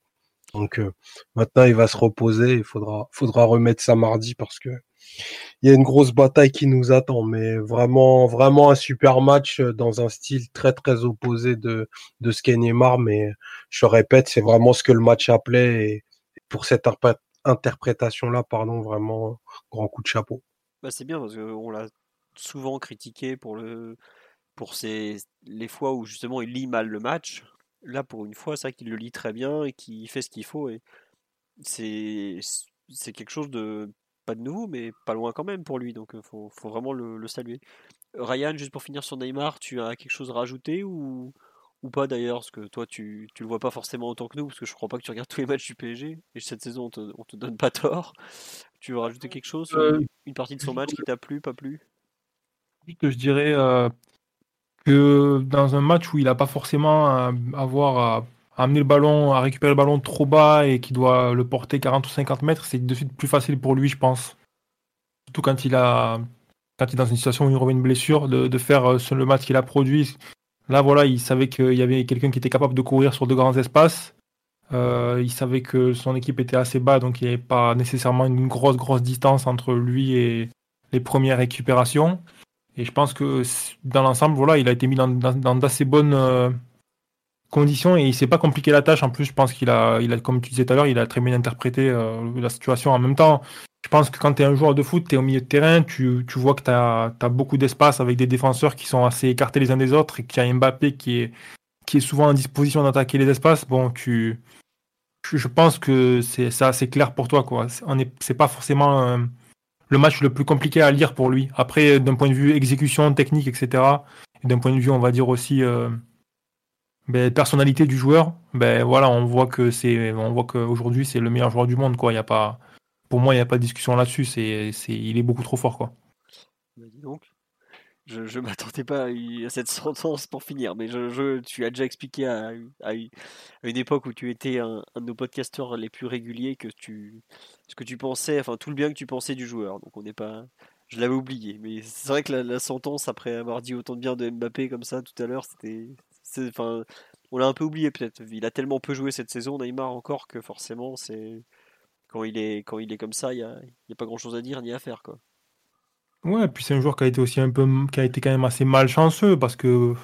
Donc euh, maintenant, il va se reposer. Il faudra, faudra remettre ça mardi parce que il y a une grosse bataille qui nous attend. Mais vraiment, vraiment un super match euh, dans un style très très opposé de de ce qu'est Neymar. Mais je répète, c'est vraiment ce que le match appelait. Et pour cette interprétation-là, pardon, vraiment grand coup de chapeau. Bah, c'est bien parce qu'on l'a souvent critiqué pour le pour les fois où justement il lit mal le match là, pour une fois, c'est vrai qu'il le lit très bien et qu'il fait ce qu'il faut. Et c'est, c'est quelque chose de pas de nouveau, mais pas loin quand même pour lui. Donc, il faut, faut, vraiment le, saluer. Ryan, juste pour finir sur Neymar, tu as quelque chose à rajouter ou, ou pas d'ailleurs? Parce que toi, tu, tu le vois pas forcément autant que nous, parce que je crois pas que tu regardes tous les matchs du PSG. Et cette saison, on te, on te donne pas tort. Tu veux rajouter quelque chose? Euh, Une partie de son match qui t'a plu, pas plu? que je dirais euh, que dans un match où il n'a pas forcément à avoir à, amener le ballon, à récupérer le ballon trop bas et qui doit le porter 40 ou 50 mètres, c'est de suite plus facile pour lui, je pense. Surtout quand il a quand il est dans une situation où il revient une blessure, de, faire euh, le match qu'il a produit. Là, voilà, il savait qu'il y avait quelqu'un qui était capable de courir sur de grands espaces. Euh, il savait que son équipe était assez bas, donc il n'y avait pas nécessairement une grosse, grosse distance entre lui et les premières récupérations. Et je pense que dans l'ensemble, voilà, il a été mis dans, d'assez bonnes euh, conditions et il s'est pas compliqué la tâche. En plus, je pense qu'il a, il a, comme tu disais tout à l'heure, il a très bien interprété euh, la situation. En même temps, je pense que quand tu es un joueur de foot, tu es au milieu de terrain, tu, tu vois que tu as, beaucoup d'espace avec des défenseurs qui sont assez écartés les uns des autres et qu'il y a Mbappé qui est, qui est souvent en disposition d'attaquer les espaces. Bon, tu, je pense que c'est assez clair pour toi. quoi. C'est pas forcément le match le plus compliqué à lire pour lui. Après, d'un point de vue exécution, technique, etc., et d'un point de vue, on va dire aussi euh, ben, personnalité du joueur, ben voilà, on voit que c'est, on voit qu'aujourd'hui c'est le meilleur joueur du monde, quoi. Y a pas, pour moi, il n'y a pas de discussion là-dessus. C'est, c'est, il est beaucoup trop fort, quoi. Donc. Je ne m'attendais pas à cette sentence pour finir, mais je, tu as déjà expliqué à, une époque où tu étais un, de nos podcasteurs les plus réguliers que tu, ce que tu pensais, enfin tout le bien que tu pensais du joueur. Donc on n'est pas, je l'avais oublié, mais c'est vrai que la, sentence après avoir dit autant de bien de Mbappé comme ça tout à l'heure, c'était, enfin, on l'a un peu oublié peut-être. Il a tellement peu joué cette saison, Neymar encore que forcément c'est quand il est quand il est comme ça, il y a, y a pas grand chose à dire ni à faire quoi. Ouais, puis c'est un joueur qui a été aussi un peu, qui a été quand même assez malchanceux parce que,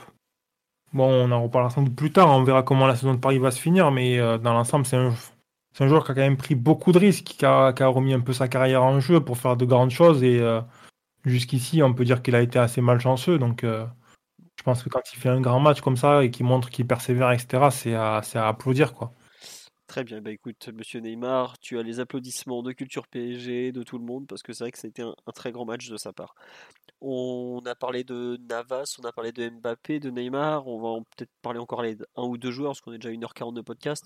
Bon, on en reparlera sans doute plus tard, on verra comment la saison de Paris va se finir, mais euh, dans l'ensemble, c'est un, un, joueur qui a quand même pris beaucoup de risques, qui a, remis un peu sa carrière en jeu pour faire de grandes choses, et euh, jusqu'ici, on peut dire qu'il a été assez malchanceux, donc euh, je pense que quand il fait un grand match comme ça et qu'il montre qu'il persévère, etc., c'est à, à applaudir, quoi. Très bien, bah écoute, monsieur Neymar, tu as les applaudissements de Culture PSG, de tout le monde, parce que c'est vrai que ça a été un, un, très grand match de sa part. On a parlé de Navas, on a parlé de Mbappé, de Neymar, on va peut-être parler encore les un ou deux joueurs, parce qu'on est déjà à 1h40 de podcast.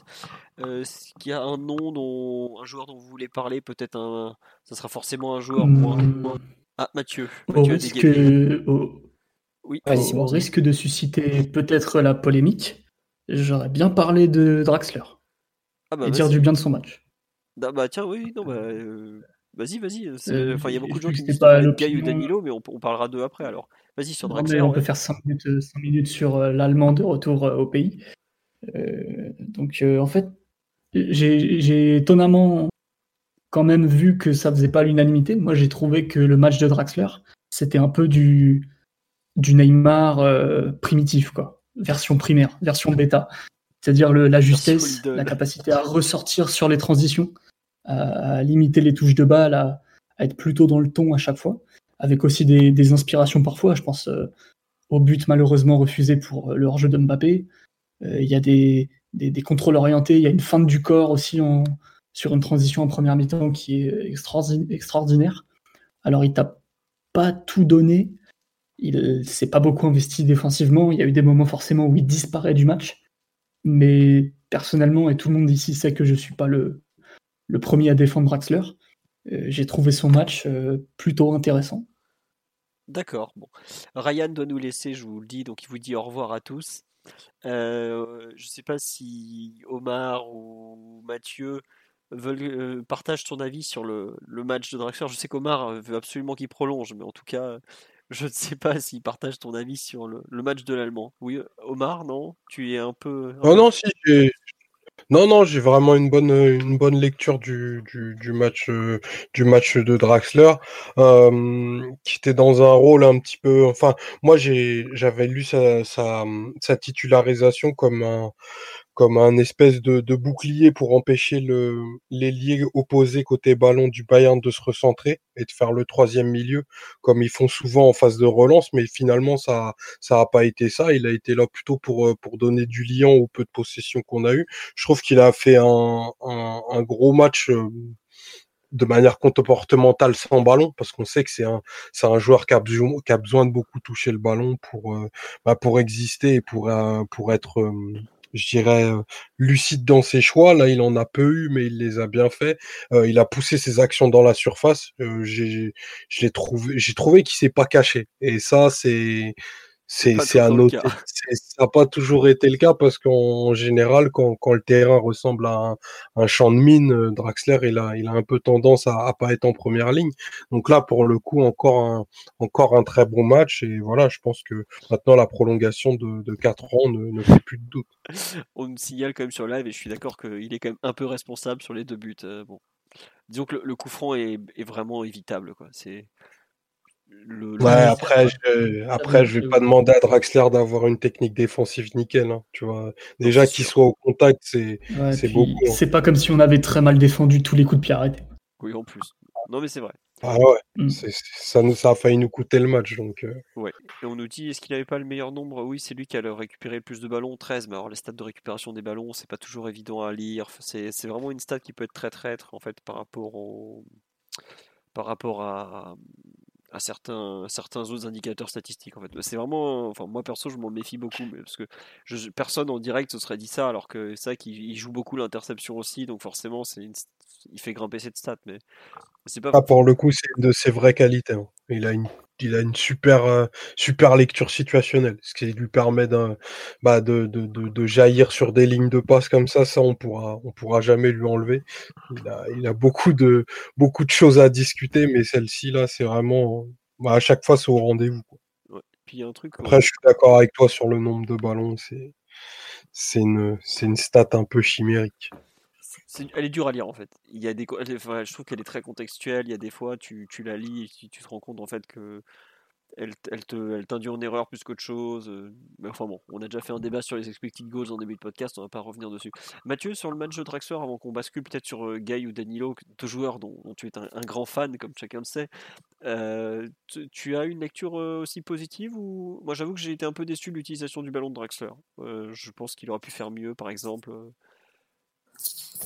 Euh, Qu'il y a un nom, dont, un joueur dont vous voulez parler, peut-être un. Ça sera forcément un joueur moins. moins... Ah, Mathieu. Au Mathieu risque, au... Oui, au, au risque de susciter peut-être la polémique, j'aurais bien parlé de Draxler. Ah bah et dire du bien de son match. Ah bah tiens, oui, non, bah. Euh... Vas-y, vas-y. Euh, enfin, il y a beaucoup de gens qui disent pas Gaï ou Danilo, mais on, on parlera d'eux après alors. Vas-y sur Draxler. on ouais. peut faire 5 minutes, 5 minutes sur euh, l'Allemand de retour euh, au pays. donc, en fait, j'ai étonnamment quand même vu que ça faisait pas l'unanimité. Moi, j'ai trouvé que le match de Draxler, c'était un peu du, du Neymar primitif, quoi. Version primaire, version bêta. C'est-à-dire la justesse, la capacité à ressortir sur les transitions à, limiter les touches de balle, à, à, être plutôt dans le ton à chaque fois, avec aussi des, des inspirations parfois. Je pense euh, au but malheureusement refusé pour le hors-jeu de Mbappé. Euh, il y a des, des, des, contrôles orientés, il y a une feinte du corps aussi en, sur une transition en première mi-temps qui est extraordinaire. Alors il t'a pas tout donné, il s'est pas beaucoup investi défensivement, il y a eu des moments forcément où il disparaît du match, mais personnellement, et tout le monde ici sait que je suis pas le, premier à défendre Draxler. Euh, J'ai trouvé son match euh, plutôt intéressant. D'accord. Bon. Ryan doit nous laisser, je vous le dis, donc il vous dit au revoir à tous. Euh, je ne sais pas si Omar ou Mathieu veulent partagent ton avis sur le, le, match de Draxler. Je sais qu'Omar veut absolument qu'il prolonge, mais en tout cas, je ne sais pas s'il partage ton avis sur le, le match de l'Allemand. Oui, Omar, non? Tu es un peu. Oh non, si, non, non, j'ai vraiment une bonne, une bonne lecture du, du, du match, euh, du match de Draxler, euh, qui était dans un rôle un petit peu. Enfin, moi, j'ai, j'avais lu sa, sa, sa titularisation comme un, comme un espèce de, de bouclier pour empêcher le, l'ailier opposé côté ballon du Bayern de se recentrer et de faire le troisième milieu, comme ils font souvent en phase de relance, mais finalement ça ça a pas été ça. Il a été là plutôt pour pour donner du liant au peu de possession qu'on a eu. Je trouve qu'il a fait un, un, un gros match de manière comportementale sans ballon parce qu'on sait que c'est un c'est un joueur qui a, besoin, qui a besoin de beaucoup toucher le ballon pour bah, pour exister et pour pour être je dirais, lucide dans ses choix. Là, il en a peu eu, mais il les a bien fait. Il a poussé ses actions dans la surface. J'ai, trouvé, j'ai trouvé qu'il s'est pas caché. Et ça, c'est, c'est, à noter. Ça n'a pas toujours été le cas parce qu'en général, quand, quand le terrain ressemble à un, un, champ de mine, Draxler, il a, il a un peu tendance à, à pas être en première ligne. Donc là, pour le coup, encore un, encore un très bon match. Et voilà, je pense que maintenant, la prolongation de, de 4 ans ne, ne fait plus de doute. On me signale quand même sur live et je suis d'accord qu'il est quand même un peu responsable sur les deux buts. Euh, bon. Disons que le, le coup franc est, est vraiment évitable. C'est. Le, ouais, après, je, après, je vais pas demander à Draxler d'avoir une technique défensive nickel. Hein, tu vois, déjà qu'il soit au contact, c'est ouais, beaucoup. Hein. C'est pas comme si on avait très mal défendu tous les coups de pied arrêtés. Oui, en plus. Non, mais c'est vrai. Ah ouais, mm. ça, nous, ça a failli nous coûter le match. Donc, euh... Ouais. Et on nous dit, est-ce qu'il n'avait pas le meilleur nombre? Oui, c'est lui qui a récupéré le plus de ballons, 13. Mais alors, les stats de récupération des ballons, c'est pas toujours évident à lire. C'est vraiment une stat qui peut être très traître en fait par rapport au par rapport à, certains, certains autres indicateurs statistiques. En fait, c'est vraiment, enfin moi perso, je m'en méfie beaucoup, parce que personne en direct se serait dit ça, alors que ça qu'il joue beaucoup l'interception aussi, donc forcément, c'est une, il fait grimper cette stat, mais c'est pas. Ah, pour le coup, c'est de ses vraies qualités. Hein. Il a une il a une super euh, super lecture situationnelle, ce qui lui permet bah, de, de, de, de, jaillir sur des lignes de passe comme ça. Ça, on pourra on pourra jamais lui enlever. Il a, il a beaucoup de beaucoup de choses à discuter, mais celle-ci là, c'est vraiment bah, à chaque fois c'est au rendez-vous. Ouais. Puis un truc. Après, je suis d'accord avec toi sur le nombre de ballons. C'est c'est une c'est une stat un peu chimérique. Elle est dure à lire en fait. Il y a des, je trouve qu'elle est très contextuelle. Il y a des fois, tu, tu la lis et tu, te rends compte en fait que elle, elle te, elle t'induit en erreur plus qu'autre chose. Mais enfin bon, on a déjà fait un débat sur les expected goals en début de podcast, on va pas revenir dessus. Mathieu, sur le match de Draxler, avant qu'on bascule peut-être sur Gay ou Danilo, deux joueurs dont, tu es un, grand fan, comme chacun le sait, tu, as une lecture aussi positive ou moi j'avoue que j'ai été un peu déçu de l'utilisation du ballon de Draxler. je pense qu'il aurait pu faire mieux, par exemple.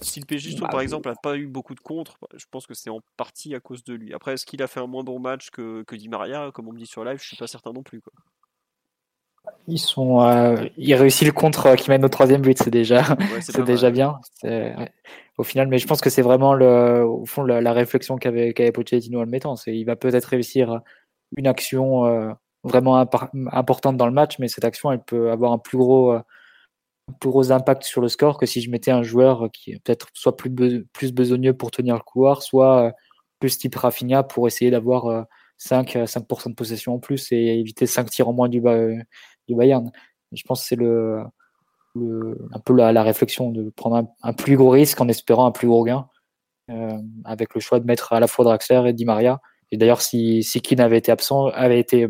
Si le PSG, bah, par exemple, n'a pas eu beaucoup de contre, je pense que c'est en partie à cause de lui. Après, est-ce qu'il a fait un moins bon match que, que Di Maria, comme on me dit sur live? Je suis pas certain non plus. Quoi. Ils sont, euh, il réussit le contre euh, qui mène au troisième but, c'est déjà, c'est déjà bien. Au final, mais je pense que c'est vraiment le, au fond la, réflexion qu'avait qu'avait Pochettino en le mettant. C'est, il va peut-être réussir une action euh, vraiment importante dans le match, mais cette action, elle peut avoir un plus gros plus gros impact sur le score que si je mettais un joueur qui est peut-être soit plus, plus besogneux pour tenir le couloir, soit euh, plus type Rafinha pour essayer d'avoir 5, euh, 5 de possession en plus et éviter 5 tirs en moins du, Bayern. Je pense que c'est le, un peu la, réflexion de prendre un, plus gros risque en espérant un plus gros gain, euh, avec le choix de mettre à la fois Draxler et Di Maria. Et d'ailleurs, si, si avait été absent, avait été euh,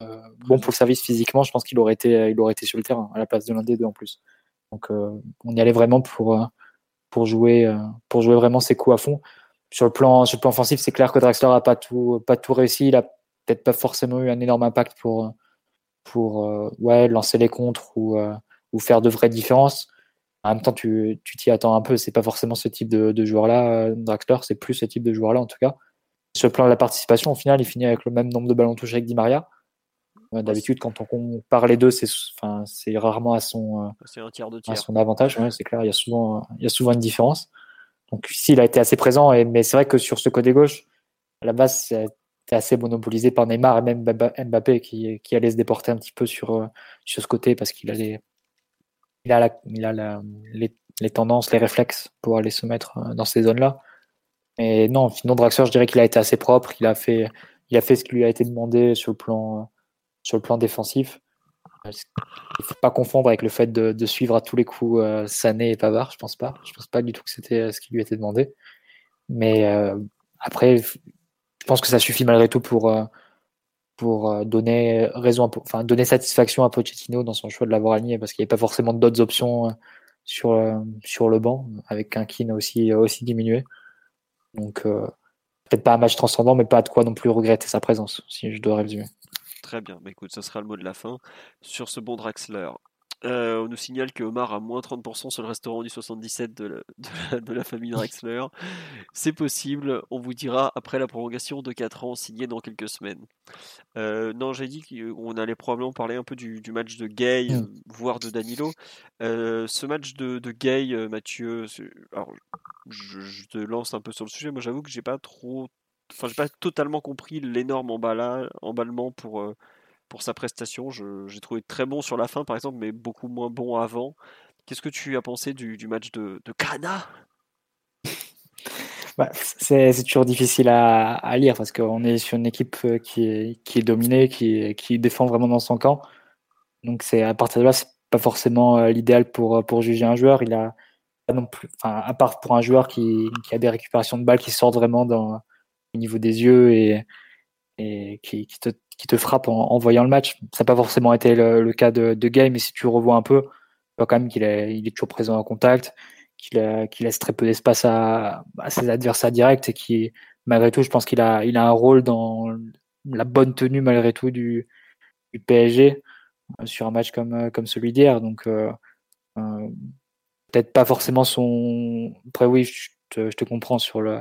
bon pour le service physiquement, je pense qu'il aurait été, il aurait été sur le terrain à la place de l'un des deux en plus. Donc euh, on y allait vraiment pour euh, pour jouer pour jouer vraiment ses coups à fond. Sur le plan sur le plan offensif, c'est clair que Draxler a pas tout pas tout réussi. Il a peut-être pas forcément eu un énorme impact pour pour ouais lancer les contres ou ou faire de vraies différences. En même temps, tu t'y attends un peu. C'est pas forcément ce type de, de joueur-là, Draxler. C'est plus ce type de joueur-là en tout cas. Sur le plan de la participation, au final, il finit avec le même nombre de ballons touchés avec Di Maria. D'habitude, quand on compare les deux, c'est enfin, rarement à son, euh, à son avantage. c'est clair, il y, a souvent, il y a souvent une différence. Donc ici, il a été assez présent, et, mais c'est vrai que sur ce côté gauche, à la base, c'était assez monopolisé par Neymar et même Mbappé qui, qui allait se déporter un petit peu sur, euh, sur ce côté parce qu'il a, les, il a, la, il a la, les, les, tendances, les réflexes pour aller se mettre euh, dans ces zones-là. Et non, sinon Draxler, je dirais qu'il a été assez propre, il a fait, il a fait ce qui lui a été demandé sur le plan sur le plan défensif. Il ne faut pas confondre avec le fait de, suivre à tous les coups euh, Sané et Pavard, je pense pas. Je pense pas du tout que c'était euh, ce qui lui était demandé. Mais euh, après, je pense que ça suffit malgré tout pour, pour donner raison, enfin donner satisfaction à Pochettino dans son choix de l'avoir aligné, parce qu'il n'y avait pas forcément d'autres options sur, sur le banc, avec un Keane aussi, aussi diminué. Donc peut-être pas un match transcendant, mais pas de quoi non plus regretter sa présence, si je dois résumer. Très bien, bah, écoute, ça sera le mot de la fin sur ce bon Draxler. Euh, on nous signale que Omar a moins 30% sur le restaurant du 77 de la, de la, famille Draxler. C'est possible, on vous dira après la prolongation de 4 ans signée dans quelques semaines. Euh, non, j'ai dit qu'on allait probablement parler un peu du, match de Gay, mm. voire de Danilo. Euh, ce match de, de Gay, Mathieu, alors, je, je, te lance un peu sur le sujet. Moi, j'avoue que j'ai pas trop Enfin, j'ai pas totalement compris l'énorme emballement pour, euh, pour sa prestation. J'ai trouvé très bon sur la fin, par exemple, mais beaucoup moins bon avant. Qu'est-ce que tu as pensé du, du match de, de Kana? Bah, c'est toujours difficile à, à lire parce qu'on est sur une équipe euh, qui est, qui est dominée, qui, qui défend vraiment dans son camp. Donc c'est à partir de là, c'est pas forcément euh, l'idéal pour, pour juger un joueur. Il a non plus, enfin, à part pour un joueur qui, qui a des récupérations de balles qui sortent vraiment dans, au niveau des yeux et, qui, te, frappe en, voyant le match. Ça n'a pas forcément été le, cas de, de Gay, mais si tu revois un peu, tu vois quand même qu'il est, il est toujours présent en contact, qu'il laisse très peu d'espace à, ses adversaires directs et qui, malgré tout, je pense qu'il a, un rôle dans la bonne tenue, malgré tout, du, PSG euh, sur un match comme, euh, celui d'hier. Donc, euh, peut-être pas forcément son. Après, oui, je te comprends sur le,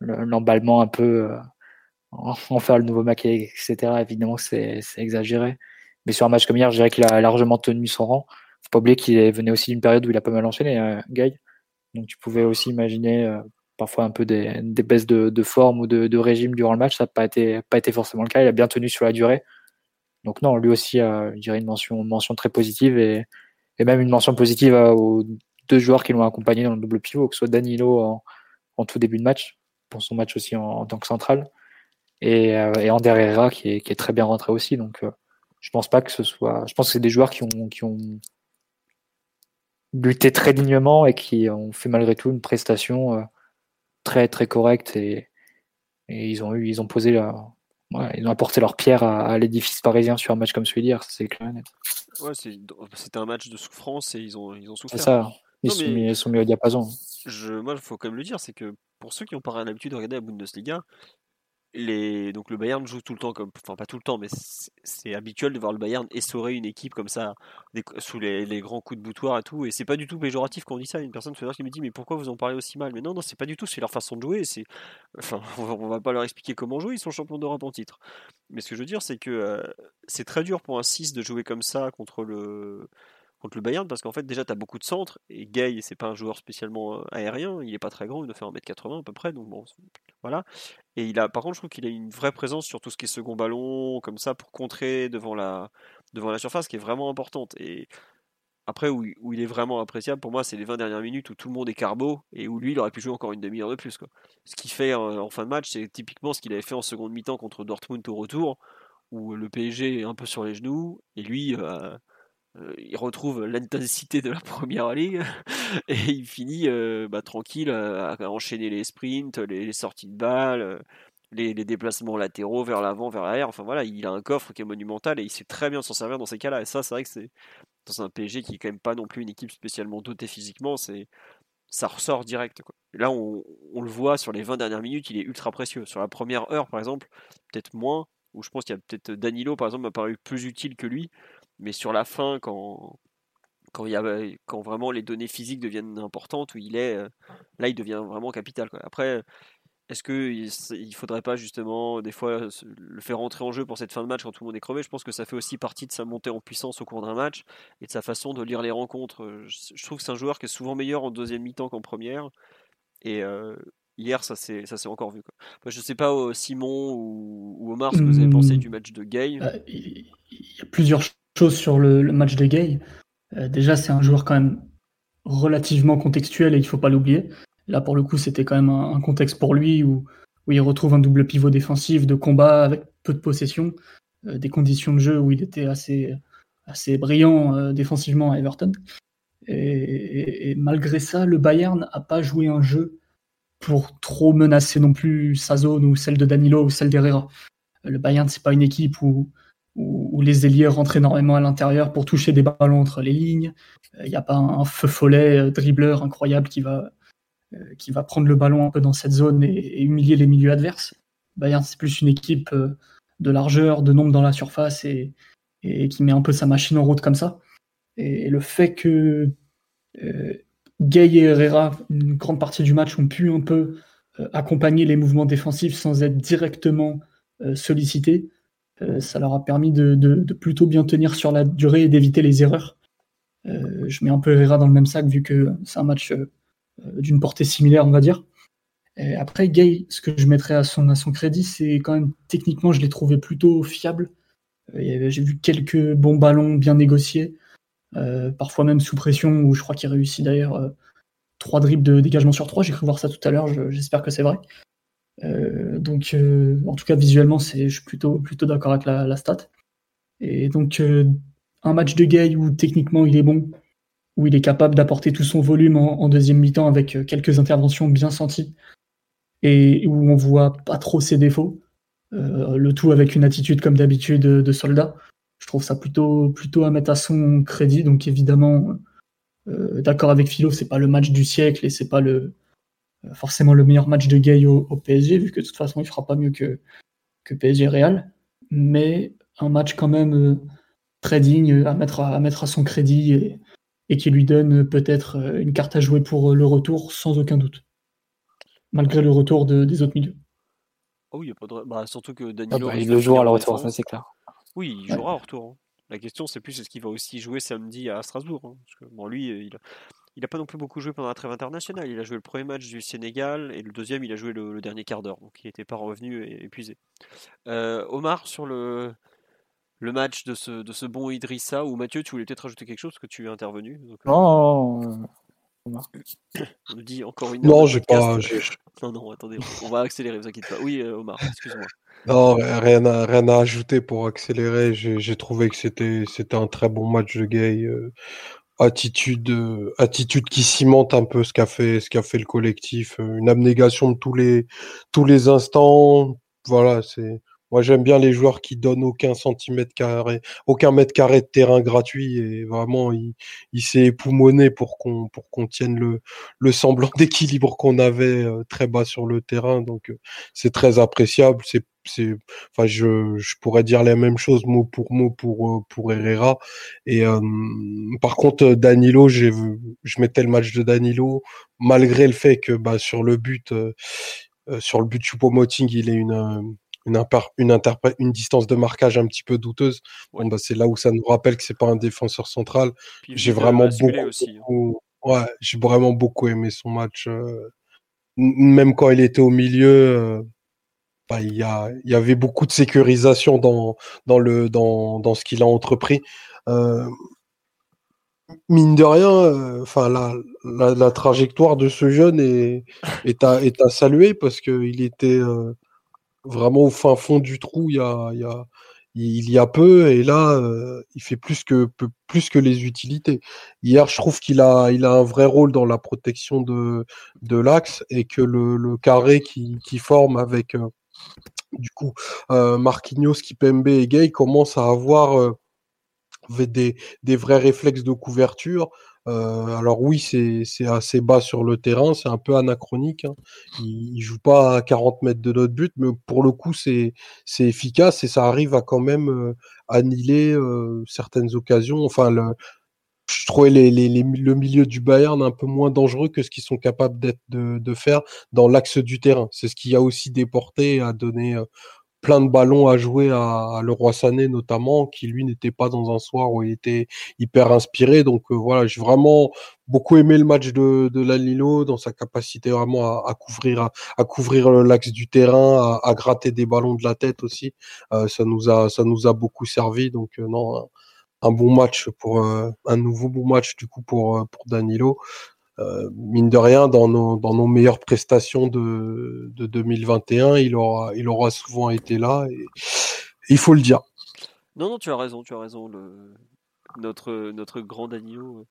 l'emballement un peu euh, en faire le nouveau Mac, etc. Évidemment, c'est exagéré. Mais sur un match comme hier, je dirais qu'il a largement tenu son rang. Faut pas oublier qu'il venait aussi d'une période où il a pas mal enchaîné, euh, Guy. Donc tu pouvais aussi imaginer euh, parfois un peu des, des baisses de, de, forme ou de, de, régime durant le match. Ça n'a pas été, pas été forcément le cas. Il a bien tenu sur la durée. Donc non, lui aussi, je dirais une mention, mention très positive et, et même une mention positive aux deux joueurs qui l'ont accompagné dans le double pivot, que ce soit Danilo en tout début de match, pour son match aussi en, tant que central. Et, euh, et Ander Herrera qui est, qui est, très bien rentré aussi. Donc euh, je pense pas que ce soit. Je pense que c'est des joueurs qui ont, qui ont lutté très dignement et qui ont fait malgré tout une prestation euh, très très correcte et, et ils ont eu ils ont posé ils ont apporté leur pierre à, l'édifice parisien sur un match comme celui d'hier, c'est clair net. Ouais, c'était un match de souffrance et ils ont, ils ont souffert. Ça, ils, sont mis, ils, sont mis, au diapason. Je, moi, il faut quand même le dire, c'est que pour ceux qui n'ont pas l'habitude de regarder la Bundesliga, les... donc le Bayern joue tout le temps comme, enfin pas tout le temps, mais c'est habituel de voir le Bayern essorer une équipe comme ça sous les... grands coups de boutoir et tout. Et c'est pas du tout péjoratif quand on dit ça. Une personne qui me dit mais pourquoi vous en parlez aussi mal? Mais non, non, c'est pas du tout. C'est leur façon de jouer. C'est, enfin, on va pas leur expliquer comment jouer. Ils sont champions d'Europe en titre. Mais ce que je veux dire, c'est que euh, c'est très dur pour un 6 de jouer comme ça contre le contre le Bayern parce qu'en fait déjà tu as beaucoup de centres et Gay c'est pas un joueur spécialement aérien, il est pas très grand, il doit faire 1m80 à peu près donc bon voilà. Et il a par contre je trouve qu'il a une vraie présence sur tout ce qui est second ballon comme ça pour contrer devant la devant la surface qui est vraiment importante et après où, il est vraiment appréciable pour moi c'est les 20 dernières minutes où tout le monde est carbo et où lui il aurait pu jouer encore une demi-heure de plus quoi. Ce qu'il fait en fin de match c'est typiquement ce qu'il avait fait en seconde mi-temps contre Dortmund au retour où le PSG est un peu sur les genoux et lui il retrouve l'intensité de la première ligue et il finit euh, bah, tranquille à, enchaîner les sprints, les, sorties de balles, les, déplacements latéraux vers l'avant, vers l'arrière. Enfin voilà, il a un coffre qui est monumental et il sait très bien s'en servir dans ces cas-là. Et ça, c'est vrai que c'est dans un PSG qui est quand même pas non plus une équipe spécialement dotée physiquement, c'est ça ressort direct. là, on, on, le voit sur les 20 dernières minutes, il est ultra précieux. Sur la première heure, par exemple, peut-être moins, où je pense qu'il y a peut-être Danilo, par exemple, m'a paru plus utile que lui mais sur la fin, quand, quand, il y a, quand vraiment les données physiques deviennent importantes, où il est, euh, là, il devient vraiment capital. Après, est-ce qu'il ne faudrait pas justement des fois le faire rentrer en jeu pour cette fin de match quand tout le monde est crevé? Je pense que ça fait aussi partie de sa montée en puissance au cours d'un match et de sa façon de lire les rencontres. Je trouve que c'est un joueur qui est souvent meilleur en deuxième mi-temps qu'en première. Et euh, hier, ça s'est encore vu. Quoi. ne je sais pas, euh, Simon ou, Omar, ce que vous avez pensé du match de Gay. Il y a plusieurs chose sur le, match de Gay. Euh, déjà, c'est un joueur quand même relativement contextuel et il faut pas l'oublier. Là, pour le coup, c'était quand même un, contexte pour lui où, où, il retrouve un double pivot défensif de combat avec peu de possession, euh, des conditions de jeu où il était assez, assez brillant euh, défensivement à Everton. Et, malgré ça, le Bayern n'a pas joué un jeu pour trop menacer non plus sa zone ou celle de Danilo ou celle d'Herrera. Le Bayern, c'est pas une équipe où, où, les ailiers rentrent énormément à l'intérieur pour toucher des ballons entre les lignes. Il euh, n'y a pas un, feu follet euh, dribbleur incroyable qui va, euh, qui va prendre le ballon un peu dans cette zone et, humilier les milieux adverses. Bayern, c'est plus une équipe de largeur, de nombre dans la surface et, qui met un peu sa machine en route comme ça. Et, le fait que Gay et Herrera, une grande partie du match, ont pu un peu accompagner les mouvements défensifs sans être directement sollicités, euh, ça leur a permis de, plutôt bien tenir sur la durée et d'éviter les erreurs. Euh, je mets un peu Herrera dans le même sac vu que c'est un match euh, d'une portée similaire, on va dire. Après, Gay, ce que je mettrais à son, crédit, c'est quand même techniquement, je l'ai trouvé plutôt fiable. J'ai vu quelques bons ballons bien négociés, parfois même sous pression, où je crois qu'il réussit d'ailleurs trois dribbles de dégagement sur trois. J'ai cru voir ça tout à l'heure, j'espère que c'est vrai. Euh, donc, euh, en tout cas, visuellement, je suis plutôt, d'accord avec la, stat. Et donc, euh, un match de Gay où techniquement il est bon, où il est capable d'apporter tout son volume en, deuxième mi-temps avec quelques interventions bien senties et où on voit pas trop ses défauts. le tout avec une attitude comme d'habitude de, soldat. Je trouve ça plutôt, à mettre à son crédit. Donc évidemment, d'accord avec Philo, c'est pas le match du siècle et c'est pas le, forcément le meilleur match de Gay au, PSG, vu que de toute façon il fera pas mieux que, que PSG Real, mais un match quand même euh, très digne à mettre à, mettre à son crédit et, et qui lui donne peut-être euh, une carte à jouer pour le retour sans aucun doute, malgré le retour de, des autres milieux. Oh oui, y a pas de... bah, surtout que Danilo. Ah bah, il le jouera à la retour, ça c'est clair. Oui, il jouera au retour. Hein. La question, c'est plus est-ce qu'il va aussi jouer samedi à Strasbourg hein, parce que, bon, lui, il a il n'a pas non plus beaucoup joué pendant la trêve internationale. Il a joué le premier match du Sénégal et le deuxième, il a joué le, dernier quart d'heure. Donc il n'était pas revenu et épuisé. Euh, Omar, sur le, le match de ce, de ce bon Idrissa, ou Mathieu, tu voulais peut-être rajouter quelque chose parce que tu es intervenu euh, Non, euh, Omar. On nous dit encore une. Non, j'ai pas. Non, non, attendez, on va accélérer, vous inquiétez pas. Oui, Omar, excuse-moi. Non, rien à, rien à ajouter pour accélérer. J'ai trouvé que c'était un très bon match de Gay attitude, euh, attitude qui cimente un peu ce qu'a fait, ce qu'a fait le collectif, euh, une abnégation de tous les, tous les instants. Voilà, c'est Moi, j'aime bien les joueurs qui donnent aucun centimètre carré, aucun mètre carré de terrain gratuit et vraiment, il, il s'est époumoné pour qu'on pour qu'on tienne le, le semblant d'équilibre qu'on avait euh, très bas sur le terrain. Donc, euh, c'est très appréciable. C'est enfin je, je pourrais dire la même chose mot pour mot pour euh, pour Herrera et par contre Danilo je mettais le match de Danilo malgré le fait que bah sur le but sur le but Choupo-Moting il est une une, une, une distance de marquage un petit peu douteuse. Bon, bah, c'est là où ça nous rappelle que c'est pas un défenseur central. J'ai vraiment beaucoup, aussi, hein. ouais, j'ai vraiment beaucoup aimé son match. Euh, même quand il était au milieu, euh, bah, il, y a, il y avait beaucoup de sécurisation dans, dans, le, dans, dans ce qu'il a entrepris. Euh, mine de rien, enfin la, la, la, trajectoire de ce jeune est, est, à, est à saluer parce qu'il était vraiment au fin fond du trou il y a, il y a, il y a peu et là euh, il fait plus que plus que les utilités. Hier, je trouve qu'il a il a un vrai rôle dans la protection de de l'axe et que le, le carré qui, qui forme avec euh, du coup euh, Marquinhos, Kipembe et Gay commence à avoir euh, des, des vrais réflexes de couverture euh, alors oui, c'est assez bas sur le terrain, c'est un peu anachronique. Hein. Il, ne joue pas à 40 mètres de notre but, mais pour le coup, c'est efficace et ça arrive à quand même euh, annihiler euh, certaines occasions. Enfin, le, je trouvais le milieu du Bayern un peu moins dangereux que ce qu'ils sont capables de, de, faire dans l'axe du terrain. C'est ce qui a aussi déporté et a donné plein de ballons à jouer à, Leroy Sané notamment, qui lui n'était pas dans un soir où il était hyper inspiré. Donc euh, voilà, j'ai vraiment beaucoup aimé le match de, de dans sa capacité vraiment à, couvrir à, couvrir l'axe du terrain, à, gratter des ballons de la tête aussi. Euh, ça nous a ça nous a beaucoup servi. Donc euh, non. Un, bon match pour un nouveau bon match du coup pour pour Danilo. Euh, mine de rien, dans nos, meilleures prestations de, de 2021, il aura, souvent été là. Il faut le dire. Non, non, tu as raison, tu as raison. Notre, grand Danilo.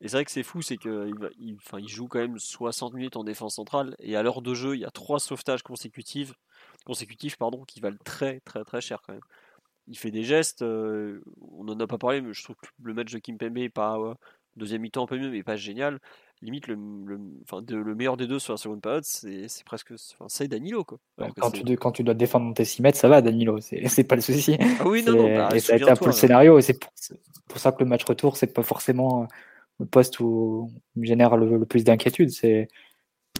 Et c'est vrai que c'est fou, c'est qu'il il, joue quand même 60 minutes en défense centrale. Et à l'heure de jeu, il y a trois sauvetages consécutifs, consécutifs pardon, qui valent très, très, très cher quand même. Il fait des gestes. Euh, on n'en a pas parlé, mais je trouve que le match de Kim Pembe est pas. deuxième mi-temps un peu mieux, mais pas génial limite le, le, enfin, de, le meilleur des deux sur la seconde période, c'est presque. C'est Danilo. Quoi. quand, tu, quand tu dois défendre tes 6 mètres, ça va, Danilo. C'est pas le souci. Ah oui, non, non. Bah, et ça a été un peu le scénario. Et c'est pour, pour, ça que le match retour, c'est pas forcément le poste où il génère le, plus d'inquiétude. C'est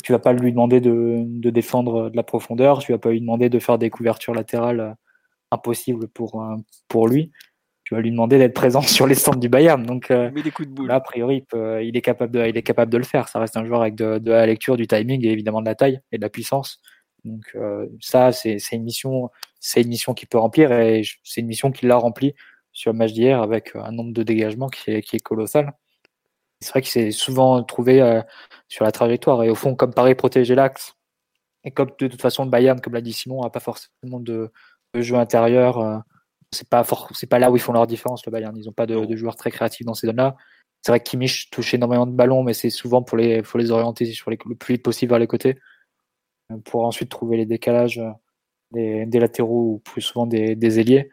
tu vas pas lui demander de, de, défendre de la profondeur, tu vas pas lui demander de faire des couvertures latérales impossibles pour, pour lui tu vas lui demander d'être présent sur les stands du Bayern. Donc euh, là, a priori, il, est capable de, il est capable de le faire. Ça reste un joueur avec de, la lecture, du timing et évidemment de la taille et de la puissance. Donc euh, ça, c'est une mission, c'est une mission qu'il peut remplir et c'est une mission qu'il a remplie sur le match d'hier avec un nombre de dégagements qui est, qui est colossal. C'est vrai qu'il s'est souvent trouvé euh, sur la trajectoire et au fond, comme Paris protégeait l'axe et comme de toute façon le Bayern, comme l'a dit Simon, n'a pas forcément de, de jeu intérieur c'est pas c'est pas là où ils font leur différence le Bayern. Ils ont pas de, joueurs très créatifs dans ces zones-là. C'est vrai que Kimmich touche énormément de ballons, mais c'est souvent pour les faut les orienter sur les, le plus vite possible vers les côtés euh, pour ensuite trouver les décalages euh, des, des latéraux ou plus souvent des, des ailiers.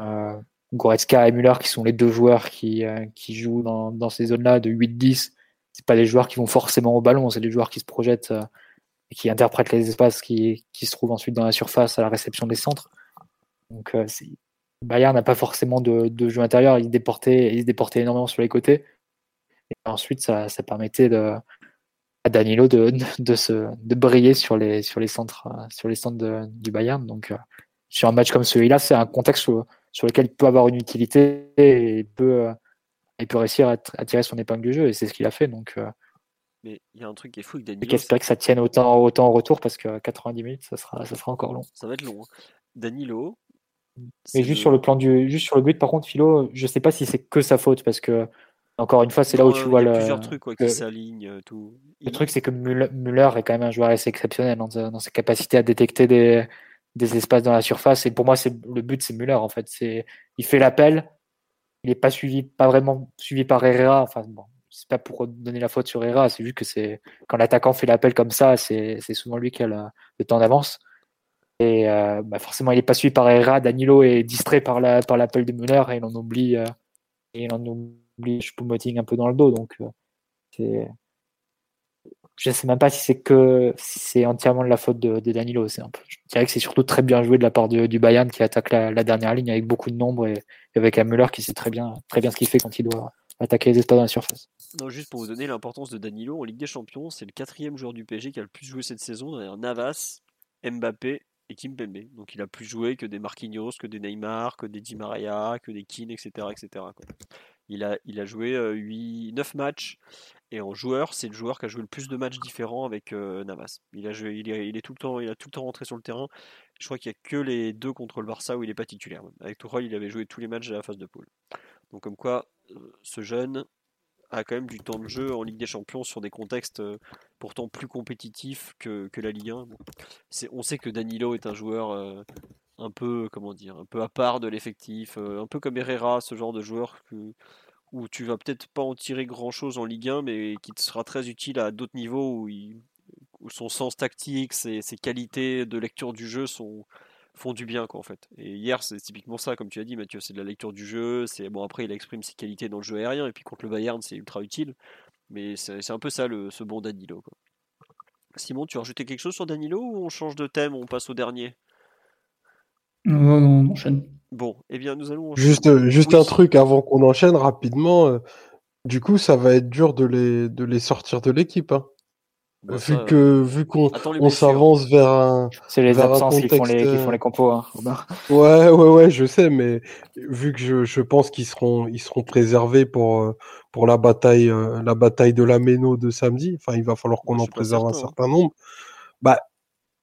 Euh, Goretzka et Müller qui sont les deux joueurs qui, euh, qui jouent dans, dans ces zones-là de 8-10. C'est pas des joueurs qui vont forcément au ballon, c'est des joueurs qui se projettent et qui interprètent les espaces qui, qui se trouvent ensuite dans la surface à la réception des centres. Donc c'est Bayern n'a pas forcément de, de, jeu intérieur, il se, déportait, il se déportait énormément sur les côtés. Et ensuite, ça, ça permettait de, à Danilo de, de, se, de briller sur les, sur les centres, sur les centres du Bayern. Donc, euh, sur un match comme celui-là, c'est un contexte sur, lequel il peut avoir une utilité et il peut, euh, il peut réussir à, tirer son épingle du jeu. Et c'est ce qu'il a fait. Donc, euh, mais il y a un truc qui est fou avec Danilo. J'espère que ça tienne autant, autant en retour parce que 90 minutes, ça sera, ça sera encore long. Ça va être long. Hein. Danilo, mais juste sur le plan du, juste sur le but, par contre, Philo, je sais pas si c'est que sa faute parce que encore une fois, c'est là où tu vois le. plusieurs trucs qui s'alignent, euh, tout. Le truc, c'est que Müller est quand même un joueur assez exceptionnel dans, dans sa capacité à détecter des, des, espaces dans la surface. Et pour moi, c'est le but, c'est Müller en fait. C'est, il fait l'appel, il est pas suivi, pas vraiment suivi par Herrera. Enfin bon, c'est pas pour donner la faute sur Herrera, c'est juste que c'est quand l'attaquant fait l'appel comme ça, c'est, c'est souvent lui qui a le temps d'avance. Euh, bah, forcément, il n'est pas suivi par Herrera. Danilo est distrait par l'appel la, par de Müller et il en oublie, euh, il en oublie Choupo-Moting un peu dans le dos. Donc, euh, je ne sais même pas si c'est que c'est entièrement de la faute de, Danilo. Un peu, je dirais que c'est surtout très bien joué de la part du Bayern qui attaque la, dernière ligne avec beaucoup de nombre et, avec un Müller qui sait très bien, très bien ce qu'il fait quand il doit attaquer les espaces dans la surface. Non, juste pour vous donner l'importance de Danilo en Ligue des Champions, c'est le quatrième joueur du PSG qui a le plus joué cette saison derrière Navas, Mbappé et Kimpembe. Donc il a plus joué que des Marquinhos, que des Neymar, que des Di Maria, que des Keane, etc. etc. Il, a, il a joué 8, 9 matchs et en joueur, c'est le joueur qui a joué le plus de matchs différents avec euh, Navas. Il, a joué, il, est, tout le temps, il a tout le temps rentré sur le terrain. Je crois qu'il n'y a que les deux contre le Barça où il n'est pas titulaire. Avec Tourelle, il avait joué tous les matchs de la phase de poule. Donc comme quoi, euh, ce jeune a quand même du temps de jeu en Ligue des Champions sur des contextes euh, pourtant plus compétitifs que, la Ligue 1. on sait que Danilo est un joueur un peu, comment dire, un peu à part de l'effectif, un peu comme Herrera, ce genre de joueur que, où tu vas peut-être pas en tirer grand chose en Ligue 1, mais qui te sera très utile à d'autres niveaux où, son sens tactique, ses, qualités de lecture du jeu sont, font du bien quoi en fait. Et hier c'est typiquement ça comme tu as dit Mathieu, c'est de la lecture du jeu, c'est bon après il exprime ses qualités dans le jeu aérien et puis contre le Bayern c'est ultra utile, mais c'est un peu ça le, ce bon Danilo quoi. Simon, tu as rajouté quelque chose sur Danilo ou on change de thème, on passe au dernier? Non non, on enchaîne. Bon, eh bien, nous allons. Juste, euh, juste un truc avant qu'on enchaîne rapidement. Euh, du coup, ça va être dur de les, de les sortir de l'équipe. Hein. Bah, vu que vu qu'on on s'avance vers un c'est les absences qui font les qui font les compos hein, ouais ouais ouais je sais mais vu que je, je pense qu'ils seront ils seront préservés pour euh, pour la bataille la bataille de la Méno de samedi enfin il va falloir qu'on en préserve un hein. certain nombre bah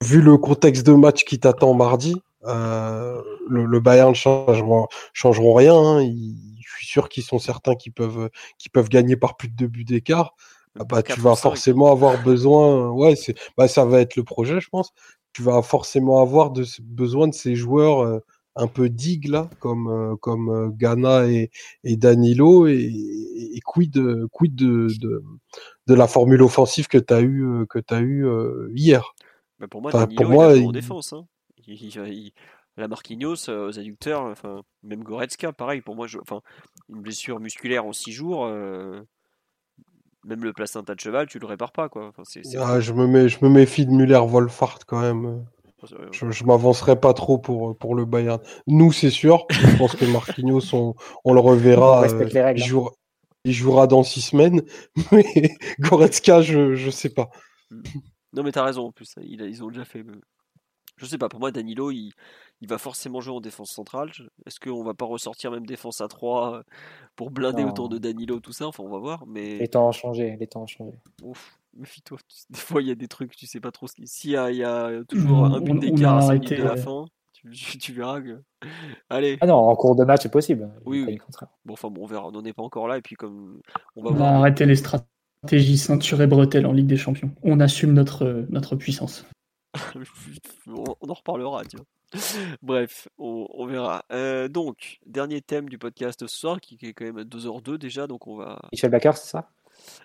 vu le contexte de match qui t'attend mardi euh, le, Bayern ne changeront, changeront rien. Hein. je suis sûr qu'ils sont certains qui peuvent, qui peuvent gagner par plus de deux buts d'écart. Ah bah, tu vas forcément avoir besoin. Ouais, c'est, bah, ça va être le projet, je pense. Tu vas forcément avoir de, besoin de ces joueurs euh, un peu digues là, comme, euh, comme Ghana et, et Danilo, et, et, quid, quid de, de, de, la formule offensive que tu as eu, que eu hier. Bah, pour moi, Danilo, pour moi, il en défense. Hein la Marquinhos euh, aux adducteurs, enfin, même Goretzka, pareil, pour moi, je, enfin, une blessure musculaire en 6 jours, euh, même le placenta de cheval, tu le répares pas. Quoi. Ah, je, me mets, je me méfie de Müller-Wolfart quand même. Je, je m'avancerai pas trop pour, pour le Bayern. Nous, c'est sûr. Je pense que Marquinhos, on, on le reverra. Euh, il, hein. jouera, il, jouera, dans 6 semaines. Mais Goretzka, je, je sais pas. Hmm. Non, mais tu as raison en plus. Ils, ils ont déjà fait je sais pas, pour moi, Danilo, il, va forcément jouer en défense centrale. Est-ce qu'on va pas ressortir même défense à 3 euh, pour blinder autour de Danilo, tout ça? Enfin, on va voir. Mais... Les temps ont changé, les temps ont changé. Ouf, méfie-toi. Des fois, il y a des trucs, tu sais pas trop S'il y y a toujours un but d'écart à de la fin, tu, verras que. Allez. Ah non, en cours de match, c'est possible. Oui, oui. Bon, enfin, bon, on verra. On n'en est pas encore là. Et puis, comme. On va, voir... arrêter les stratégies ceinture et bretelles en Ligue des Champions. On assume notre, notre puissance. on, en reparlera, tu vois. Bref, on, verra. Euh, donc, dernier thème du podcast ce soir, qui, est quand même à 2h02 déjà, donc on va... Michel Baker, c'est ça?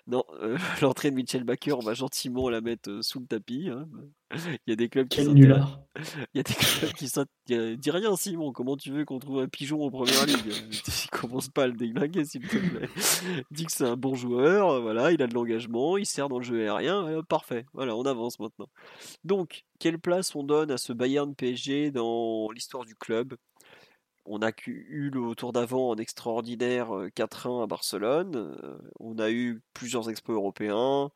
Non, euh, l'entrée de Mitchell Baker, on va gentiment la mettre euh, sous le tapis. Hein. Il y a des clubs qui. Il y a des clubs qui sont. Dis rien, Simon. Comment tu veux qu'on trouve un pigeon en première ligue? Commence pas à le déglinguer, s'il te plaît. Dis que c'est un bon joueur. Voilà, il a de l'engagement, il sert dans le jeu aérien. parfait. Voilà, on avance maintenant. Donc, quelle place on donne à ce Bayern PSG dans l'histoire du club? On a eu le tour d'avant en extraordinaire 4-1 à Barcelone. On a eu plusieurs expos européens.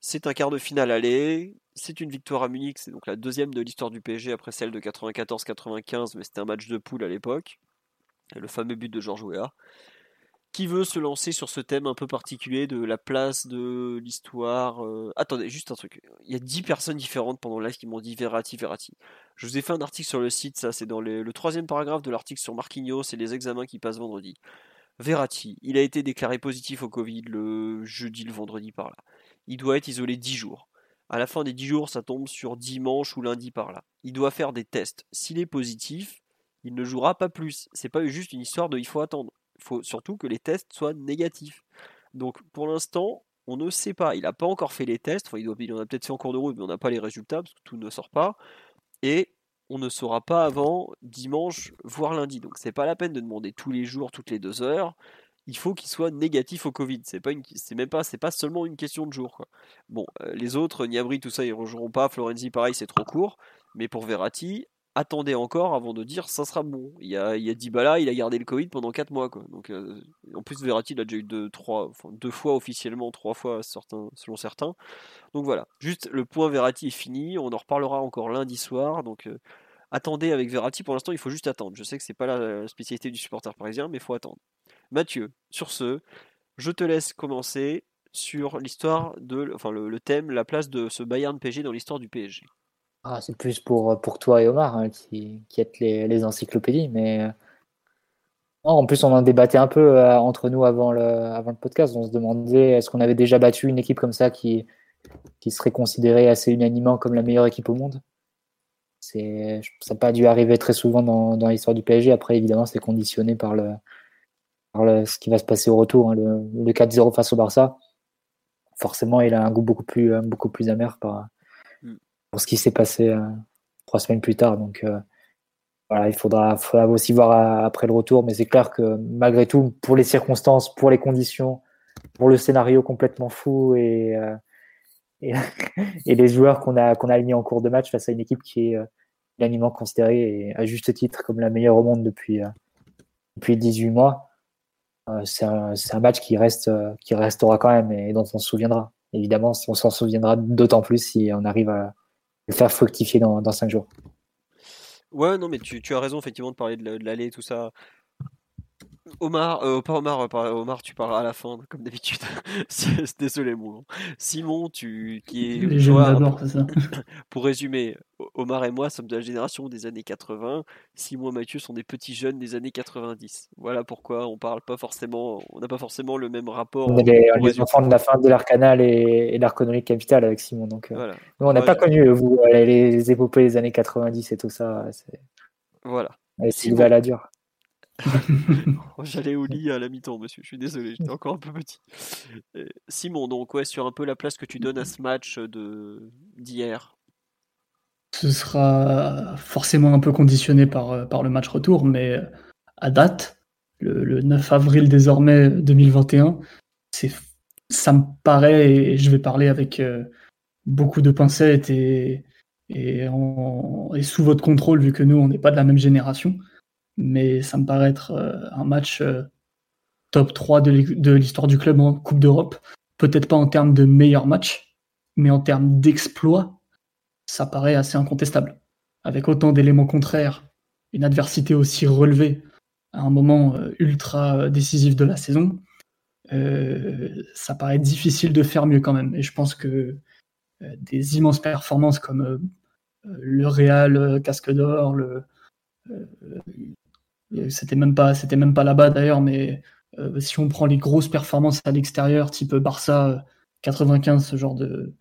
C'est un quart de finale aller. C'est une victoire à Munich. C'est donc la deuxième de l'histoire du PSG après celle de 94-95, mais c'était un match de poule à l'époque. Le fameux but de Georges Weah qui veut se lancer sur ce thème un peu particulier de la place de l'histoire euh, Attendez, juste un truc. Il y a 10 personnes différentes pendant le live qui m'ont dit Verratti, Verratti. Je vous ai fait un article sur le site, ça c'est dans le troisième paragraphe de l'article sur Marquinhos et les examens qui passent vendredi. Verratti, il a été déclaré positif au Covid le jeudi, le vendredi par là. Il doit être isolé 10 jours. À la fin des 10 jours, ça tombe sur dimanche ou lundi par là. Il doit faire des tests. S'il est positif, il ne jouera pas plus. C'est pas juste une histoire de il faut attendre. Il faut surtout que les tests soient négatifs. Donc pour l'instant, on ne sait pas. Il n'a pas encore fait les tests. il, doit, en a peut-être fait en cours de route, mais on n'a pas les résultats parce que tout ne sort pas. Et on ne saura pas avant dimanche, voire lundi. Donc c'est pas la peine de demander tous les jours, toutes les deux heures. Il faut qu'il soit négatif au Covid. C'est pas une, c'est même pas, c'est pas seulement une question de jour. Bon, euh, les autres, Niabri, tout ça, ils ne joueront pas. Florenzi, pareil, c'est trop court. Mais pour Verratti, attendez encore avant de dire ça sera bon. Il y a, il y a il a gardé le Covid pendant 4 mois. Donc, euh, en plus, Verratti, il a déjà eu deux, fois officiellement, trois fois selon certains. Donc voilà, juste le point Verratti est fini. On en reparlera encore lundi soir. Donc euh, attendez avec Verratti. Pour l'instant, il faut juste attendre. Je sais que c'est pas la spécialité du supporter parisien, mais il faut attendre. Mathieu, sur ce, je te laisse commencer sur l'histoire de, enfin le, thème, la place de ce Bayern PSG dans l'histoire du PSG. Ah, c'est plus pour, pour toi et Omar hein, qui, qui êtes les, les encyclopédies, mais euh, en plus on en débattait un peu euh, entre nous avant le, avant le podcast. On se demandait est-ce qu'on avait déjà battu une équipe comme ça qui, qui serait considérée assez unanimement comme la meilleure équipe au monde? Ça n'a pas dû arriver très souvent dans, dans l'histoire du PSG. Après, évidemment, c'est conditionné par le, ce qui va se passer au retour. Hein, le, 4-0 face au Barça, forcément, il a un goût beaucoup plus, euh, beaucoup plus amer par. Pour ce qui s'est passé euh, trois semaines plus tard. Donc euh, voilà, il faudra, aussi voir après le retour. Mais c'est clair que malgré tout, pour les circonstances, pour les conditions, pour le scénario complètement fou et, et, les joueurs qu'on a, qu'on a alignés en cours de match face à une équipe qui est unanimement considérée et à juste titre comme la meilleure au monde depuis, depuis 18 mois. Euh, c'est un, match qui, reste, euh, qui restera quand même et dont on se souviendra. Évidemment, on s'en souviendra d'autant plus si on arrive à le faire fructifier dans, dans cinq jours. Ouais, non, mais tu, tu, as raison, effectivement, de parler de l'aller, tout ça. Omar, euh, pas Omar, euh, Omar, tu parles à la fin, comme d'habitude. Désolé, mon Simon, tu, qui est. Les d'abord, c'est ça. Pour résumer, Omar et moi sommes de la génération des années 80. Simon et Mathieu sont des petits jeunes des années 90. Voilà pourquoi on parle pas forcément, on n'a pas forcément le même rapport. On est les, enfants de la fin de l'Arcanal et, et l'Arconnerie Capital avec Simon. Donc, euh, Nous, on n'a pas connu, vous, les épopées des années 90 et tout ça. Voilà. C'est la dure. Oh, j'allais au lit à la mi-temps, monsieur. Je suis désolé, j'étais encore un peu petit. Simon, donc ouais, sur un peu la place que tu donnes à ce match de d'hier. Ce sera forcément un peu conditionné par, euh, par le match retour, mais euh, à date, le, 9 avril désormais 2021, c'est ça me paraît, et je vais parler avec euh, beaucoup de pincettes et, et, et sous votre contrôle, vu que nous, on n'est pas de la même génération mais ça me paraît être euh, un match euh, top 3 de l'histoire du club en Coupe d'Europe. Peut-être pas en termes de meilleur match, mais en termes d'exploit, ça paraît assez incontestable. Avec autant d'éléments contraires, une adversité aussi relevée à un moment euh, ultra décisif de la saison, ça paraît difficile de faire mieux quand même. Et je pense que des immenses performances comme le Real Casque d'Or, le, c'était même pas, c'était même pas là-bas d'ailleurs, mais euh, si on prend les grosses performances à l'extérieur, type Barça 95, ce genre de,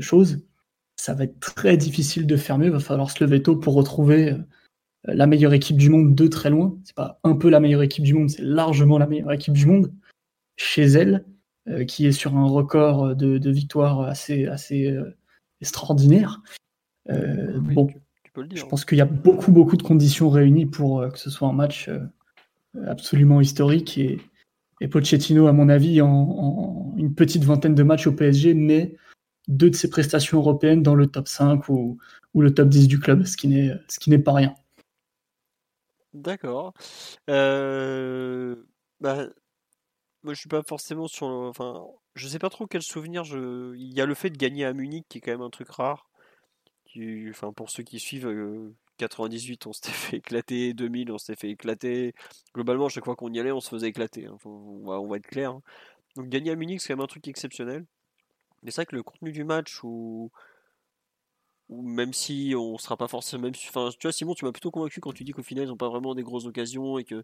choses, ça va être très difficile de faire mieux. Il va falloir se lever tôt pour retrouver euh, la meilleure équipe du monde de très loin. C'est pas un peu la meilleure équipe du monde, c'est largement la meilleure équipe du monde chez elle, euh, qui est sur un record de, victoires assez, assez extraordinaire. bon, je pense qu'il y a beaucoup, beaucoup de conditions réunies pour euh, que ce soit un match euh, absolument historique. Et, Pochettino, à mon avis, en, une petite vingtaine de matchs au PSG, met deux de ses prestations européennes dans le top 5 ou, le top 10 du club, ce qui n'est pas rien. D'accord. Euh, bah, moi, je suis pas forcément sur. Enfin, je sais pas trop quel souvenir. Je... Il y a le fait de gagner à Munich, qui est quand même un truc rare enfin, pour ceux qui suivent, 98, on s'était fait éclater, 2000, on s'était fait éclater. Globalement, chaque fois qu'on y allait, on se faisait éclater. Hein. on, va, être clair. Hein. Donc gagner à Munich, c'est quand même un truc exceptionnel. Mais c'est vrai que le contenu du match, ou même si on sera pas forcément même tu vois Simon tu m'as plutôt convaincu quand tu dis qu'au final ils n'ont pas vraiment des grosses occasions et que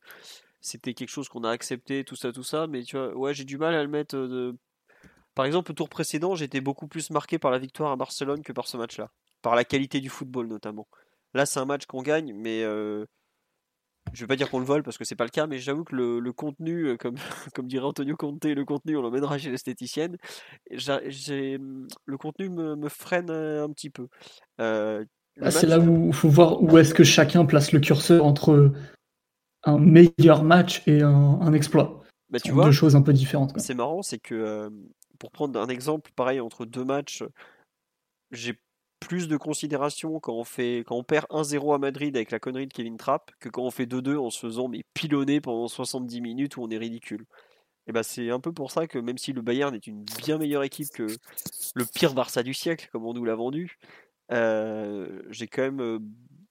c'était quelque chose qu'on a accepté tout ça tout ça mais tu vois ouais j'ai du mal à le mettre de par exemple le tour précédent j'étais beaucoup plus marqué par la victoire à Barcelone que par ce match là par la qualité du football notamment. Là, c'est un match qu'on gagne, mais euh, je vais pas dire qu'on le vole parce que c'est pas le cas, mais j'avoue que le, contenu, euh, comme, comme dirait Antonio Conte, le contenu, on l'emmènera chez l'esthéticienne. le contenu me, freine un petit peu. Euh, Ah, c'est là où il faut voir où est-ce que chacun place le curseur entre un meilleur match et un, exploit. Bah, tu vois, deux choses un peu différentes. C'est marrant, c'est que euh, pour prendre un exemple pareil entre deux matchs, j'ai plus de considération quand on fait quand on perd 1-0 à Madrid avec la connerie de Kevin Trapp que quand on fait 2-2 en se faisant mais pilonner pendant 70 minutes où on est ridicule. Et bah c'est un peu pour ça que même si le Bayern est une bien meilleure équipe que le pire Barça du siècle comme on nous l'a vendu, euh, j'ai quand même euh,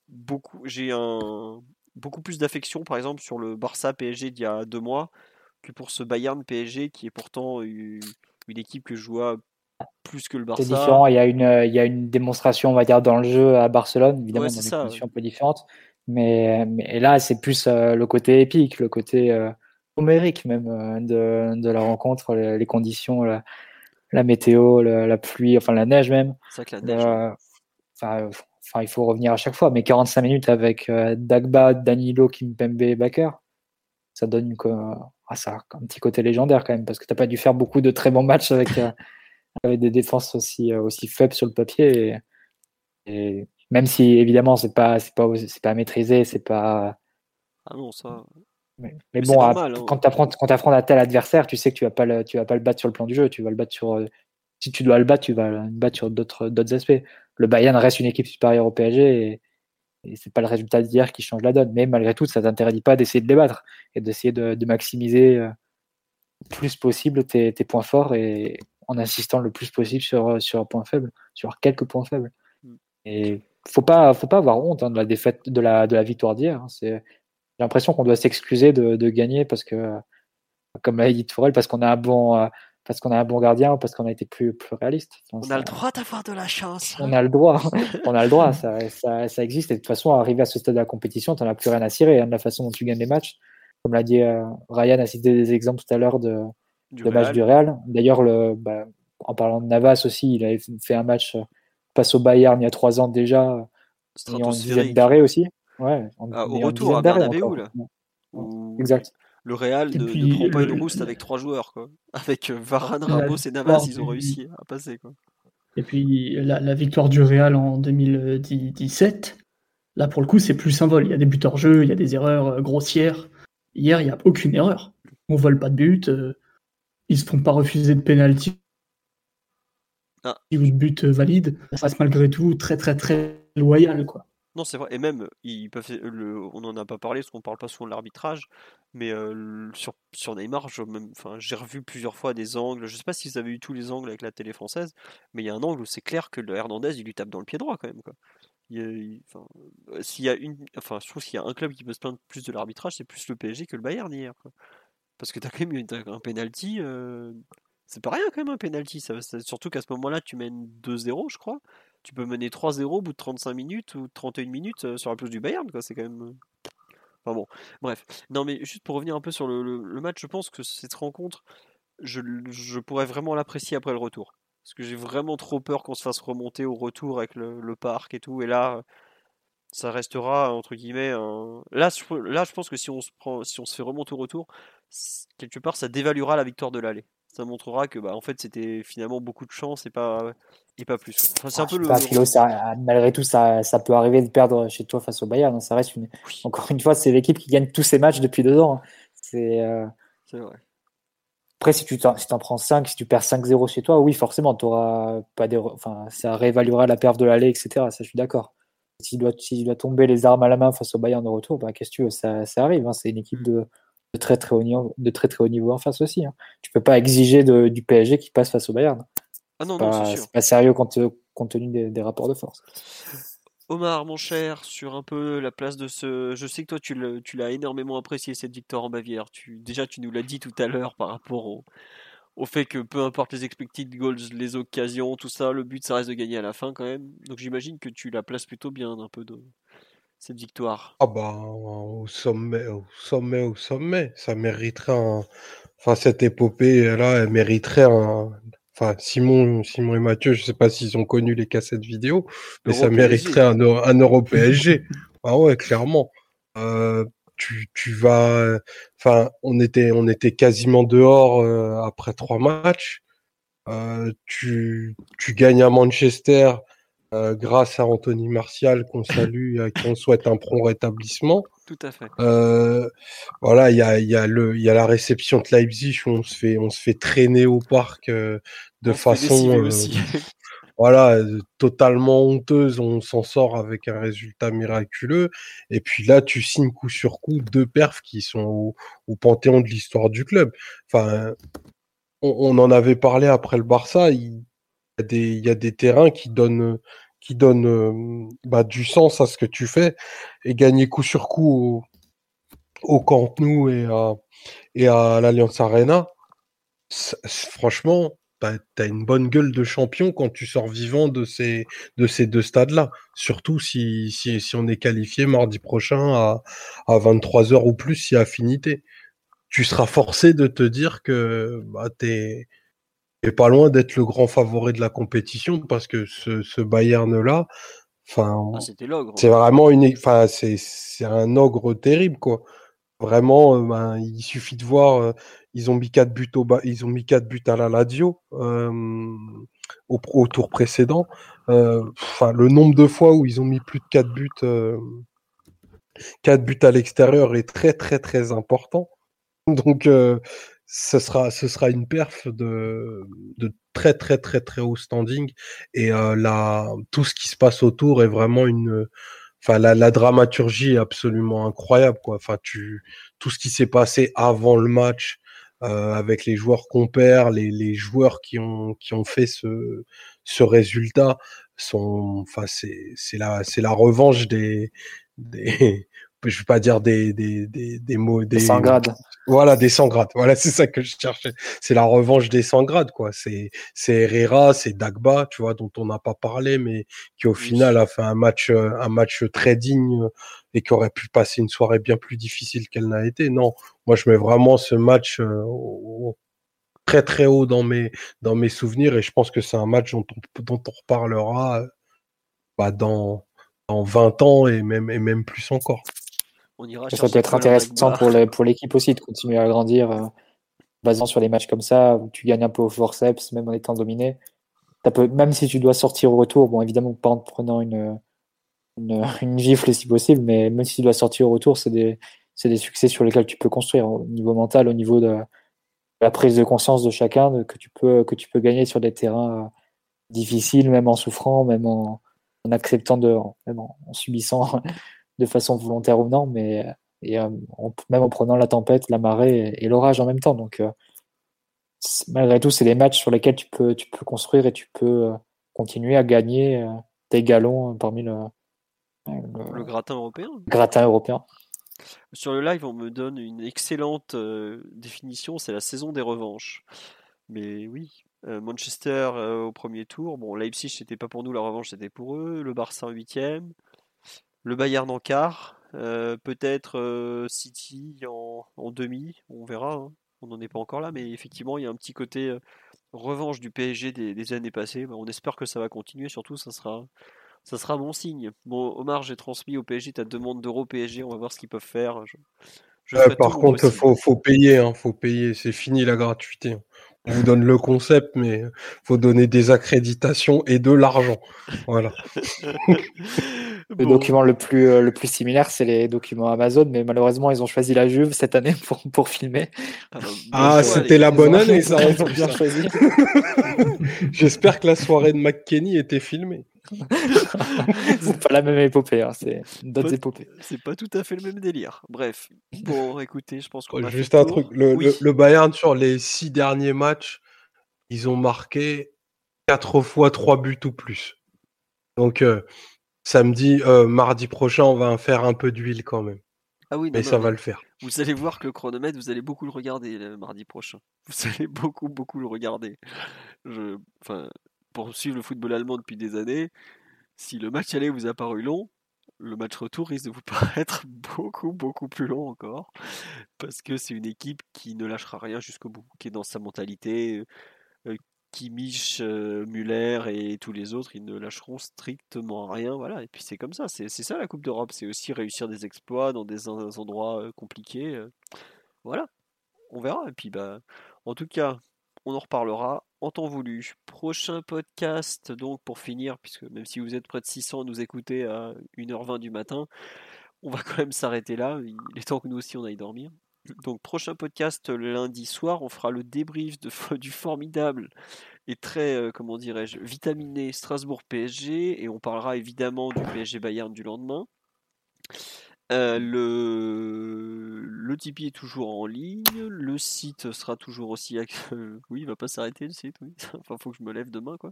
beaucoup un beaucoup plus d'affection par exemple sur le Barça PSG d'il y a deux mois que pour ce Bayern PSG qui est pourtant une, équipe que je vois plus que le Barça. C'est différent, il y, a une, il y a une démonstration, on va dire, dans le jeu à Barcelone, évidemment, dans des conditions un peu différentes. Mais, mais là, c'est plus euh, le côté épique, le côté euh, numérique même euh, de, de, la rencontre, les, conditions, la, la météo, la, pluie, enfin la neige même. C'est que la neige. enfin, enfin, il faut revenir à chaque fois, mais 45 minutes avec Dagba, Danilo, Kimpembe et Baker, ça donne une, ah, ça un petit côté légendaire quand même, parce que tu n'as pas dû faire beaucoup de très bons matchs avec avec des défenses aussi, euh, aussi faibles sur le papier. Et, même si évidemment c'est pas c'est pas c'est pas maîtrisé, c'est pas. Ah non ça. Mais, bon, hein. quand tu affrontes un tel adversaire, tu sais que tu vas pas le, tu vas pas le battre sur le plan du jeu, tu vas le battre sur euh, si tu dois le battre, tu vas le battre sur d'autres d'autres aspects. Le Bayern reste une équipe supérieure au PSG et, et c'est pas le résultat d'hier qui change la donne. Mais malgré tout, ça t'interdit pas d'essayer de les battre et d'essayer de, de, maximiser euh, le plus possible tes, tes points forts et, en insistant le plus possible sur, euh, sur un point faible, sur quelques points faibles. Mm. Et faut pas, faut pas avoir honte hein, de la défaite, de la, de la victoire d'hier. Hein. C'est, j'ai l'impression qu'on doit s'excuser de, de, gagner parce que, comme l'a dit Tourelle, parce qu'on a un bon, euh, parce qu'on a un bon gardien ou parce qu'on a été plus, plus réaliste. on a le droit d'avoir de la chance. On a le droit, on a le droit, ça, ça, ça, existe. Et de toute façon, arriver à ce stade de la compétition, tu n'en as plus rien à cirer hein, de la façon dont tu gagnes les matchs. Comme l'a dit euh, Ryan, a cité des exemples tout à l'heure de, du match du Real. D'ailleurs, le, bah, en parlant de Navas aussi, il avait fait un match face au Bayern il y a trois ans déjà, en dizaine d'arrêt aussi. Ouais, ah, au retour à Bernabeu, là. Exact. Le Real ne, prend pas une rouste avec trois joueurs. Quoi. Avec Varane, Ramos et Navas, ils ont réussi à passer. Quoi. Et puis la, la, victoire du Real en 2017, là pour le coup, c'est plus symbole. Il y a des buts hors jeu, il y a des erreurs euh, grossières. Hier, il n'y a aucune erreur. On vole pas de but. Euh, ils se font pas refuser de pénalty ah. ou de but euh, valide. Ça reste malgré tout très très très loyal. quoi. Non, c'est vrai. Et même, ils peuvent, le, on n'en a pas parlé parce qu'on parle pas souvent de l'arbitrage, mais euh, sur, sur Neymar, j'ai revu plusieurs fois des angles. Je sais pas si vous avez eu tous les angles avec la télé française, mais il y a un angle où c'est clair que le Hernandez, il lui tape dans le pied droit quand même. Quoi. Il, enfin, s'il y a une, enfin, je trouve qu'il y a un club qui peut se plaindre plus de l'arbitrage, c'est plus le PSG que le Bayern hier. Quoi. Parce que tu as quand même eu un penalty. Euh, c'est pas rien quand même un penalty. Surtout qu'à ce moment-là, tu mènes 2-0, je crois. Tu peux mener 3-0 au bout de 35 minutes ou 31 minutes euh, sur la pelouse du Bayern. C'est quand même. Euh, enfin bon, bref. Non, mais juste pour revenir un peu sur le, match, je pense que cette rencontre, je, je pourrais vraiment l'apprécier après le retour. Parce que j'ai vraiment trop peur qu'on se fasse remonter au retour avec le, parc et tout. Et là, ça restera entre guillemets là, là je pense que si on se prend si on se fait remonter au retour quelque part ça dévaluera la victoire de l'aller ça montrera que bah en fait c'était finalement beaucoup de chance et pas et pas plus enfin, c'est un ah, peu le... pas, malgré tout ça, ça peut arriver de perdre chez toi face au Bayern hein. ça reste une encore une fois c'est l'équipe qui gagne tous ses matchs depuis deux ans hein. c'est euh... vrai après, si tu t'en, si prends 5, si tu perds 5-0 chez toi, oui, forcément, t'auras pas des, enfin, ça réévaluera la perte de l'aller, etc. Ça, je suis d'accord. S'il doit, doit tomber les armes à la main face au Bayern de retour, bah, qu'est-ce que tu veux, ça, ça arrive. Hein. C'est une équipe de, de, très, très haut niveau, de très très haut niveau en face aussi. Hein. Tu peux pas exiger de, du PSG qui passe face au Bayern. Ah non, non, c'est pas sérieux compte, compte tenu des, des, rapports de force. Omar, mon cher, sur un peu la place de ce. Je sais que toi, tu l'as énormément apprécié cette victoire en Bavière. Tu, déjà, tu nous l'as dit tout à l'heure par rapport au, au fait que peu importe les expected goals, les occasions, tout ça, le but ça reste de gagner à la fin quand même. Donc j'imagine que tu la places plutôt bien un peu de cette victoire? Ah bah au sommet, au sommet, au sommet, ça mériterait un... Enfin cette épopée là, elle mériterait un... Enfin Simon, Simon et Mathieu, je sais pas s'ils ont connu les cassettes vidéo, mais ça mériterait un, un Euro PSG. ah ouais, clairement. Euh, tu, tu vas, enfin, on était, on était quasiment dehors euh, après trois matchs. Euh, tu, tu gagnes à Manchester euh, grâce à Anthony Martial qu'on salue et à qui on souhaite un prompt rétablissement. Tout à fait. Euh, voilà, il y a, y, a le, y a la réception de Leipzig où on se fait, on se fait traîner au parc euh, de façon aussi. voilà, totalement honteuse. On s'en sort avec un résultat miraculeux. Et puis là, tu signes coup sur coup deux perfs qui sont au, au panthéon de l'histoire du club. Enfin, on, on, en avait parlé après le Barça. Il, il y a des terrains qui donnent qui donne bah, du sens à ce que tu fais et gagner coup sur coup au, Camp Nou et à, l'Alliance Arena, franchement, bah, tu as une bonne gueule de champion quand tu sors vivant de ces, de ces deux stades-là. Surtout si, on est qualifié mardi prochain à, à 23h ou plus, si affinité. Tu seras forcé de te dire que bah, tu pas loin d'être le grand favori de la compétition parce que ce, ce Bayern-là, enfin, ah, c'est vraiment une, enfin, c'est, c'est un ogre terrible, quoi. Vraiment, euh, ben, il suffit de voir, euh, ils ont mis quatre buts au bas, ils ont mis quatre buts à la Lazio euh, au, au, tour précédent. Enfin, le nombre de fois où ils ont mis plus de quatre buts, quatre buts à l'extérieur est très très très important. Donc ce sera, ce sera une perf de, de très très très très haut standing et euh, la, tout ce qui se passe autour est vraiment une, enfin la, la dramaturgie est absolument incroyable quoi. Enfin tu, tout ce qui s'est passé avant le match euh, avec les joueurs qu'on perd, les, les joueurs qui ont qui ont fait ce ce résultat sont, enfin c'est c'est la c'est la revanche des des je vais pas dire des, des, des, des mots, des, 100 grades. Voilà, des 100 grades. Voilà, c'est ça que je cherchais. C'est la revanche des 100 grades, quoi. C'est, c'est Herrera, c'est Dagba, tu vois, dont on n'a pas parlé, mais qui au final a fait un match, euh, un match très digne et qui aurait pu passer une soirée bien plus difficile qu'elle n'a été. Non, moi je mets vraiment ce match euh, très très haut dans mes, dans mes souvenirs et je pense que c'est un match dont on, dont on reparlera euh, bah, dans, dans 20 ans et même, et même plus encore. On ira ça peut être intéressant pour, pour l'équipe aussi de continuer à grandir, euh, basant sur les matchs comme ça, où tu gagnes un peu au forceps, même en étant dominé. Ça peut, même si tu dois sortir au retour, bon, évidemment, pas en prenant une, une, une, gifle si possible, mais même si tu dois sortir au retour, c'est des, des succès sur lesquels tu peux construire au niveau mental, au niveau de la prise de conscience de chacun, de, que, tu peux, que tu peux gagner sur des terrains euh, difficiles, même en souffrant, même en, en acceptant de, même en, en subissant de façon volontaire ou non, mais et, euh, même en prenant la tempête, la marée et, l'orage en même temps. Donc, euh, malgré tout, c'est des matchs sur lesquels tu peux, tu peux construire et tu peux euh, continuer à gagner tes galons parmi le, le, gratin européen. Gratin européen. Sur le live, on me donne une excellente définition, c'est la saison des revanches. Mais oui, Manchester au premier tour, bon, Leipzig c'était pas pour nous, la revanche c'était pour eux, le Barça en huitième, le Bayern en quart, euh, peut-être euh, City en, demi, on verra. Hein. On n'en est pas encore là, mais effectivement, il y a un petit côté euh, revanche du PSG des, années passées. Bah, on espère que ça va continuer, surtout ça sera, ça sera bon signe. Bon, Omar, j'ai transmis au PSG ta demande d'euro PSG, on va voir ce qu'ils peuvent faire. par contre, il faut, faut, payer, hein, faut payer, c'est fini la gratuité on vous donne le concept, mais faut donner des accréditations et de l'argent. Voilà. le document le plus, euh, le plus similaire, c'est les documents Amazon, mais malheureusement, ils ont choisi la Juve cette année pour, pour filmer. Ah, ah c'était la bonne année, ça. Ils ont bien choisi. J'espère que la soirée de McKenny était filmée. c'est pas la même épopée, hein, c'est d'autres épopées. C'est pas tout à fait le même délire. Bref, bon, écoutez, je pense qu'on a Juste un truc, le, le, Bayern sur les six derniers matchs, ils ont marqué quatre fois trois buts ou plus. Donc euh, samedi, euh, mardi prochain, on va faire un peu d'huile quand même. Ah oui, mais ça va le faire. Vous allez voir que le chronomètre, vous allez beaucoup le regarder le mardi prochain. Vous allez beaucoup, beaucoup le regarder. Je... Enfin, pour suivre le football allemand depuis des années, si le match aller vous a paru long, le match retour risque de vous paraître beaucoup, beaucoup plus long encore. Parce que c'est une équipe qui ne lâchera rien jusqu'au bout, qui est dans sa mentalité, euh, miche euh, Muller et tous les autres, ils ne lâcheront strictement rien. Voilà. Et puis c'est comme ça, c'est ça la Coupe d'Europe, c'est aussi réussir des exploits dans des endroits euh, compliqués. voilà, on verra. Et puis bah, en tout cas, on en reparlera en temps voulu. Prochain podcast, donc pour finir, puisque même si vous êtes près de 600 à nous écouter à 1h20 du matin, on va quand même s'arrêter là. Il est temps que nous aussi on aille dormir. Donc prochain podcast lundi soir, on fera le débrief du formidable et très, euh, comment dirais-je, vitaminé Strasbourg PSG et on parlera évidemment du PSG Bayern du lendemain. Euh, le... le Tipeee est toujours en ligne, le site sera toujours aussi oui, il va pas s'arrêter le site, oui. enfin, faut que je me lève demain, quoi.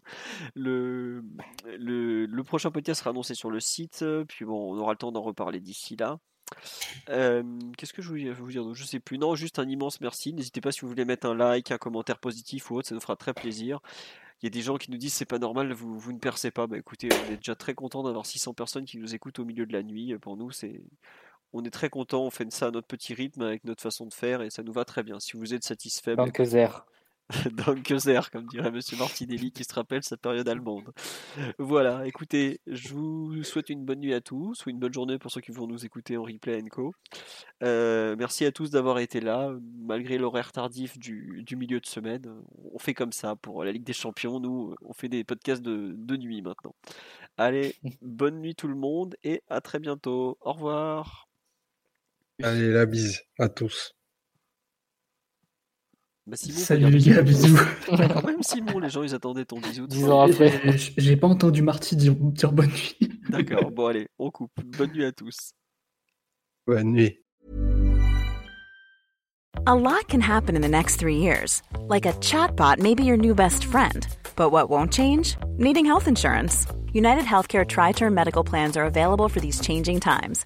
Le... le, le prochain podcast sera annoncé sur le site, puis bon, on aura le temps d'en reparler d'ici là. Euh, Qu'est-ce que je voulais vous dire Je sais plus. Non, juste un immense merci. N'hésitez pas si vous voulez mettre un like, un commentaire positif ou autre, ça nous fera très plaisir. Il y a des gens qui nous disent c'est pas normal, vous, vous ne percez pas. Bah écoutez, on est déjà très content d'avoir 600 personnes qui nous écoutent au milieu de la nuit. Pour nous, c'est on est très content, on fait ça à notre petit rythme avec notre façon de faire et ça nous va très bien. Si vous êtes satisfait, bah, Dankezer, comme dirait Monsieur Martinelli qui se rappelle sa période allemande. Voilà, écoutez, je vous souhaite une bonne nuit à tous, ou une bonne journée pour ceux qui vont nous écouter en replay Co. Euh, merci à tous d'avoir été là, malgré l'horaire tardif du, milieu de semaine. On fait comme ça pour la Ligue des Champions, nous, on fait des podcasts de, de nuit maintenant. Allez, bonne nuit tout le monde, et à très bientôt. Au revoir. Allez, la bise à tous. Bah, Simon, Salut les gars, bisous. Quand même Simon, les gens ils attendaient ton bisou. Dix ans après. J'ai pas entendu Marty dire, dire bonne nuit. D'accord, bon allez, on coupe. Bonne nuit à tous. Bonne nuit. A lot can happen in the next three years. Like a chatbot may be your new best friend. But what won't change? Needing health insurance. United Healthcare Tri Term Medical Plans are available for these changing times.